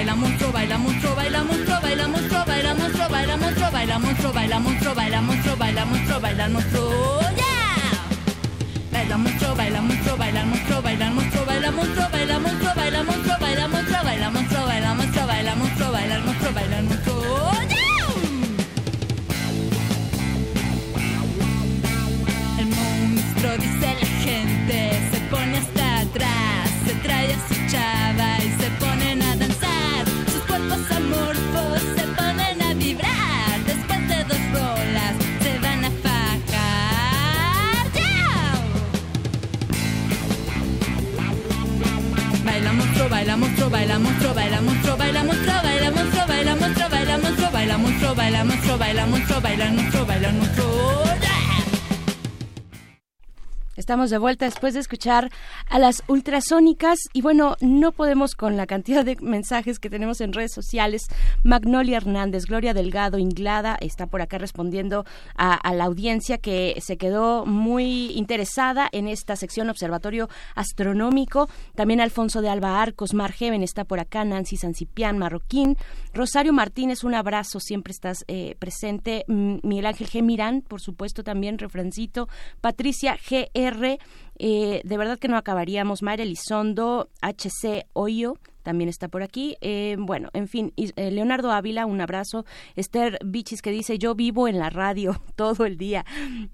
Baila monstruo, baila monstruo, baila monstruo, baila monstruo, baila monstruo, baila monstruo, baila monstruo, baila monstruo, baila monstruo, baila monstruo, baila monstruo, baila monstruo, baila mucho, baila mucho, baila mucho, baila mucho, baila mucho, baila mucho, baila monstruo, baila monstruo, baila monstruo, baila monstruo, baila monstruo, baila monstruo, baila monstruo, baila monstruo, baila monstruo, baila monstruo, baila monstruo, baila monstruo. Estamos de vuelta después de escuchar a las ultrasónicas y bueno, no podemos con la cantidad de mensajes que tenemos en redes sociales. Magnolia Hernández, Gloria Delgado, Inglada, está por acá respondiendo a, la audiencia que se quedó muy interesada en esta sección Observatorio Astronómico. También Alfonso de Alba Arcos, Margeven está por acá, Nancy Sancipián, Marroquín, Rosario Martínez, un abrazo, siempre estás eh, presente. Miguel Ángel G. Mirán, por supuesto, también, refrancito. Patricia G. Eh, de verdad que no acabaríamos. Mayra Elizondo, HC Hoyo, también está por aquí. Eh, bueno, en fin, eh, Leonardo Ávila, un abrazo. Esther Bichis que dice, yo vivo en la radio [laughs] todo el día.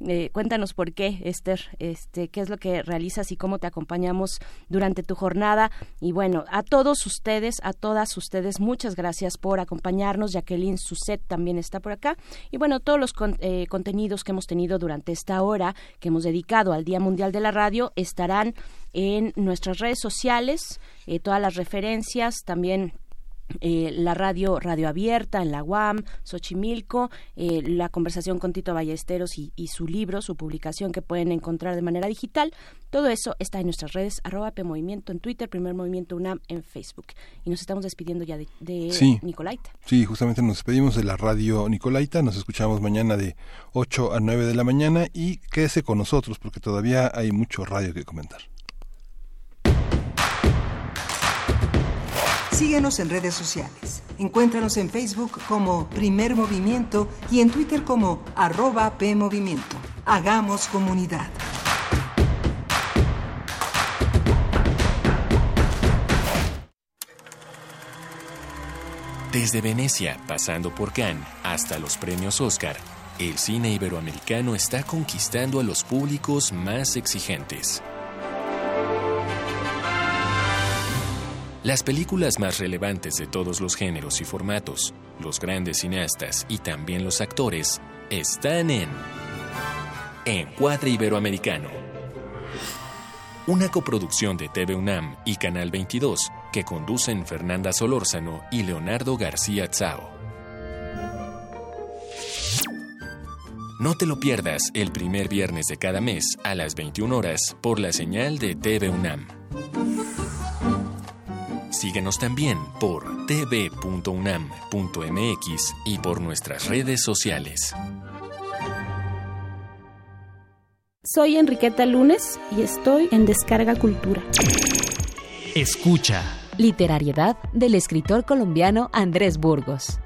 Eh, cuéntanos por qué, Esther, este, qué es lo que realizas y cómo te acompañamos durante tu jornada. Y bueno, a todos ustedes, a todas ustedes, muchas gracias por acompañarnos. Jacqueline Suset también está por acá. Y bueno, todos los contenidos que hemos tenido durante esta hora que hemos dedicado al Día Mundial de la Radio estarán en nuestras redes sociales, eh, todas las referencias, también eh, la radio Radio Abierta en la UAM, Xochimilco, eh, la conversación con Tito Ballesteros y, su libro, su publicación que pueden encontrar de manera digital. Todo eso está en nuestras redes, arroba Movimiento en Twitter, Primer Movimiento UNAM en Facebook. Y nos estamos despidiendo ya de, de Nicolaita. Sí, justamente nos despedimos de la radio Nicolaita, nos escuchamos mañana de 8 a 9 de la mañana y quédese con nosotros porque todavía hay mucho radio que comentar. Síguenos en redes sociales. Encuéntranos en Facebook como Primer Movimiento y en Twitter como arroba PMovimiento. Hagamos comunidad. Desde Venecia, pasando por Cannes, hasta los premios Oscar, el cine iberoamericano está conquistando a los públicos más exigentes. Las películas más relevantes de todos los géneros y formatos, los grandes cineastas y también los actores están en Encuadre Iberoamericano. Una coproducción de TV UNAM y Canal 22 que conducen Fernanda Solórzano y Leonardo García Tsao. No te lo pierdas el primer viernes de cada mes a las 21 horas por la señal de TV UNAM. Síguenos también por tv.unam.mx y por nuestras redes sociales. Soy Enriqueta Lunes y estoy en Descarga Cultura. Escucha. Literariedad del escritor colombiano Andrés Burgos.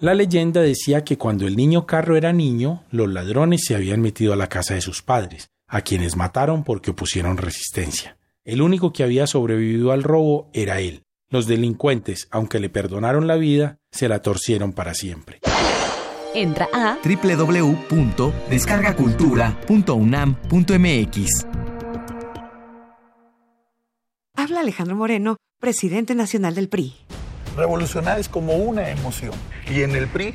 La leyenda decía que cuando el niño Carro era niño, los ladrones se habían metido a la casa de sus padres, a quienes mataron porque opusieron resistencia. El único que había sobrevivido al robo era él. Los delincuentes, aunque le perdonaron la vida, se la torcieron para siempre. Entra a www.descargacultura.unam.mx. Habla Alejandro Moreno, presidente nacional del PRI. Revolucionar es como una emoción. Y en el PRI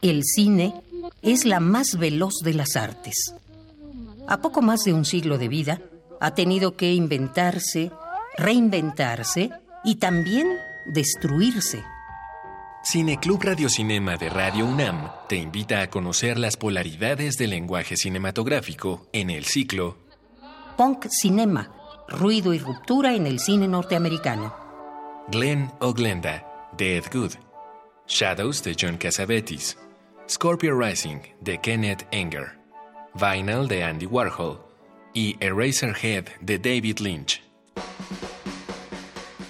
El cine es la más veloz de las artes. A poco más de un siglo de vida, ha tenido que inventarse, reinventarse y también destruirse. Cineclub Radiocinema de Radio UNAM te invita a conocer las polaridades del lenguaje cinematográfico en el ciclo Punk Cinema, ruido y ruptura en el cine norteamericano. Glenn o Glenda, de Ed Good. Shadows de John Cassavetes. Scorpio Rising de Kenneth Enger, Vinyl de Andy Warhol y Eraserhead de David Lynch.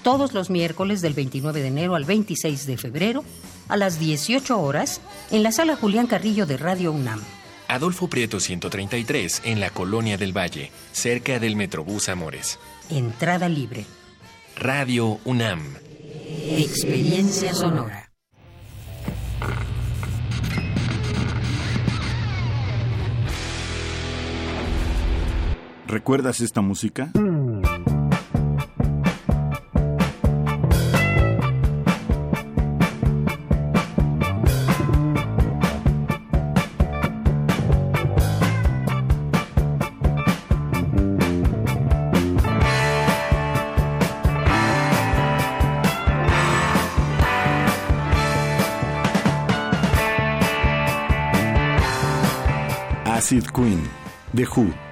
Todos los miércoles del 29 de enero al 26 de febrero a las 18 horas en la sala Julián Carrillo de Radio UNAM. Adolfo Prieto 133 en la Colonia del Valle, cerca del Metrobús Amores. Entrada libre. Radio UNAM. Experiencia sonora. ¿Recuerdas esta música? Acid Queen, The Who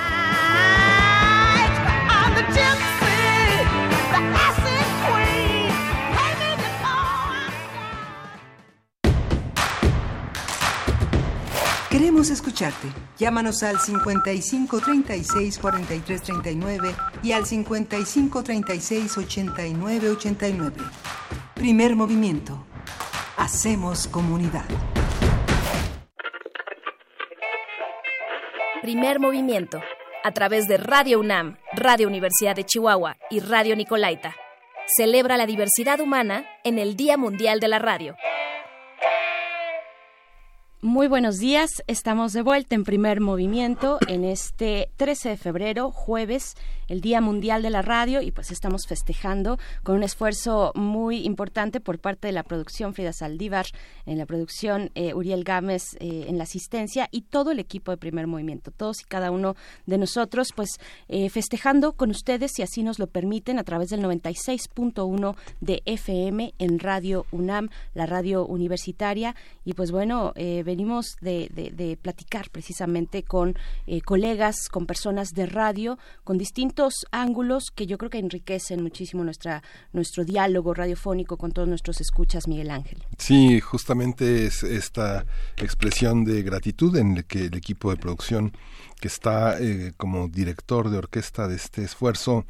Queremos escucharte. Llámanos al 55 36 43 39 y al 55 36 89 89. Primer movimiento. Hacemos comunidad. Primer movimiento. A través de Radio UNAM, Radio Universidad de Chihuahua y Radio Nicolaita. Celebra la diversidad humana en el Día Mundial de la Radio. Muy buenos días, estamos de vuelta en primer movimiento en este 13 de febrero, jueves, el Día Mundial de la Radio y pues estamos festejando con un esfuerzo muy importante por parte de la producción Frida Saldívar, en la producción eh, Uriel Gámez eh, en la asistencia y todo el equipo de primer movimiento, todos y cada uno de nosotros pues eh, festejando con ustedes si así nos lo permiten a través del 96.1 de FM en Radio UNAM, la radio universitaria. Y pues bueno, venimos de, platicar precisamente con eh, colegas, con personas de radio, con distintos ángulos que yo creo que enriquecen muchísimo nuestra, nuestro diálogo radiofónico con todos nuestros escuchas, Miguel Ángel. Sí, justamente es esta expresión de gratitud en el que el equipo de producción que está eh, como director de orquesta de este esfuerzo,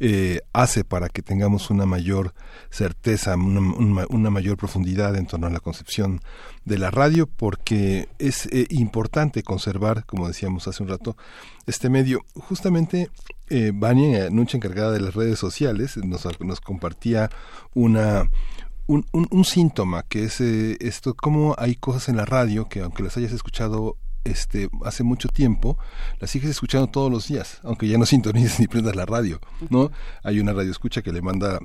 eh, hace para que tengamos una mayor certeza, una, mayor profundidad en torno a la concepción de la radio, porque es eh, importante conservar, como decíamos hace un rato, este medio. Justamente, eh, Vania Nucha, encargada de las redes sociales, nos, nos compartía una un, un, síntoma que es eh, esto, cómo hay cosas en la radio que aunque las hayas escuchado este, hace mucho tiempo, la sigues escuchando todos los días, aunque ya no [laughs] sintonices ni prendas la radio, ¿no? Hay una radio escucha que le manda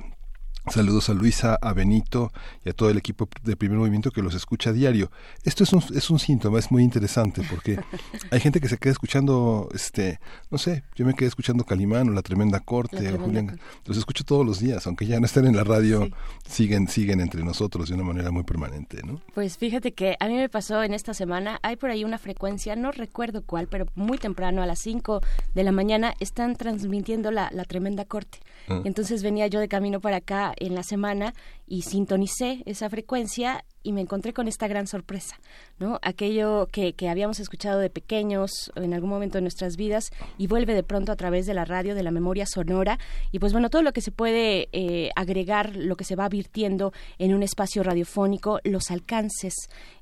Saludos a Luisa, a Benito y a todo el equipo de Primer Movimiento que los escucha a diario. Esto es un, es un síntoma, es muy interesante porque [laughs] hay gente que se queda escuchando, este, no sé, yo me quedé escuchando Calimán o La Tremenda Corte o Julián. Los escucho todos los días, aunque ya no estén en la radio, siguen, siguen entre nosotros de una manera muy permanente, ¿no? Pues fíjate que a mí me pasó en esta semana, hay por ahí una frecuencia, no recuerdo cuál, pero muy temprano, a las 5 de la mañana, están transmitiendo la, la Tremenda Corte. Ah. Entonces venía yo de camino para acá en la semana y sintonicé esa frecuencia y me encontré con esta gran sorpresa, ¿no? Aquello que, que, habíamos escuchado de pequeños en algún momento de nuestras vidas y vuelve de pronto a través de la radio, de la memoria sonora y pues bueno, todo lo que se puede eh, agregar, lo que se va virtiendo en un espacio radiofónico, los alcances,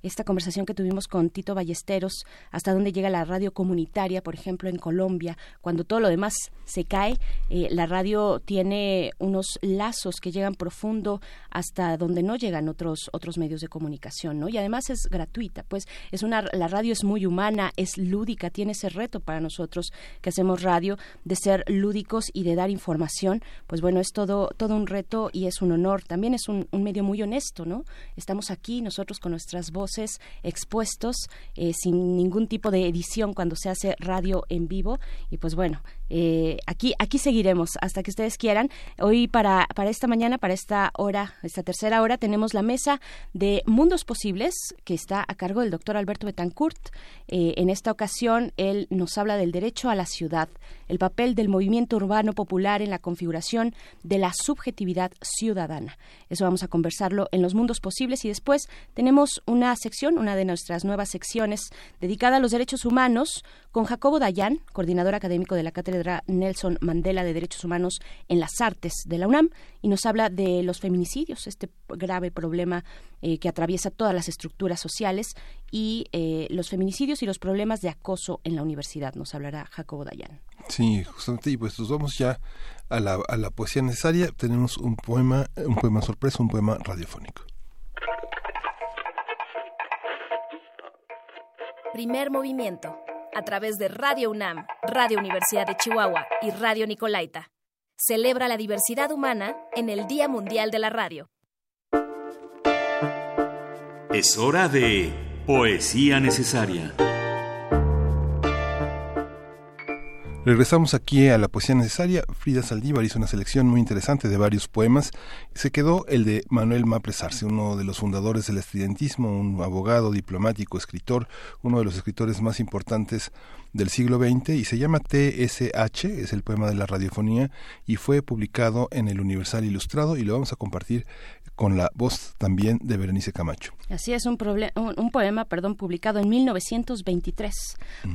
esta conversación que tuvimos con Tito Ballesteros, hasta dónde llega la radio comunitaria, por ejemplo, en Colombia, cuando todo lo demás se cae, eh, la radio tiene unos lazos que llegan profundo hasta donde no llegan otros, otros medios de comunicación, ¿no? Y además es gratuita, pues es una la radio es muy humana, es lúdica, tiene ese reto para nosotros que hacemos radio de ser lúdicos y de dar información, pues bueno, es todo todo un reto y es un honor, también es un, medio muy honesto, ¿no? Estamos aquí nosotros con nuestras voces expuestos eh, sin ningún tipo de edición cuando se hace radio en vivo y pues bueno, eh, aquí aquí seguiremos hasta que ustedes quieran. Hoy para para esta mañana, para esta hora, esta tercera hora tenemos la mesa de Mundos Posibles, que está a cargo del doctor Alberto Betancourt. Eh, en esta ocasión, él nos habla del derecho a la ciudad, el papel del movimiento urbano popular en la configuración de la subjetividad ciudadana. Eso vamos a conversarlo en los Mundos Posibles y después tenemos una sección, una de nuestras nuevas secciones dedicada a los derechos humanos con Jacobo Dayan, coordinador académico de la Cátedra Nelson Mandela de Derechos Humanos en las Artes de la UNAM, y nos habla de los feminicidios, este grave problema eh, que atraviesa todas las estructuras sociales y eh, los feminicidios y los problemas de acoso en la universidad. Nos hablará Jacobo Dayan. Sí, justamente, y pues nos vamos ya a la, a la poesía necesaria. Tenemos un poema, un poema sorpresa, un poema radiofónico. Primer movimiento, a través de Radio UNAM, Radio Universidad de Chihuahua y Radio Nicolaita. Celebra la diversidad humana en el Día Mundial de la Radio. Es hora de Poesía Necesaria. Regresamos aquí a la poesía necesaria. Frida Saldívar hizo una selección muy interesante de varios poemas. Se quedó el de Manuel Maples Arce, uno de los fundadores del estudiantismo, un abogado, diplomático, escritor, uno de los escritores más importantes del siglo XX y se llama TSH, es el poema de la radiofonía y fue publicado en el Universal Ilustrado y lo vamos a compartir con la voz también de Berenice Camacho. Así es, un, un, poema perdón, publicado en 1923,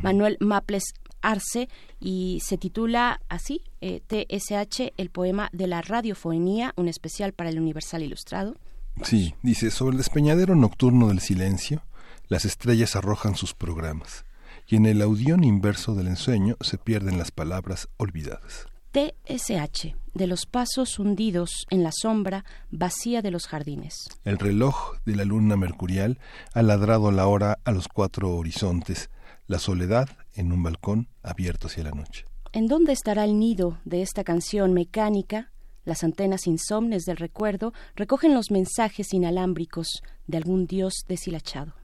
Manuel Maples Arce, y se titula así, eh, TSH, el poema de la radiofonía, un especial para el Universal Ilustrado. Sí, dice, sobre el despeñadero nocturno del silencio, las estrellas arrojan sus programas, y en el audión inverso del ensueño se pierden las palabras olvidadas. TSH, de los pasos hundidos en la sombra vacía de los jardines. El reloj de la luna mercurial ha ladrado la hora a los cuatro horizontes, la soledad en un balcón abierto hacia la noche. ¿En dónde estará el nido de esta canción mecánica? Las antenas insomnes del recuerdo recogen los mensajes inalámbricos de algún dios deshilachado.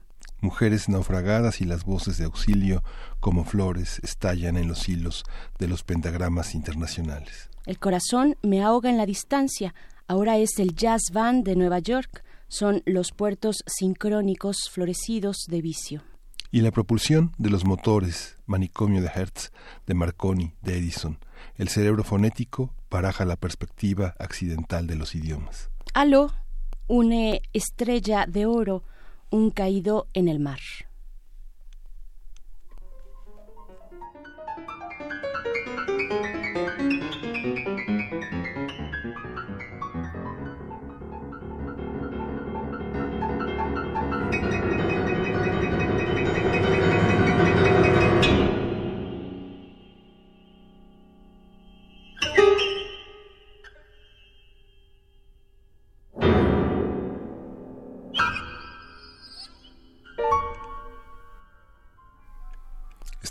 Mujeres naufragadas y las voces de auxilio como flores estallan en los hilos de los pentagramas internacionales. El corazón me ahoga en la distancia. Ahora es el Jazz Band de Nueva York. Son los puertos sincrónicos florecidos de vicio. Y la propulsión de los motores, manicomio de Hertz, de Marconi, de Edison. El cerebro fonético baraja la perspectiva accidental de los idiomas. Aló, una estrella de oro un caído en el mar.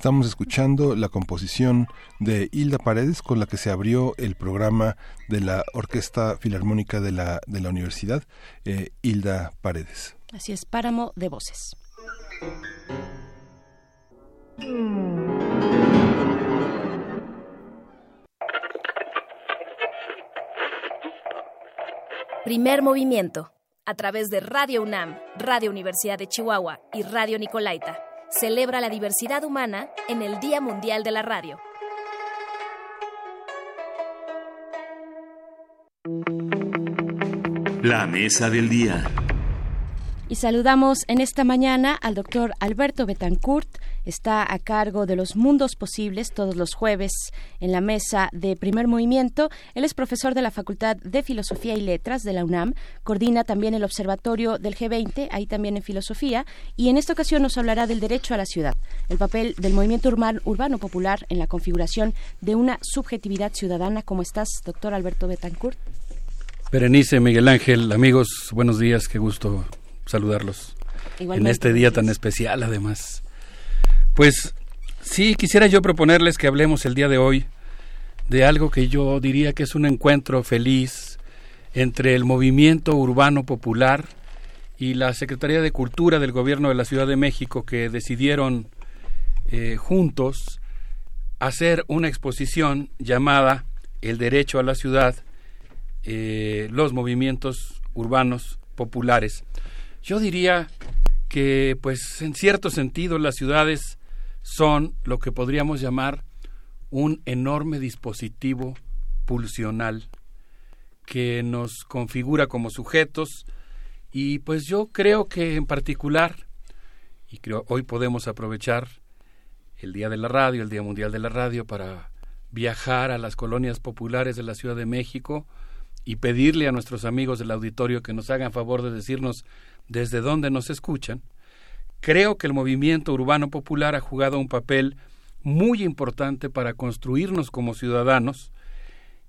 Estamos escuchando la composición de Hilda Paredes con la que se abrió el programa de la Orquesta Filarmónica de la, de la Universidad, eh, Hilda Paredes. Así es, páramo de voces. Primer movimiento, a través de Radio UNAM, Radio Universidad de Chihuahua y Radio Nicolaita celebra la diversidad humana en el Día Mundial de la Radio. La mesa del día. Y saludamos en esta mañana al doctor Alberto Betancourt. Está a cargo de los mundos posibles todos los jueves en la mesa de primer movimiento. Él es profesor de la Facultad de Filosofía y Letras de la UNAM. Coordina también el Observatorio del G20, ahí también en filosofía. Y en esta ocasión nos hablará del derecho a la ciudad, el papel del movimiento urbano, urbano popular en la configuración de una subjetividad ciudadana. ¿Cómo estás, doctor Alberto Betancourt? Berenice, Miguel Ángel, amigos, buenos días, qué gusto saludarlos en este día tan especial además. Pues sí, quisiera yo proponerles que hablemos el día de hoy de algo que yo diría que es un encuentro feliz entre el movimiento urbano popular y la Secretaría de Cultura del Gobierno de la Ciudad de México que decidieron eh, juntos hacer una exposición llamada El Derecho a la Ciudad, eh, los movimientos urbanos populares. Yo diría que, pues, en cierto sentido, las ciudades son lo que podríamos llamar un enorme dispositivo pulsional que nos configura como sujetos. Y pues yo creo que en particular y creo hoy podemos aprovechar el Día de la Radio, el Día Mundial de la Radio para viajar a las colonias populares de la Ciudad de México y pedirle a nuestros amigos del auditorio que nos hagan favor de decirnos desde donde nos escuchan, creo que el movimiento urbano popular ha jugado un papel muy importante para construirnos como ciudadanos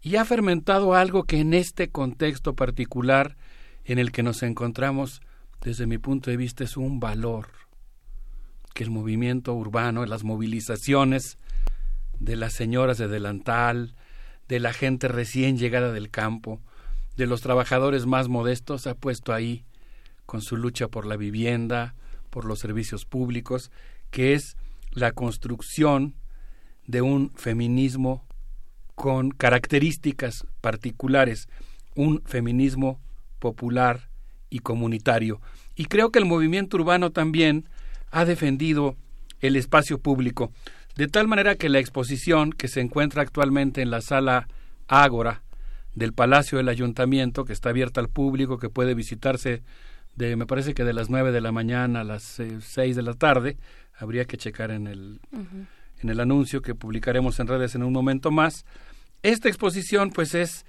y ha fermentado algo que en este contexto particular en el que nos encontramos, desde mi punto de vista, es un valor, que el movimiento urbano, las movilizaciones de las señoras de delantal, de la gente recién llegada del campo, de los trabajadores más modestos, ha puesto ahí con su lucha por la vivienda, por los servicios públicos, que es la construcción de un feminismo con características particulares, un feminismo popular y comunitario. Y creo que el movimiento urbano también ha defendido el espacio público, de tal manera que la exposición que se encuentra actualmente en la sala Ágora del Palacio del Ayuntamiento, que está abierta al público, que puede visitarse de, me parece que de las nueve de la mañana a las eh, seis de la tarde, habría que checar en el, en el anuncio que publicaremos en redes en un momento más. Esta exposición pues es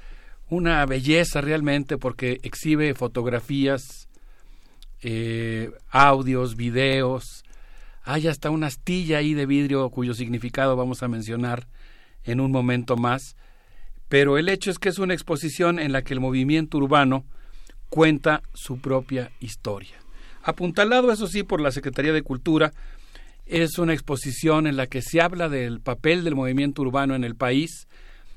una belleza realmente porque exhibe fotografías, eh, audios, videos, hay hasta una astilla ahí de vidrio cuyo significado vamos a mencionar en un momento más, pero el hecho es que es una exposición en la que el movimiento urbano cuenta su propia historia. Apuntalado, eso sí, por la Secretaría de Cultura, es una exposición en la que se habla del papel del movimiento urbano en el país.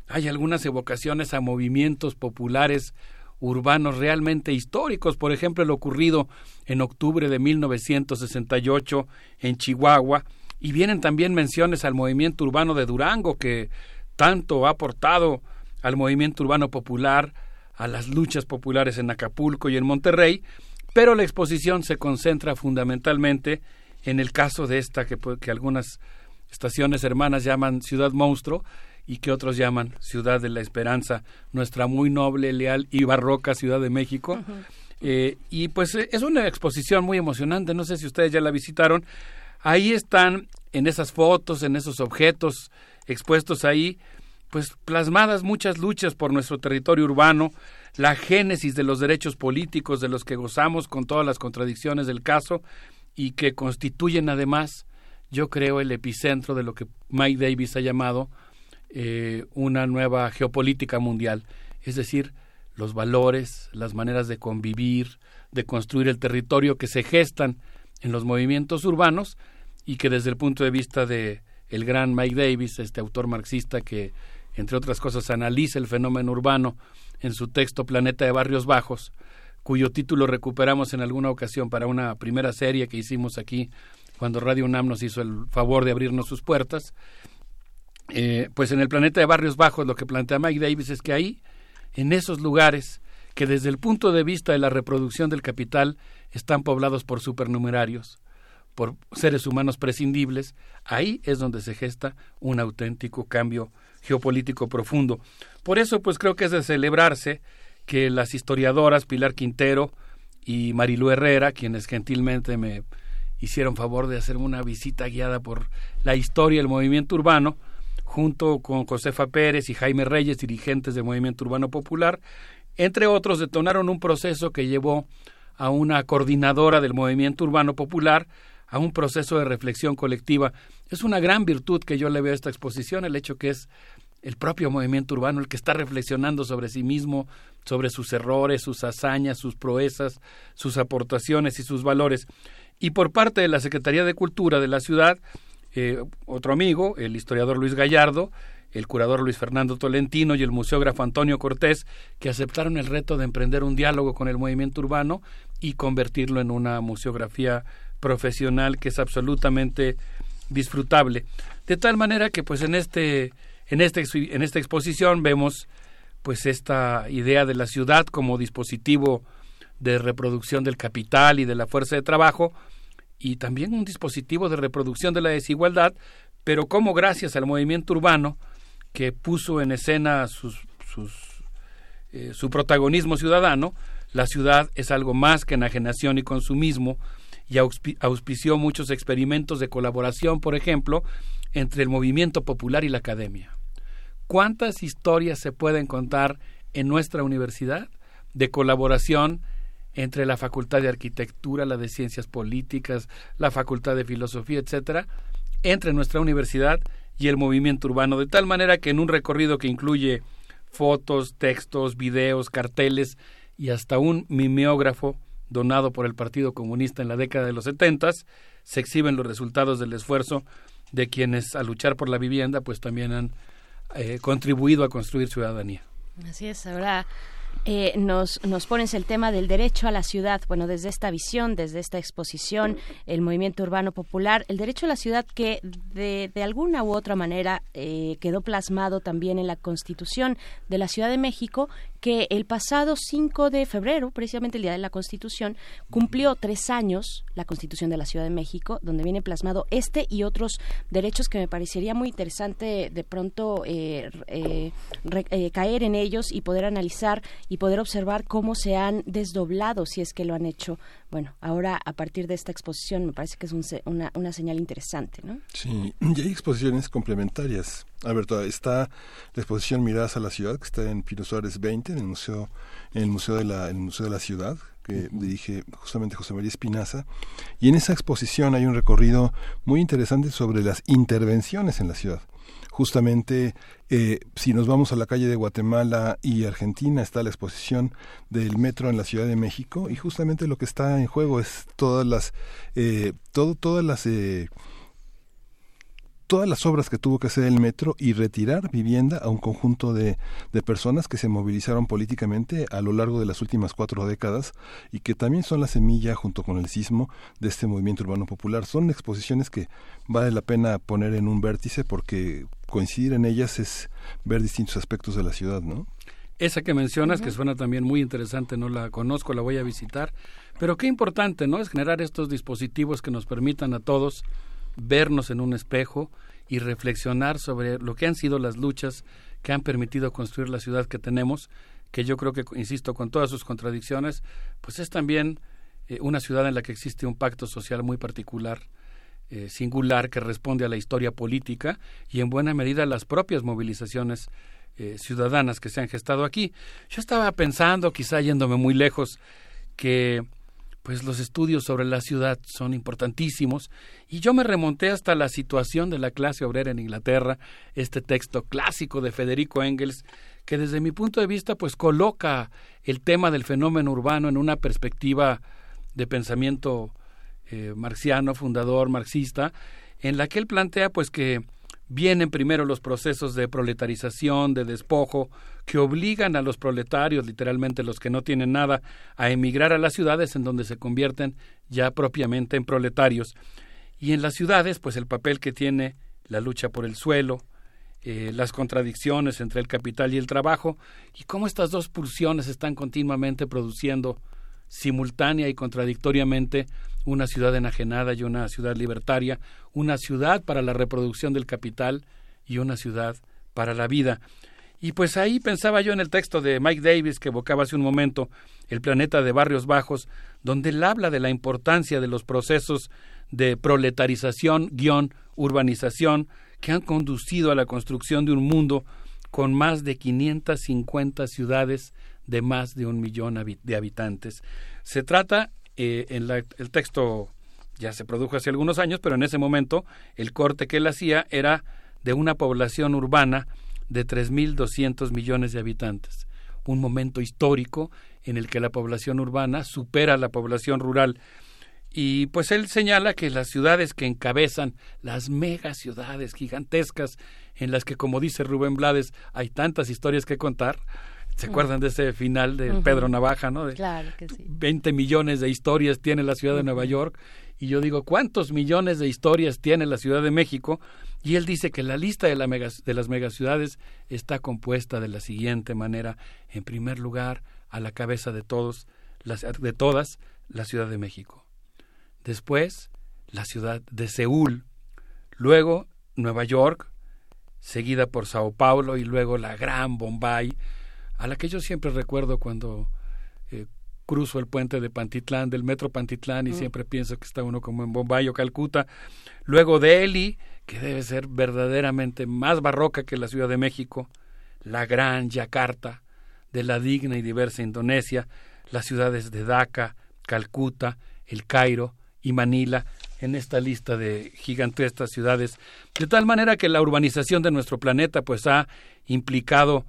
Hay algunas evocaciones a movimientos populares urbanos realmente históricos, por ejemplo, el ocurrido en octubre de 1968 en Chihuahua, y vienen también menciones al movimiento urbano de Durango, que tanto ha aportado al movimiento urbano popular, a las luchas populares en Acapulco y en Monterrey, pero la exposición se concentra fundamentalmente en el caso de esta que, que algunas estaciones hermanas llaman Ciudad Monstruo, y que otros llaman Ciudad de la Esperanza, nuestra muy noble, leal y barroca Ciudad de México. Eh, y pues eh, es una exposición muy emocionante, no sé si ustedes ya la visitaron. Ahí están, en esas fotos, en esos objetos expuestos ahí, pues plasmadas muchas luchas por nuestro territorio urbano, la génesis de los derechos políticos de los que gozamos con todas las contradicciones del caso y que constituyen además, yo creo, el epicentro de lo que Mike Davis ha llamado eh, una nueva geopolítica mundial, es decir, los valores, las maneras de convivir, de construir el territorio que se gestan en los movimientos urbanos y que desde el punto de vista de el gran Mike Davis, este autor marxista que entre otras cosas analiza el fenómeno urbano en su texto Planeta de Barrios Bajos, cuyo título recuperamos en alguna ocasión para una primera serie que hicimos aquí cuando Radio UNAM nos hizo el favor de abrirnos sus puertas, eh, pues en el planeta de barrios bajos lo que plantea Mike Davis es que ahí, en esos lugares que desde el punto de vista de la reproducción del capital están poblados por supernumerarios, por seres humanos prescindibles, ahí es donde se gesta un auténtico cambio geopolítico profundo. Por eso, pues creo que es de celebrarse que las historiadoras Pilar Quintero y Marilú Herrera, quienes gentilmente me hicieron favor de hacerme una visita guiada por la historia del movimiento urbano, junto con Josefa Pérez y Jaime Reyes, dirigentes del Movimiento Urbano Popular, entre otros, detonaron un proceso que llevó a una coordinadora del Movimiento Urbano Popular a un proceso de reflexión colectiva. Es una gran virtud que yo le veo a esta exposición, el hecho que es el propio movimiento urbano el que está reflexionando sobre sí mismo, sobre sus errores, sus hazañas, sus proezas, sus aportaciones y sus valores. Y por parte de la Secretaría de Cultura de la ciudad, eh, otro amigo, el historiador Luis Gallardo, el curador Luis Fernando Tolentino y el museógrafo Antonio Cortés, que aceptaron el reto de emprender un diálogo con el movimiento urbano y convertirlo en una museografía profesional que es absolutamente disfrutable. De tal manera que pues en este en este en esta exposición vemos pues esta idea de la ciudad como dispositivo de reproducción del capital y de la fuerza de trabajo, y también un dispositivo de reproducción de la desigualdad, pero como gracias al movimiento urbano que puso en escena sus, eh, su protagonismo ciudadano, la ciudad es algo más que enajenación y consumismo y auspició muchos experimentos de colaboración, por ejemplo, entre el movimiento popular y la academia. ¿Cuántas historias se pueden contar en nuestra universidad de colaboración entre la Facultad de Arquitectura, la de Ciencias Políticas, la Facultad de Filosofía, etcétera, entre nuestra universidad y el movimiento urbano, de tal manera que en un recorrido que incluye fotos, textos, videos, carteles y hasta un mimeógrafo donado por el Partido Comunista en la década de los setentas, se exhiben los resultados del esfuerzo de quienes a luchar por la vivienda pues también han eh, contribuido a construir ciudadanía. Así es, ahora Eh, nos, nos pones el tema del derecho a la ciudad. Bueno, desde esta visión, desde esta exposición, el movimiento urbano popular, el derecho a la ciudad que de, de alguna u otra manera eh, quedó plasmado también en la Constitución de la Ciudad de México que el pasado 5 de febrero, precisamente el día de la Constitución, cumplió tres años la Constitución de la Ciudad de México, donde viene plasmado este y otros derechos que me parecería muy interesante de pronto eh, eh, eh, caer en ellos y poder analizar y poder observar cómo se han desdoblado, si es que lo han hecho. Bueno, ahora a partir de esta exposición me parece que es una, una señal interesante, ¿no? Sí, y hay exposiciones complementarias Alberto, está la exposición Miradas a la Ciudad, que está en Pino Suárez 20, en el Museo, en el Museo de la, el Museo de la Ciudad, que dirige justamente José María Espinaza. Y en esa exposición hay un recorrido muy interesante sobre las intervenciones en la ciudad. Justamente, eh, si nos vamos a la calle de Guatemala y Argentina, está la exposición del metro en la Ciudad de México y justamente lo que está en juego es todas las, eh, todo, todas las eh, todas las obras que tuvo que hacer el metro y retirar vivienda a un conjunto de, personas que se movilizaron políticamente a lo largo de las últimas cuatro décadas y que también son la semilla junto con el sismo de este movimiento urbano popular. Son exposiciones que vale la pena poner en un vértice porque coincidir en ellas es ver distintos aspectos de la ciudad, ¿no? Esa que mencionas, que suena también muy interesante, no la conozco, la voy a visitar, pero qué importante, ¿no? Es generar estos dispositivos que nos permitan a todos vernos en un espejo y reflexionar sobre lo que han sido las luchas que han permitido construir la ciudad que tenemos, que yo creo que, insisto, con todas sus contradicciones, pues es también eh, una ciudad en la que existe un pacto social muy particular, eh, singular, que responde a la historia política y en buena medida a las propias movilizaciones eh, ciudadanas que se han gestado aquí. Yo estaba pensando, quizá yéndome muy lejos, que pues los estudios sobre la ciudad son importantísimos. Y yo me remonté hasta la situación de la clase obrera en Inglaterra, este texto clásico de Federico Engels que desde mi punto de vista pues coloca el tema del fenómeno urbano en una perspectiva de pensamiento eh, marxiano, fundador marxista, en la que él plantea pues que Vienen primero los procesos de proletarización, de despojo, que obligan a los proletarios, literalmente los que no tienen nada, a emigrar a las ciudades en donde se convierten ya propiamente en proletarios. Y en las ciudades, pues el papel que tiene la lucha por el suelo, eh, las contradicciones entre el capital y el trabajo, y cómo estas dos pulsiones están continuamente produciendo simultánea y contradictoriamente una ciudad enajenada y una ciudad libertaria, una ciudad para la reproducción del capital y una ciudad para la vida. Y pues ahí pensaba yo en el texto de Mike Davis que evocaba hace un momento, El planeta de barrios bajos, donde él habla de la importancia de los procesos de proletarización guion urbanización que han conducido a la construcción de un mundo con más de 550 ciudades de más de un millón de habitantes. Se trata eh, en el texto ya se produjo hace algunos años, pero en ese momento el corte que él hacía era de una población urbana de 3.200 millones de habitantes. Un momento histórico en el que la población urbana supera a la población rural. Y pues él señala que las ciudades que encabezan, las megaciudades gigantescas, en las que, como dice Rubén Blades, hay tantas historias que contar, ¿Se acuerdan de ese final de Pedro Navaja, no? De claro que sí. 20 millones de historias tiene la ciudad de Nueva York. Y yo digo, ¿cuántos millones de historias tiene la Ciudad de México? Y él dice que la lista de, la de las megaciudades está compuesta de la siguiente manera. En primer lugar, a la cabeza de todos, de todas, la Ciudad de México. Después, la ciudad de Seúl. Luego, Nueva York, seguida por Sao Paulo y luego la gran Bombay a la que yo siempre recuerdo cuando eh, cruzo el puente de Pantitlán, del metro Pantitlán, y mm. siempre pienso que está uno como en Bombay o Calcuta. Luego Delhi, que debe ser verdaderamente más barroca que la Ciudad de México, la gran Yakarta, de la digna y diversa Indonesia, las ciudades de Dhaka, Calcuta, El Cairo y Manila, en esta lista de gigantescas ciudades, de tal manera que la urbanización de nuestro planeta pues ha implicado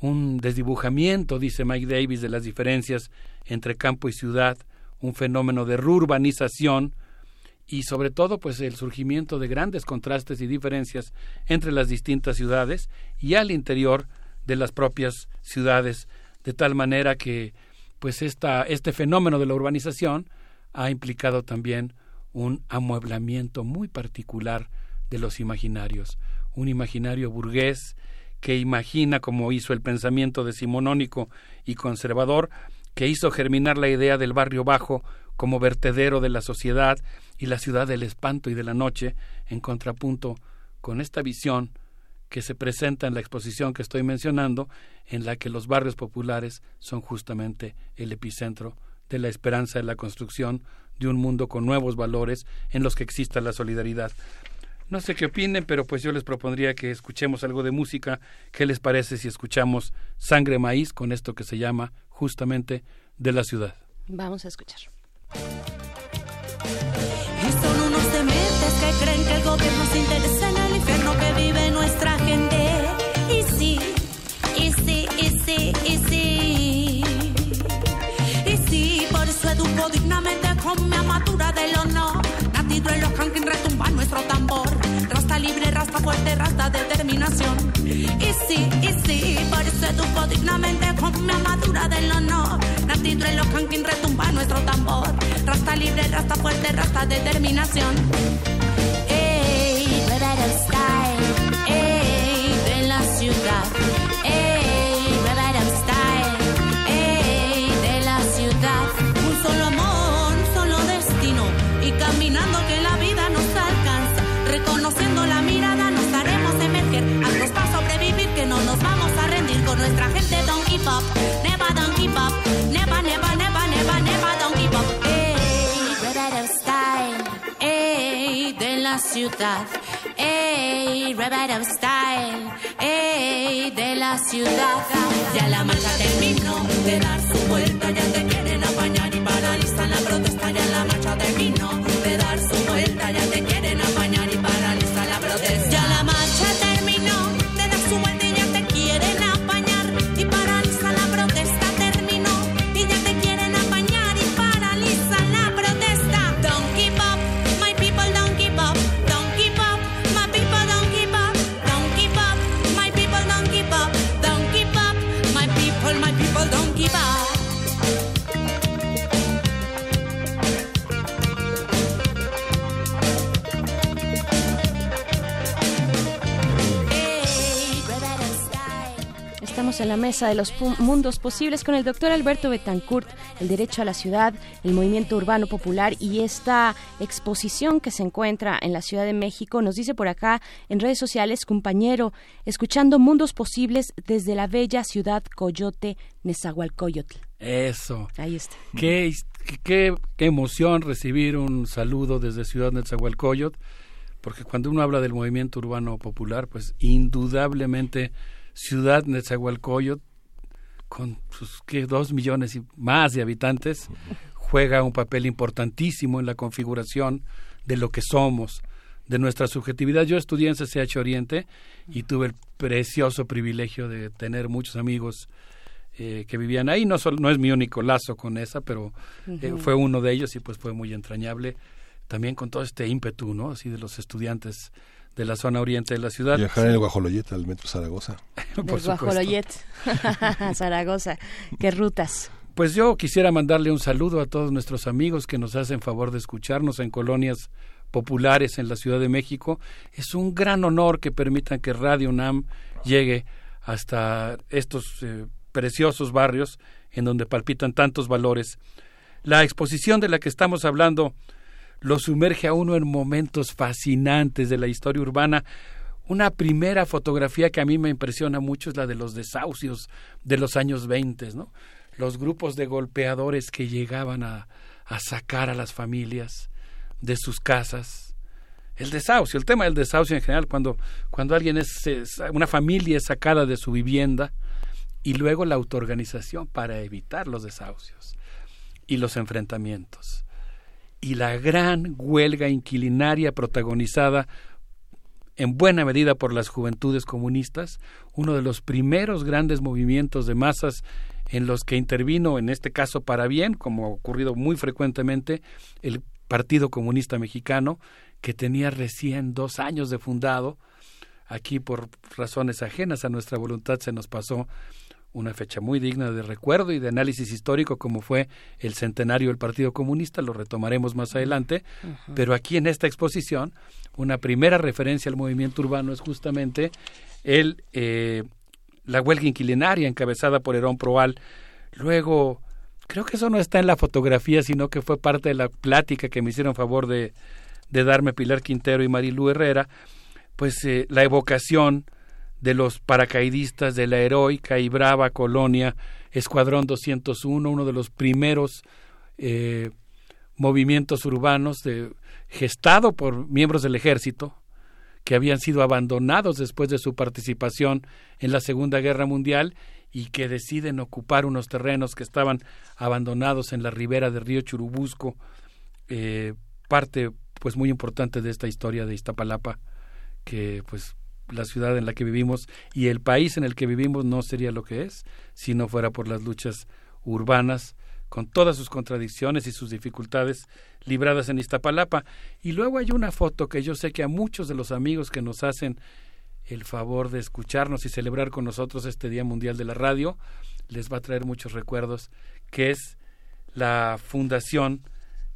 un desdibujamiento, dice Mike Davis, de las diferencias entre campo y ciudad, un fenómeno de rurbanización y sobre todo pues el surgimiento de grandes contrastes y diferencias entre las distintas ciudades y al interior de las propias ciudades de tal manera que pues esta, este fenómeno de la urbanización ha implicado también un amueblamiento muy particular de los imaginarios, un imaginario burgués que imagina, como hizo el pensamiento decimonónico y conservador, que hizo germinar la idea del barrio bajo como vertedero de la sociedad y la ciudad del espanto y de la noche, en contrapunto con esta visión que se presenta en la exposición que estoy mencionando, en la que los barrios populares son justamente el epicentro de la esperanza de la construcción de un mundo con nuevos valores en los que exista la solidaridad. No sé qué opinen, pero pues yo les propondría que escuchemos algo de música. ¿Qué les parece si escuchamos Sangre Maíz con esto que se llama justamente de la ciudad? Vamos a escuchar. Y son unos dementes que creen que el gobierno se interesa en el infierno que vive nuestra gente. Y sí, y sí, y sí, y sí. Y sí, por eso educo dignamente con mi armadura del honor. Natido en los canquín retumba nuestro tambor. Rasta libre, rasta fuerte, rasta determinación. Y sí, y sí, por eso educo dignamente con mi armadura del honor. Natido en los canquín retumba nuestro tambor. Rasta libre, rasta fuerte, rasta determinación. Ey, Rebel Style, ey, de la ciudad. Ciudad. Ey, Rebel Style, ey, de la ciudad. Ya la marcha terminó de dar su vuelta, ya te quieren apañar y paralizan la Estamos en la mesa de los mundos posibles con el doctor Alberto Betancourt, el derecho a la ciudad, el movimiento urbano popular y esta exposición que se encuentra en la Ciudad de México. Nos dice por acá en redes sociales, compañero, escuchando mundos posibles desde la bella ciudad Coyote, Nezahualcóyotl. Eso. Ahí está. Qué, qué, qué emoción recibir un saludo desde Ciudad Nezahualcóyotl, porque cuando uno habla del movimiento urbano popular, pues indudablemente Ciudad Nezahualcóyotl, con sus ¿qué? dos millones y más de habitantes, juega un papel importantísimo en la configuración de lo que somos, de nuestra subjetividad. Yo estudié en CCH Oriente y tuve el precioso privilegio de tener muchos amigos eh, que vivían ahí. No, solo, no es mi único lazo con esa, pero eh, fue uno de ellos y pues fue muy entrañable. También con todo este ímpetu, ¿no? Así de los estudiantes de la zona oriente de la ciudad. Viajar en el Guajoloyet al Metro Zaragoza. [laughs] Por. Guajoloyet, [laughs] Zaragoza. Qué rutas. Pues yo quisiera mandarle un saludo a todos nuestros amigos que nos hacen favor de escucharnos en colonias populares en la Ciudad de México. Es un gran honor que permitan que Radio UNAM llegue hasta estos eh, preciosos barrios en donde palpitan tantos valores. La exposición de la que estamos hablando lo sumerge a uno en momentos fascinantes de la historia urbana. Una primera fotografía que a mí me impresiona mucho es la de los desahucios de los años 20, ¿no? Los grupos de golpeadores que llegaban a, a sacar a las familias de sus casas. El desahucio, el tema del desahucio en general, cuando, cuando alguien es, es- una familia es sacada de su vivienda y luego la autoorganización para evitar los desahucios y los enfrentamientos y la gran huelga inquilinaria protagonizada en buena medida por las juventudes comunistas, uno de los primeros grandes movimientos de masas en los que intervino, en este caso para bien, como ha ocurrido muy frecuentemente, el Partido Comunista Mexicano, que tenía recién dos años de fundado. Aquí, por razones ajenas a nuestra voluntad, se nos pasó una fecha muy digna de recuerdo y de análisis histórico como fue el centenario del Partido Comunista, lo retomaremos más adelante, pero aquí en esta exposición una primera referencia al movimiento urbano es justamente el, eh, la huelga inquilinaria encabezada por Herón Proal. Luego, creo que eso no está en la fotografía, sino que fue parte de la plática que me hicieron favor de, de darme Pilar Quintero y Marilu Herrera, pues eh, la evocación de los paracaidistas de la heroica y brava colonia Escuadrón 201, uno de los primeros eh, movimientos urbanos de, gestado por miembros del ejército que habían sido abandonados después de su participación en la Segunda Guerra Mundial y que deciden ocupar unos terrenos que estaban abandonados en la ribera del río Churubusco, eh, parte pues muy importante de esta historia de Iztapalapa, que pues la ciudad en la que vivimos y el país en el que vivimos no sería lo que es si no fuera por las luchas urbanas con todas sus contradicciones y sus dificultades libradas en Iztapalapa. Y luego hay una foto que yo sé que a muchos de los amigos que nos hacen el favor de escucharnos y celebrar con nosotros este Día Mundial de la Radio, les va a traer muchos recuerdos, que es la fundación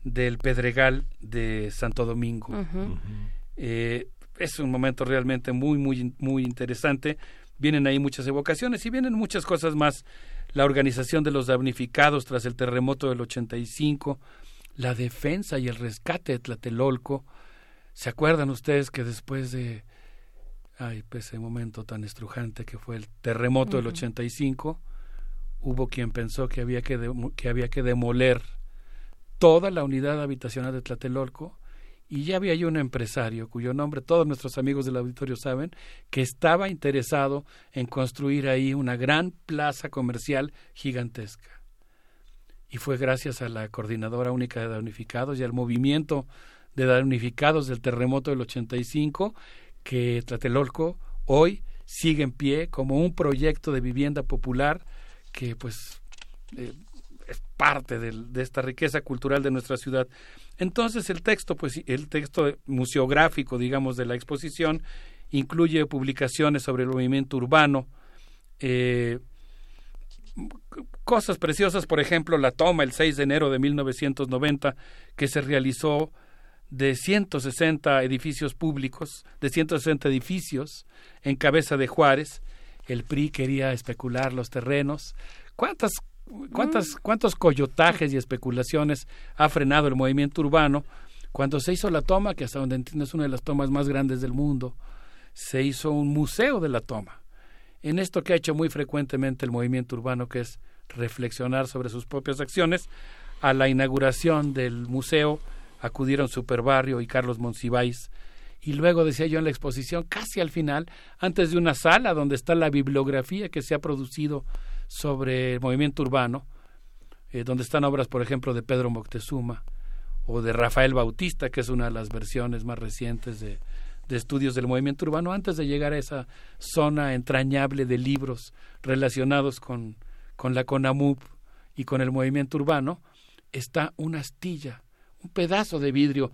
del Pedregal de Santo Domingo. eh, es un momento realmente muy, muy, muy interesante. Vienen ahí muchas evocaciones y vienen muchas cosas más. La organización de los damnificados tras el terremoto del 85, la defensa y el rescate de Tlatelolco. ¿Se acuerdan ustedes que después de ay, pues ese momento tan estrujante que fue el terremoto del 85, hubo quien pensó que había que, que había que demoler toda la unidad habitacional de Tlatelolco y ya había un empresario cuyo nombre todos nuestros amigos del auditorio saben, que estaba interesado en construir ahí una gran plaza comercial gigantesca. Y fue gracias a la Coordinadora Única de Damnificados y al movimiento de damnificados del terremoto del 85 que Tlatelolco hoy sigue en pie como un proyecto de vivienda popular que pues eh, es parte de, esta riqueza cultural de nuestra ciudad. Entonces el texto, pues el texto museográfico, digamos, de la exposición incluye publicaciones sobre el movimiento urbano, eh, cosas preciosas, por ejemplo, la toma el 6 de enero de 1990 que se realizó de 160 edificios públicos, de 160 edificios en cabeza de Juárez. El PRI quería especular los terrenos. ¿Cuántas ¿Cuántas, ¿Cuántos coyotajes y especulaciones ha frenado el movimiento urbano? Cuando se hizo la toma, que hasta donde entiendo es una de las tomas más grandes del mundo, se hizo un museo de la toma. En esto que ha hecho muy frecuentemente el movimiento urbano, que es reflexionar sobre sus propias acciones, a la inauguración del museo acudieron Superbarrio y Carlos Monsiváis. Y luego, decía yo en la exposición, casi al final, antes de una sala donde está la bibliografía que se ha producido sobre el movimiento urbano, eh, donde están obras, por ejemplo, de Pedro Moctezuma o de Rafael Bautista, que es una de las versiones más recientes de, de estudios del movimiento urbano, antes de llegar a esa zona entrañable de libros relacionados con, con la CONAMUP y con el movimiento urbano, está una astilla, un pedazo de vidrio.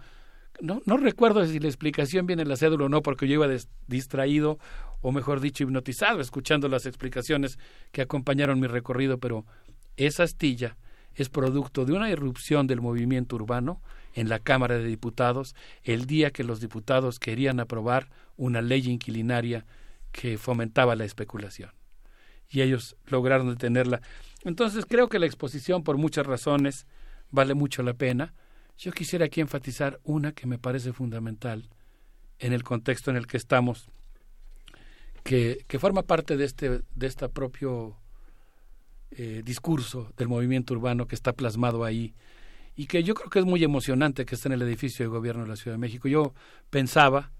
No, no recuerdo si la explicación viene en la cédula o no, porque yo iba distraído o mejor dicho, hipnotizado escuchando las explicaciones que acompañaron mi recorrido, pero esa astilla es producto de una irrupción del movimiento urbano en la Cámara de Diputados el día que los diputados querían aprobar una ley inquilinaria que fomentaba la especulación. Y ellos lograron detenerla. Entonces creo que la exposición, por muchas razones, vale mucho la pena. Yo quisiera aquí enfatizar una que me parece fundamental en el contexto en el que estamos que, forma parte de este, de este propio eh, discurso del movimiento urbano que está plasmado ahí y que yo creo que es muy emocionante que esté en el edificio de gobierno de la Ciudad de México. Yo pensaba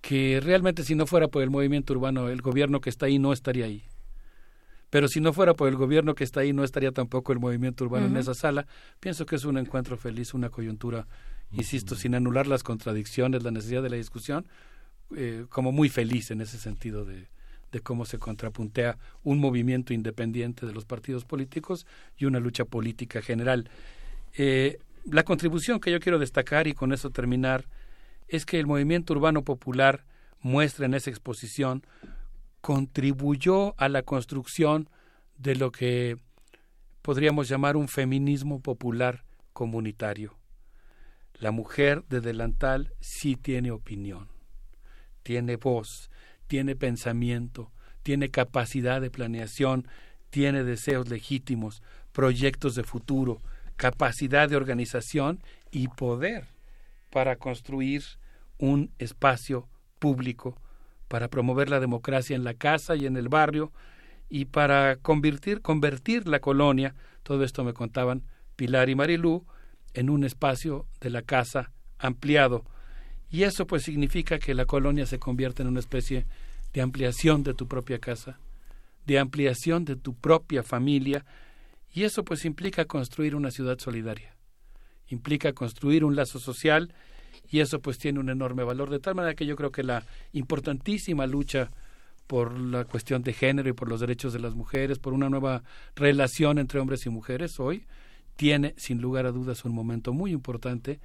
que realmente si no fuera por el movimiento urbano, el gobierno que está ahí no estaría ahí. Pero si no fuera por el gobierno que está ahí, no estaría tampoco el movimiento urbano en esa sala. Pienso que es un encuentro feliz, una coyuntura, insisto, sin anular las contradicciones, la necesidad de la discusión, eh, como muy feliz en ese sentido de, de cómo se contrapuntea un movimiento independiente de los partidos políticos y una lucha política general. Eh, la contribución que yo quiero destacar y con eso terminar es que el movimiento urbano popular muestra en esa exposición contribuyó a la construcción de lo que podríamos llamar un feminismo popular comunitario. La mujer de delantal sí tiene opinión, tiene voz, tiene pensamiento, tiene capacidad de planeación, tiene deseos legítimos, proyectos de futuro, capacidad de organización y poder para construir un espacio público, para promover la democracia en la casa y en el barrio y para convertir, convertir la colonia, todo esto me contaban Pilar y Marilú, en un espacio de la casa ampliado. Y eso pues significa que la colonia se convierte en una especie de ampliación de tu propia casa, de ampliación de tu propia familia, y eso pues implica construir una ciudad solidaria, implica construir un lazo social, y eso pues tiene un enorme valor, de tal manera que yo creo que la importantísima lucha por la cuestión de género y por los derechos de las mujeres, por una nueva relación entre hombres y mujeres hoy, tiene sin lugar a dudas un momento muy importante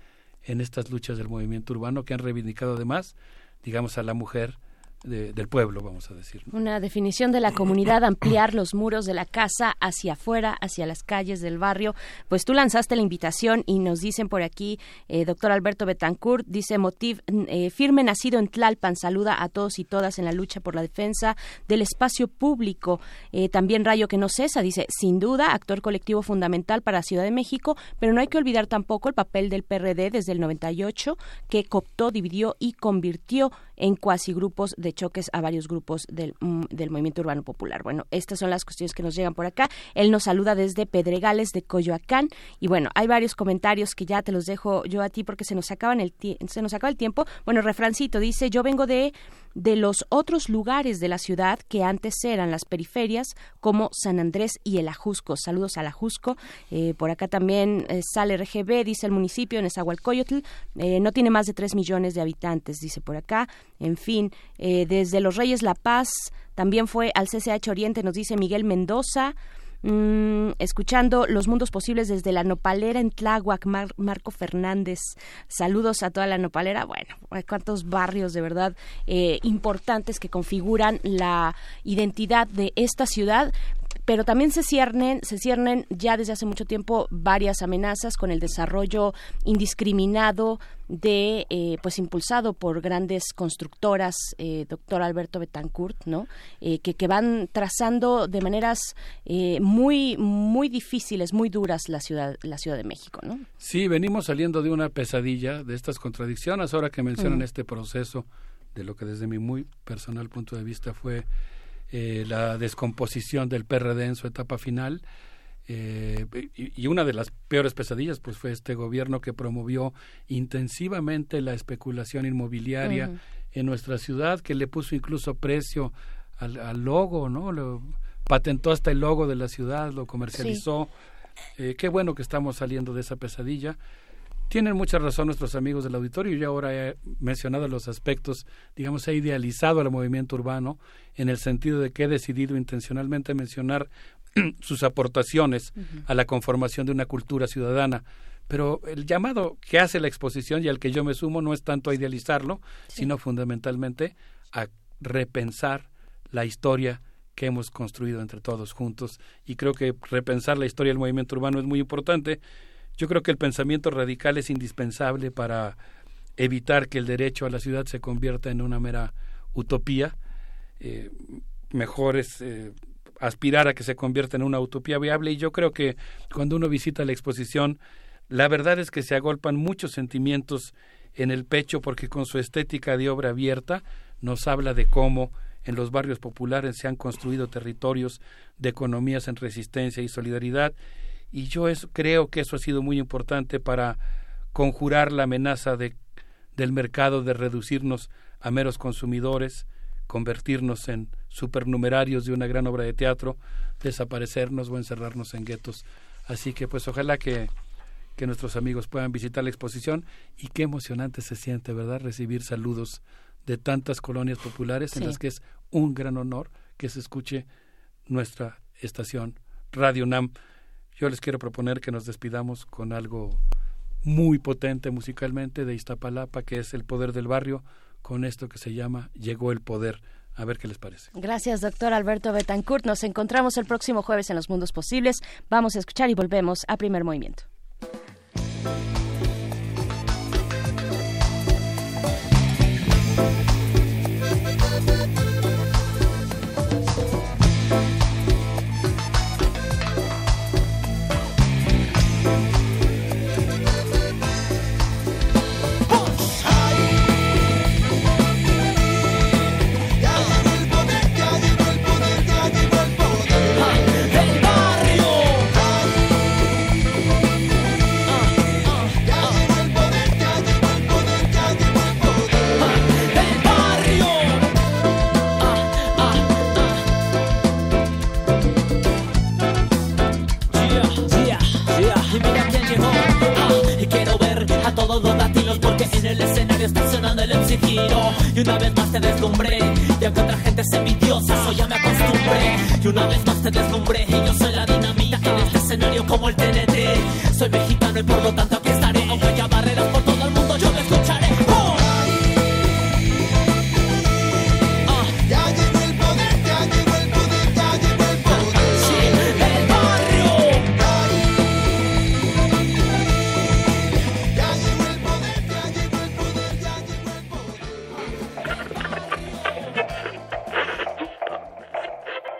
en estas luchas del movimiento urbano que han reivindicado además, digamos, a la mujer del pueblo, vamos a decir. Una definición de la comunidad, [clears throat] ampliar los muros de la casa hacia afuera, hacia las calles del barrio. Pues tú lanzaste la invitación y nos dicen por aquí, eh, doctor Alberto Betancourt, dice Motiv, eh, firme nacido en Tlalpan, saluda a todos y todas en la lucha por la defensa del espacio público. Eh, también Rayo que no cesa, dice, sin duda, actor colectivo fundamental para Ciudad de México, pero no hay que olvidar tampoco el papel del PRD desde el 98, que cooptó, dividió y convirtió en cuasi grupos de choques a varios grupos del, mm, del movimiento urbano popular. Bueno, estas son las cuestiones que nos llegan por acá. Él nos saluda desde Pedregales de Coyoacán y bueno, hay varios comentarios que ya te los dejo yo a ti porque se nos acaban el se nos acaba el tiempo. Bueno, refrancito dice, "Yo vengo de de los otros lugares de la ciudad que antes eran las periferias, como San Andrés y el Ajusco. Saludos al Ajusco. Eh, por acá también eh, sale RGB, dice el municipio, en Esahualcoyotl, eh, no tiene más de 3 millones de habitantes, dice por acá. En fin, desde Los Reyes La Paz, también fue al CCH Oriente, nos dice Miguel Mendoza. Mm, escuchando Los Mundos Posibles desde la Nopalera en Tláhuac, Marco Fernández. Saludos a toda la Nopalera. Bueno, hay cuántos barrios de verdad eh, importantes que configuran la identidad de esta ciudad pero también se ciernen, se ciernen ya desde hace mucho tiempo varias amenazas con el desarrollo indiscriminado de, eh, pues impulsado por grandes constructoras, eh, doctor Alberto Betancourt, ¿no? Eh, que, que van trazando de maneras muy, muy difíciles, muy duras la ciudad, la Ciudad de México, ¿no? Sí, venimos saliendo de una pesadilla de estas contradicciones. Ahora que mencionan este proceso de lo que desde mi muy personal punto de vista fue eh, la descomposición del PRD en su etapa final. Eh, y, una de las peores pesadillas pues fue este gobierno que promovió intensivamente la especulación inmobiliaria en nuestra ciudad que le puso incluso precio al, logo no lo patentó hasta el logo de la ciudad lo comercializó. Eh, qué bueno que estamos saliendo de esa pesadilla tienen mucha razón nuestros amigos del auditorio. Yo ahora he mencionado los aspectos, digamos, he idealizado al movimiento urbano en el sentido de que he decidido intencionalmente mencionar [clears throat] sus aportaciones a la conformación de una cultura ciudadana. Pero el llamado que hace la exposición y al que yo me sumo no es tanto a idealizarlo, sino fundamentalmente a repensar la historia que hemos construido entre todos juntos. Y creo que repensar la historia del movimiento urbano es muy importante yo creo que el pensamiento radical es indispensable para evitar que el derecho a la ciudad se convierta en una mera utopía. Eh, mejor es eh, aspirar a que se convierta en una utopía viable y yo creo que cuando uno visita la exposición, la verdad es que se agolpan muchos sentimientos en el pecho porque con su estética de obra abierta nos habla de cómo en los barrios populares se han construido territorios de economías en resistencia y solidaridad y yo creo que eso ha sido muy importante para conjurar la amenaza de, del mercado de reducirnos a meros consumidores, convertirnos en supernumerarios de una gran obra de teatro, desaparecernos o encerrarnos en guetos. Así que pues ojalá que, que nuestros amigos puedan visitar la exposición y qué emocionante se siente, ¿verdad? Recibir saludos de tantas colonias populares en las que es un gran honor que se escuche nuestra estación Radio NAM. Yo les quiero proponer que nos despidamos con algo muy potente musicalmente de Iztapalapa, que es el poder del barrio, con esto que se llama Llegó el poder. A ver qué les parece. Gracias, doctor Alberto Betancourt. Nos encontramos el próximo jueves en Los Mundos Posibles. Vamos a escuchar y volvemos a primer movimiento. El escenario está sonando el MC Y una vez más te deslumbré. Y aunque otra gente es envidiosa Eso ya me acostumbré. Y una vez más te deslumbré. Y yo soy la dinamita En este escenario como el TNT Soy mexicano y por lo tanto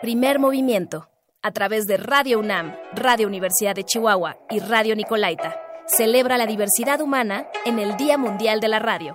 Primer movimiento. A través de Radio UNAM, Radio Universidad de Chihuahua y Radio Nicolaita. Celebra la diversidad humana en el Día Mundial de la Radio.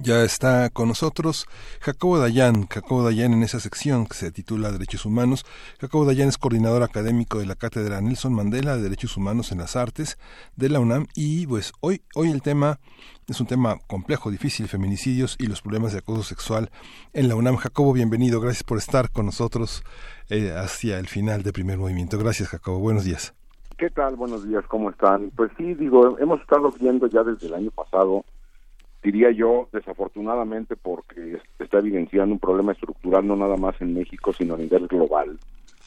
Ya está con nosotros Jacobo Dayan, Jacobo Dayan en esa sección que se titula Derechos Humanos. Jacobo Dayan es coordinador académico de la Cátedra Nelson Mandela de Derechos Humanos en las Artes de la UNAM y pues hoy, hoy el tema es un tema complejo, difícil, feminicidios y los problemas de acoso sexual en la UNAM. Jacobo, bienvenido, gracias por estar con nosotros eh, hacia el final de primer movimiento. Gracias, Jacobo, buenos días. ¿Qué tal? Buenos días, ¿cómo están? Pues sí, digo, hemos estado viendo ya desde el año pasado, diría yo, desafortunadamente, porque está evidenciando un problema estructural no nada más en México, sino a nivel global.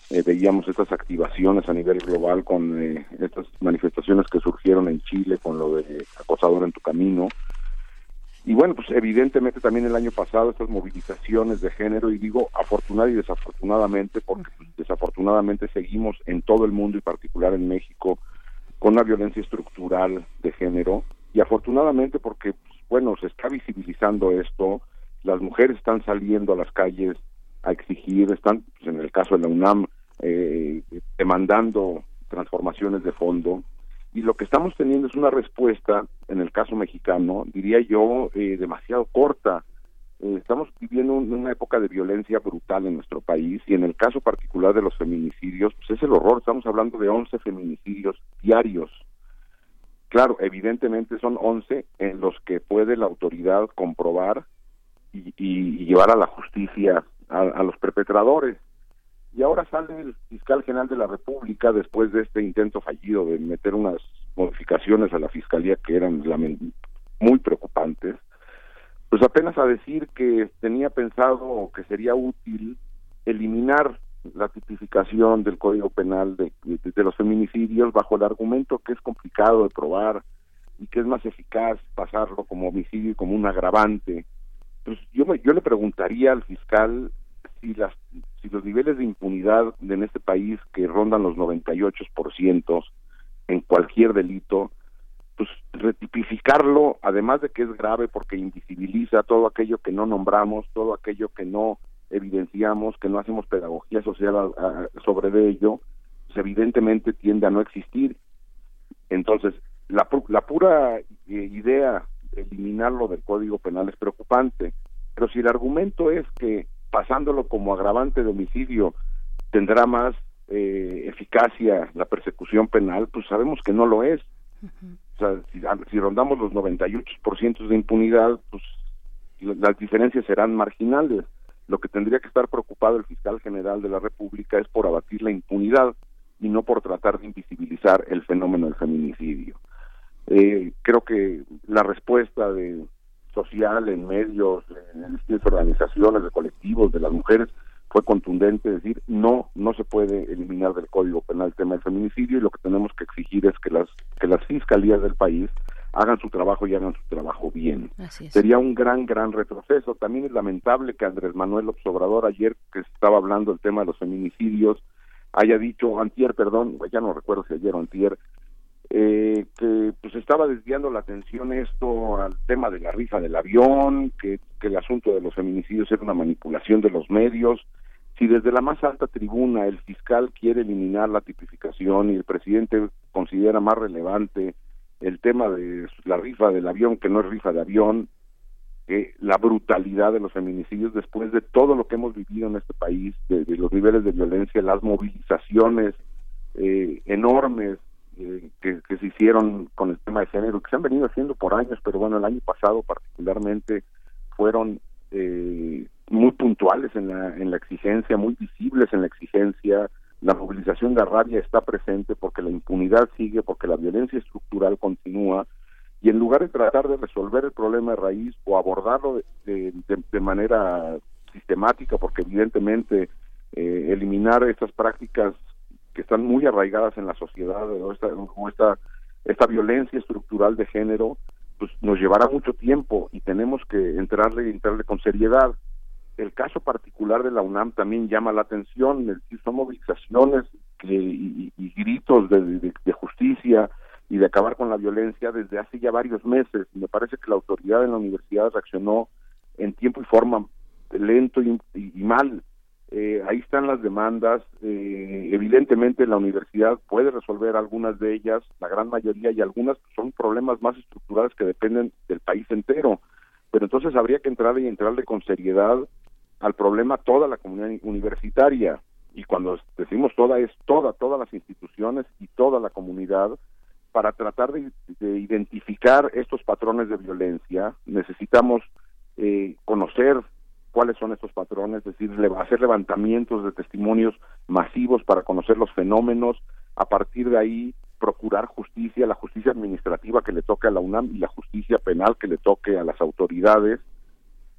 Eh, veíamos estas activaciones a nivel global con eh, estas manifestaciones que surgieron en Chile con lo de acosador en tu camino. Y bueno, pues evidentemente también el año pasado estas movilizaciones de género, y digo afortunada y desafortunadamente, porque desafortunadamente seguimos en todo el mundo y particular en México con una violencia estructural de género, y afortunadamente porque, pues, bueno, se está visibilizando esto, las mujeres están saliendo a las calles a exigir, están, pues, en el caso de la UNAM, eh, demandando transformaciones de fondo y lo que estamos teniendo es una respuesta, en el caso mexicano, diría yo, eh, demasiado corta. Eh, estamos viviendo una época de violencia brutal en nuestro país y en el caso particular de los feminicidios, pues es el horror, estamos hablando de 11 feminicidios diarios. Claro, evidentemente son 11 en los que puede la autoridad comprobar y, llevar a la justicia a los perpetradores. Y ahora sale el fiscal general de la República después de este intento fallido de meter unas modificaciones a la fiscalía que eran muy preocupantes, pues apenas a decir que tenía pensado que sería útil eliminar la tipificación del Código Penal de, los feminicidios bajo el argumento que es complicado de probar y que es más eficaz pasarlo como homicidio y como un agravante. Pues yo, me, yo le preguntaría al fiscal si las si los niveles de impunidad en este país que rondan los 98% en cualquier delito, pues retipificarlo, además de que es grave porque invisibiliza todo aquello que no nombramos, todo aquello que no evidenciamos, que no hacemos pedagogía social sobre ello, pues evidentemente tiende a no existir. Entonces, la, la pura eh, idea de eliminarlo del Código Penal es preocupante, pero si el argumento es que pasándolo como agravante de homicidio tendrá más eh, eficacia la persecución penal, pues sabemos que no lo es. O sea, si, si, rondamos los 98% de impunidad, pues las diferencias serán marginales. Lo que tendría que estar preocupado el fiscal general de la República es por abatir la impunidad y no por tratar de invisibilizar el fenómeno del feminicidio. Eh, creo que la respuesta de social, en medios, en distintas organizaciones, de colectivos, de las mujeres, fue contundente decir no, no se puede eliminar del Código Penal el tema del feminicidio y lo que tenemos que exigir es que las que las fiscalías del país hagan su trabajo y hagan su trabajo bien. Sería un gran, gran retroceso. También es lamentable que Andrés Manuel López Obrador ayer que estaba hablando del tema de los feminicidios haya dicho, antier, perdón, ya no recuerdo si ayer o antier, eh, que pues estaba desviando la atención esto al tema de la rifa del avión, que, que el asunto de los feminicidios era una manipulación de los medios. Si desde la más alta tribuna el fiscal quiere eliminar la tipificación y el presidente considera más relevante el tema de la rifa del avión, que no es rifa de avión, que la brutalidad de los feminicidios después de todo lo que hemos vivido en este país, de, los niveles de violencia, las movilizaciones eh, enormes eh, que, se hicieron con el tema de género, que se han venido haciendo por años, pero bueno, el año pasado particularmente fueron eh, muy puntuales en la, en la exigencia, muy visibles en la exigencia. La movilización de rabia está presente porque la impunidad sigue, porque la violencia estructural continúa y en lugar de tratar de resolver el problema de raíz o abordarlo de, de, manera sistemática, porque evidentemente eh, eliminar estas prácticas que están muy arraigadas en la sociedad o esta, esta, esta violencia estructural de género, pues nos llevará mucho tiempo y tenemos que entrarle entrarle con seriedad. El caso particular de la UNAM también llama la atención, son movilizaciones y, gritos de, de, justicia y de acabar con la violencia desde hace ya varios meses. Me parece que la autoridad en la universidad reaccionó en tiempo y forma lento y mal eh, ahí están las demandas. Eh, evidentemente la universidad puede resolver algunas de ellas, la gran mayoría, y algunas son problemas más estructurales que dependen del país entero. Pero entonces habría que entrar y entrarle con seriedad al problema toda la comunidad universitaria. Y cuando decimos toda, es toda, todas las instituciones y toda la comunidad para tratar de, identificar estos patrones de violencia. Necesitamos eh, conocer cuáles son estos patrones, es decir, hacer levantamientos de testimonios masivos para conocer los fenómenos, a partir de ahí procurar justicia, la justicia administrativa que le toque a la UNAM y la justicia penal que le toque a las autoridades,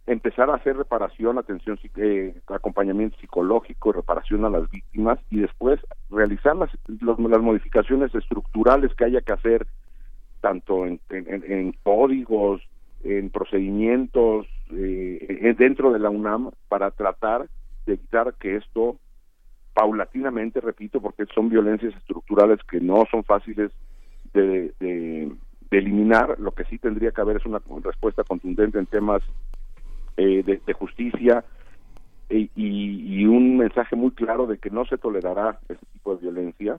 empezar a hacer reparación, atención, eh, acompañamiento psicológico, reparación a las víctimas y después realizar las, las modificaciones estructurales que haya que hacer tanto en, códigos, en procedimientos eh, dentro de la UNAM para tratar de evitar que esto paulatinamente, repito, porque son violencias estructurales que no son fáciles de, de, eliminar, lo que sí tendría que haber es una respuesta contundente en temas eh, de, justicia y, y, un mensaje muy claro de que no se tolerará ese tipo de violencia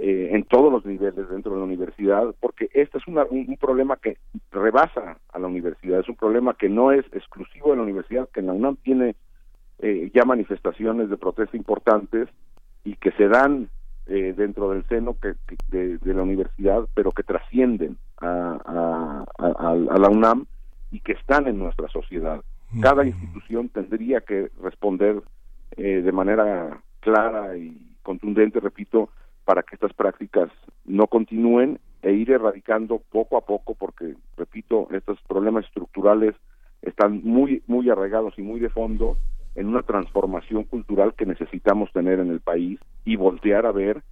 eh, en todos los niveles dentro de la universidad, porque este es un, problema que rebasa a la universidad, es un problema que no es exclusivo de la universidad, que en la UNAM tiene eh, ya manifestaciones de protesta importantes y que se dan eh, dentro del seno que, de, la universidad, pero que trascienden a, la UNAM y que están en nuestra sociedad. Cada institución tendría que responder de manera clara y contundente, repito, para que estas prácticas no continúen e ir erradicando poco a poco porque repito estos problemas estructurales están muy muy arraigados y muy de fondo en una transformación cultural que necesitamos tener en el país y voltear a ver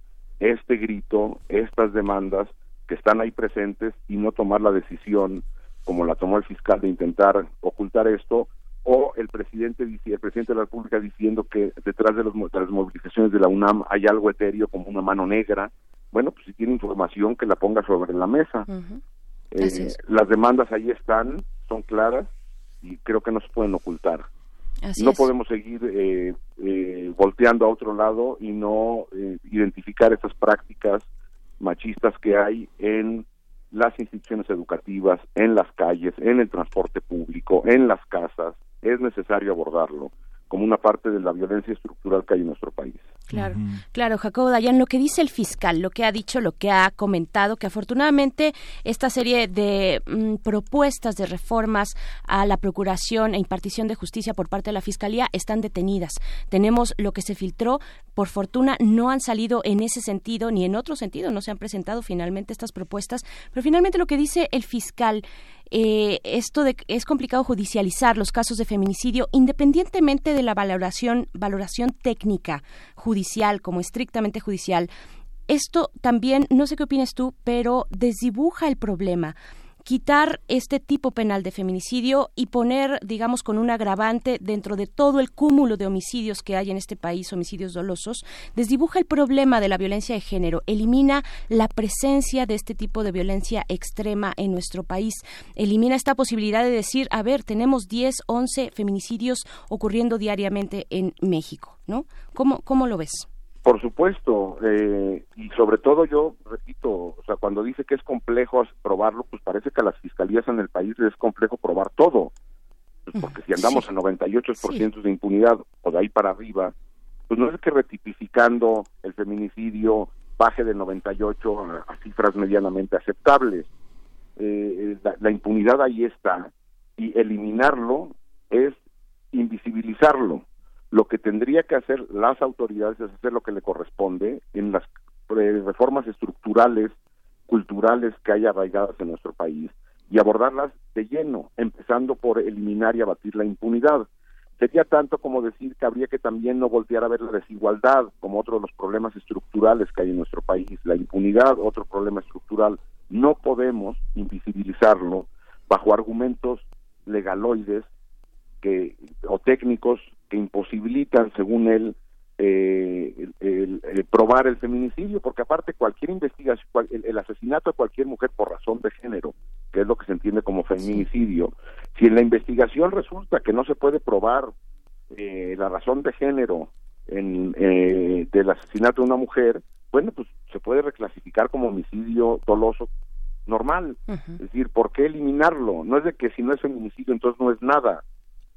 este grito, estas demandas que están ahí presentes y no tomar la decisión como la tomó el fiscal de intentar ocultar esto o el presidente el presidente de la República diciendo que detrás de, las movilizaciones de la UNAM hay algo etéreo como una mano negra. Bueno, pues si tiene información que la ponga sobre la mesa. Eh, las demandas ahí están, son claras y creo que no se pueden ocultar. No podemos seguir eh, eh, volteando a otro lado y no identificar estas prácticas machistas que hay en las instituciones educativas, en las calles, en el transporte público, en las casas, es necesario abordarlo como una parte de la violencia estructural que hay en nuestro país. Claro, claro, Jacobo Dayan, lo que dice el fiscal, lo que ha dicho, lo que ha comentado, que afortunadamente esta serie de mm, propuestas de reformas a la procuración e impartición de justicia por parte de la fiscalía están detenidas. Tenemos lo que se filtró, por fortuna no han salido en ese sentido ni en otro sentido, no se han presentado finalmente estas propuestas, pero finalmente lo que dice el fiscal eh, esto de es complicado judicializar los casos de feminicidio independientemente de la valoración valoración técnica judicial como estrictamente judicial. Esto también, no sé qué opinas tú, pero desdibuja el problema. Quitar este tipo penal de feminicidio y poner, digamos, con un agravante dentro de todo el cúmulo de homicidios que hay en este país, homicidios dolosos, desdibuja el problema de la violencia de género, elimina la presencia de este tipo de violencia extrema en nuestro país, elimina esta posibilidad de decir, a ver, tenemos 10, 11 feminicidios ocurriendo diariamente en México, ¿no? ¿Cómo, cómo lo ves? Por supuesto, eh, y sobre todo yo repito, o sea, cuando dice que es complejo probarlo, pues parece que a las fiscalías en el país les es complejo probar todo, pues porque si andamos sí. en 98% de impunidad o de ahí para arriba, pues no es que retipificando el feminicidio baje de 98 a, a cifras medianamente aceptables. Eh, la, la impunidad ahí está y eliminarlo es invisibilizarlo lo que tendría que hacer las autoridades es hacer lo que le corresponde en las eh, reformas estructurales, culturales que hay arraigadas en nuestro país y abordarlas de lleno, empezando por eliminar y abatir la impunidad. Sería tanto como decir que habría que también no voltear a ver la desigualdad como otro de los problemas estructurales que hay en nuestro país. La impunidad, otro problema estructural, no podemos invisibilizarlo bajo argumentos legaloides que o técnicos que imposibilitan, según él, eh, el, el, el, probar el feminicidio, porque aparte cualquier investigación, el, el, asesinato de cualquier mujer por razón de género, que es lo que se entiende como feminicidio, si en la investigación resulta que no se puede probar eh, la razón de género en, eh, del asesinato de una mujer, bueno, pues se puede reclasificar como homicidio doloso normal. Uh -huh. Es decir, ¿por qué eliminarlo? No es de que si no es feminicidio entonces no es nada.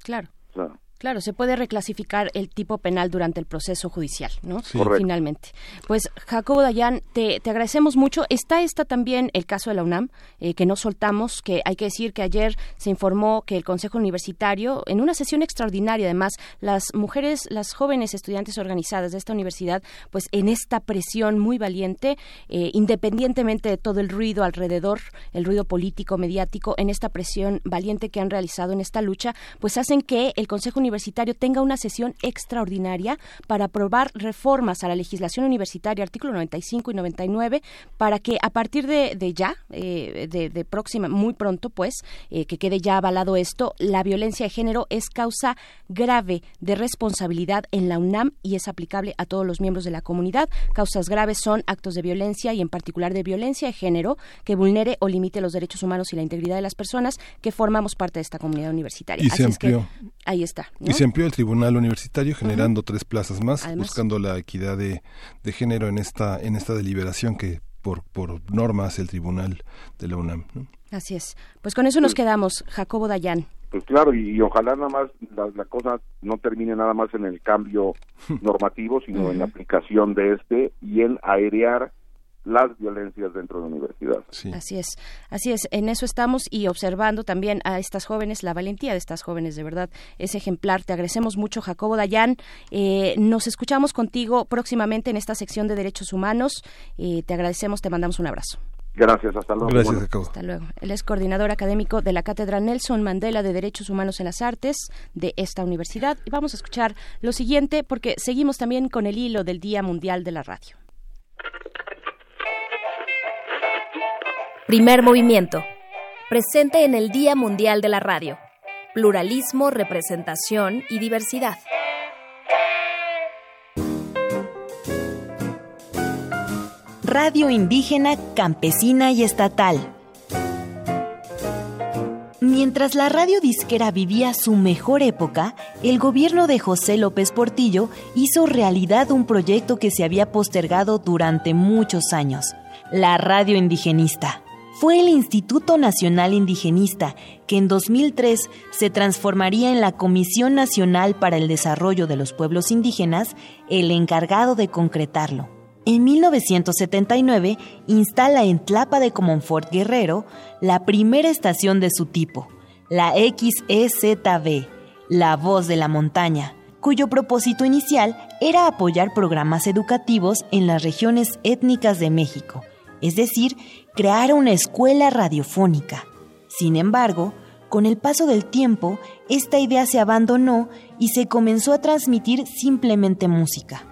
Claro. O sea, Claro, se puede reclasificar el tipo penal durante el proceso judicial, ¿no? Sí. Finalmente. Pues, Jacobo Dayan, te, te, agradecemos mucho. Está esta también el caso de la UNAM, eh, que no soltamos, que hay que decir que ayer se informó que el Consejo Universitario, en una sesión extraordinaria, además, las mujeres, las jóvenes estudiantes organizadas de esta universidad, pues en esta presión muy valiente, eh, independientemente de todo el ruido alrededor, el ruido político, mediático, en esta presión valiente que han realizado en esta lucha, pues hacen que el Consejo Universitario universitario tenga una sesión extraordinaria para aprobar reformas a la legislación universitaria, artículo 95 y 99, para que a partir de, de ya, eh, de, de, próxima, muy pronto, pues, eh, que quede ya avalado esto, la violencia de género es causa grave de responsabilidad en la UNAM y es aplicable a todos los miembros de la comunidad. Causas graves son actos de violencia y en particular de violencia de género que vulnere o limite los derechos humanos y la integridad de las personas que formamos parte de esta comunidad universitaria. Y Así se amplió. Es que ahí está. ¿no? Y se amplió el Tribunal Universitario generando uh -huh. tres plazas más, Además, buscando la equidad de, de, género en esta, en esta deliberación que por, por norma hace el Tribunal de la UNAM. ¿no? Así es. Pues con eso nos quedamos, Jacobo Dayan. Pues claro, y, y ojalá nada más la, la, cosa no termine nada más en el cambio [laughs] normativo, sino uh -huh. en la aplicación de este y en airear las violencias dentro de la universidad. Sí. Así es, así es, en eso estamos y observando también a estas jóvenes, la valentía de estas jóvenes, de verdad, es ejemplar. Te agradecemos mucho, Jacobo Dayan. Eh, nos escuchamos contigo próximamente en esta sección de Derechos Humanos. Eh, te agradecemos, te mandamos un abrazo. Gracias, hasta luego. Gracias, bueno. Jacobo. Hasta luego. Él es coordinador académico de la Cátedra Nelson Mandela de Derechos Humanos en las Artes de esta universidad. Y vamos a escuchar lo siguiente porque seguimos también con el hilo del Día Mundial de la Radio. Primer movimiento. Presente en el Día Mundial de la Radio. Pluralismo, representación y diversidad. Radio indígena, campesina y estatal. Mientras la radio disquera vivía su mejor época, el gobierno de José López Portillo hizo realidad un proyecto que se había postergado durante muchos años, la radio indigenista fue el Instituto Nacional Indigenista, que en 2003 se transformaría en la Comisión Nacional para el Desarrollo de los Pueblos Indígenas, el encargado de concretarlo. En 1979 instala en Tlapa de Comonfort Guerrero la primera estación de su tipo, la XEZB, La Voz de la Montaña, cuyo propósito inicial era apoyar programas educativos en las regiones étnicas de México, es decir, crear una escuela radiofónica. Sin embargo, con el paso del tiempo, esta idea se abandonó y se comenzó a transmitir simplemente música.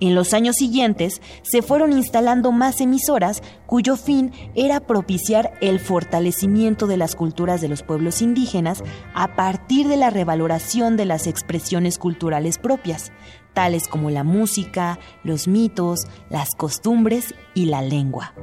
En los años siguientes se fueron instalando más emisoras cuyo fin era propiciar el fortalecimiento de las culturas de los pueblos indígenas a partir de la revaloración de las expresiones culturales propias, tales como la música, los mitos, las costumbres y la lengua.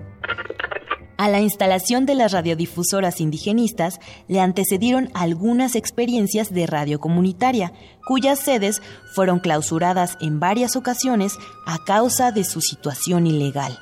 A la instalación de las radiodifusoras indigenistas le antecedieron algunas experiencias de radio comunitaria, cuyas sedes fueron clausuradas en varias ocasiones a causa de su situación ilegal.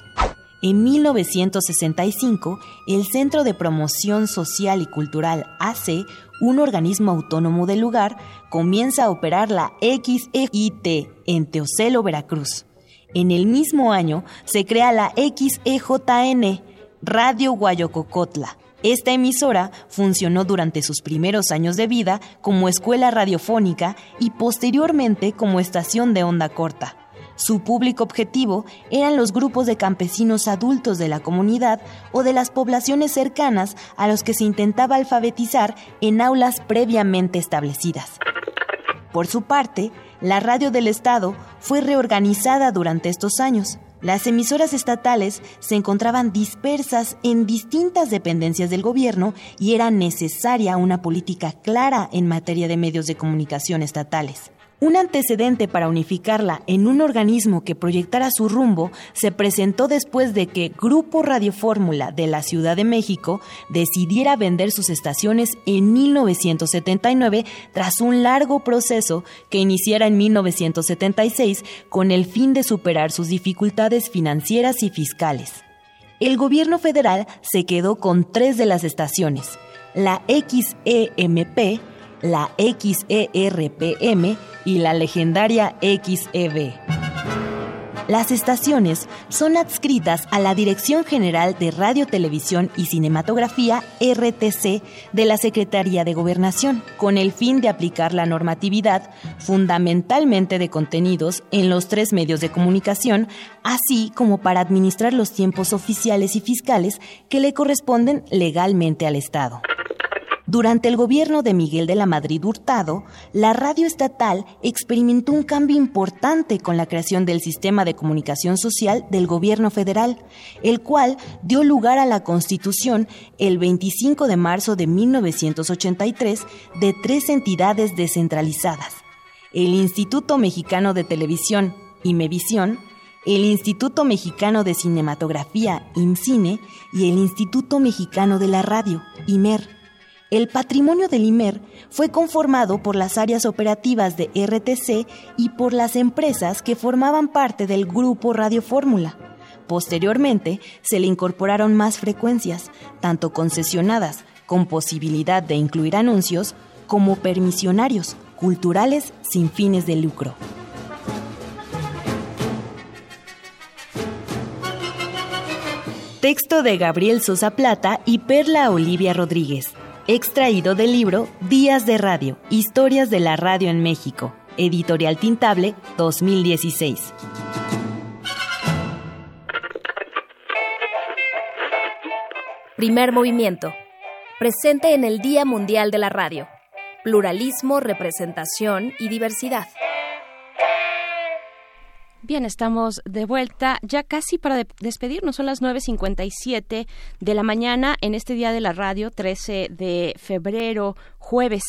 En 1965, el Centro de Promoción Social y Cultural AC, un organismo autónomo del lugar, comienza a operar la XEIT en Teocelo, Veracruz. En el mismo año se crea la XEJN, Radio Guayococotla. Esta emisora funcionó durante sus primeros años de vida como escuela radiofónica y posteriormente como estación de onda corta. Su público objetivo eran los grupos de campesinos adultos de la comunidad o de las poblaciones cercanas a los que se intentaba alfabetizar en aulas previamente establecidas. Por su parte, la radio del Estado fue reorganizada durante estos años. Las emisoras estatales se encontraban dispersas en distintas dependencias del gobierno y era necesaria una política clara en materia de medios de comunicación estatales. Un antecedente para unificarla en un organismo que proyectara su rumbo se presentó después de que Grupo Radio Fórmula de la Ciudad de México decidiera vender sus estaciones en 1979 tras un largo proceso que iniciara en 1976 con el fin de superar sus dificultades financieras y fiscales. El gobierno federal se quedó con tres de las estaciones, la XEMP, la XERPM y la legendaria XEB. Las estaciones son adscritas a la Dirección General de Radio, Televisión y Cinematografía, RTC, de la Secretaría de Gobernación, con el fin de aplicar la normatividad, fundamentalmente de contenidos, en los tres medios de comunicación, así como para administrar los tiempos oficiales y fiscales que le corresponden legalmente al Estado. Durante el gobierno de Miguel de la Madrid Hurtado, la radio estatal experimentó un cambio importante con la creación del sistema de comunicación social del gobierno federal, el cual dio lugar a la constitución el 25 de marzo de 1983 de tres entidades descentralizadas, el Instituto Mexicano de Televisión, IMEVISIón, el Instituto Mexicano de Cinematografía, IMCINE, y el Instituto Mexicano de la Radio, IMER. El patrimonio del IMER fue conformado por las áreas operativas de RTC y por las empresas que formaban parte del grupo Radio Fórmula. Posteriormente, se le incorporaron más frecuencias, tanto concesionadas, con posibilidad de incluir anuncios, como permisionarios, culturales sin fines de lucro. Texto de Gabriel Sosa Plata y Perla Olivia Rodríguez extraído del libro Días de Radio, Historias de la Radio en México, Editorial Tintable 2016. Primer movimiento. Presente en el Día Mundial de la Radio. Pluralismo, representación y diversidad. Bien, estamos de vuelta ya casi para despedirnos. Son las 9.57 de la mañana en este día de la radio, 13 de febrero, jueves.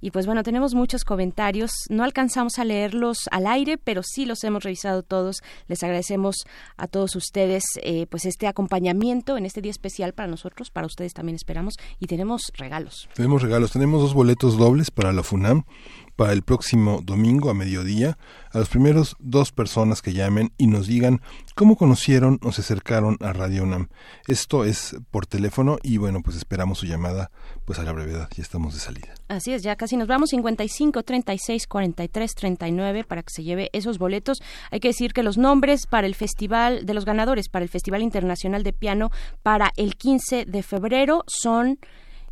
Y pues bueno, tenemos muchos comentarios. No alcanzamos a leerlos al aire, pero sí los hemos revisado todos. Les agradecemos a todos ustedes eh, pues este acompañamiento en este día especial para nosotros, para ustedes también esperamos. Y tenemos regalos. Tenemos regalos. Tenemos dos boletos dobles para la FUNAM para el próximo domingo a mediodía a los primeros dos personas que llamen y nos digan cómo conocieron o se acercaron a Radio UNAM. Esto es por teléfono y bueno, pues esperamos su llamada pues a la brevedad, ya estamos de salida. Así es, ya casi nos vamos 55 36 43 39 para que se lleve esos boletos. Hay que decir que los nombres para el festival de los ganadores para el Festival Internacional de Piano para el 15 de febrero son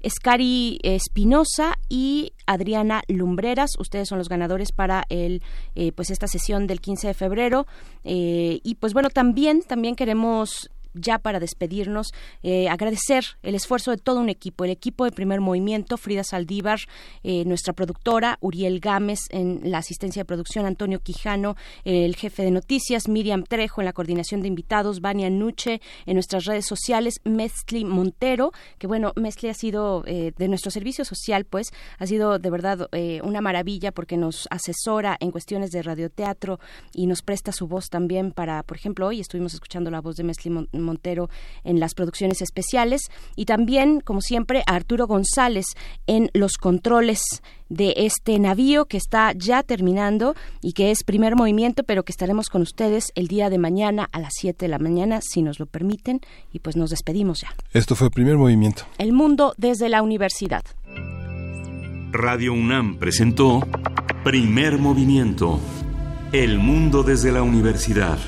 Escari Espinosa y Adriana Lumbreras. Ustedes son los ganadores para el, eh, pues esta sesión del 15 de febrero. Eh, y pues bueno, también, también queremos ya para despedirnos, eh, agradecer el esfuerzo de todo un equipo, el equipo de primer movimiento, Frida Saldívar, eh, nuestra productora, Uriel Gámez en la asistencia de producción, Antonio Quijano, el jefe de noticias, Miriam Trejo en la coordinación de invitados, Vania Nuche en nuestras redes sociales, Mezcli Montero, que bueno, Mezcli ha sido eh, de nuestro servicio social, pues, ha sido de verdad una maravilla porque nos asesora en cuestiones de radioteatro y nos presta su voz también para, por ejemplo, hoy estuvimos escuchando la voz de Mezcli Montero en las producciones especiales y también, como siempre, a Arturo González en los controles de este navío que está ya terminando y que es primer movimiento, pero que estaremos con ustedes el día de mañana a las 7 de la mañana, si nos lo permiten, y pues nos despedimos ya. Esto fue primer movimiento. El mundo desde la universidad. Radio UNAM presentó Primer Movimiento. El mundo desde la universidad.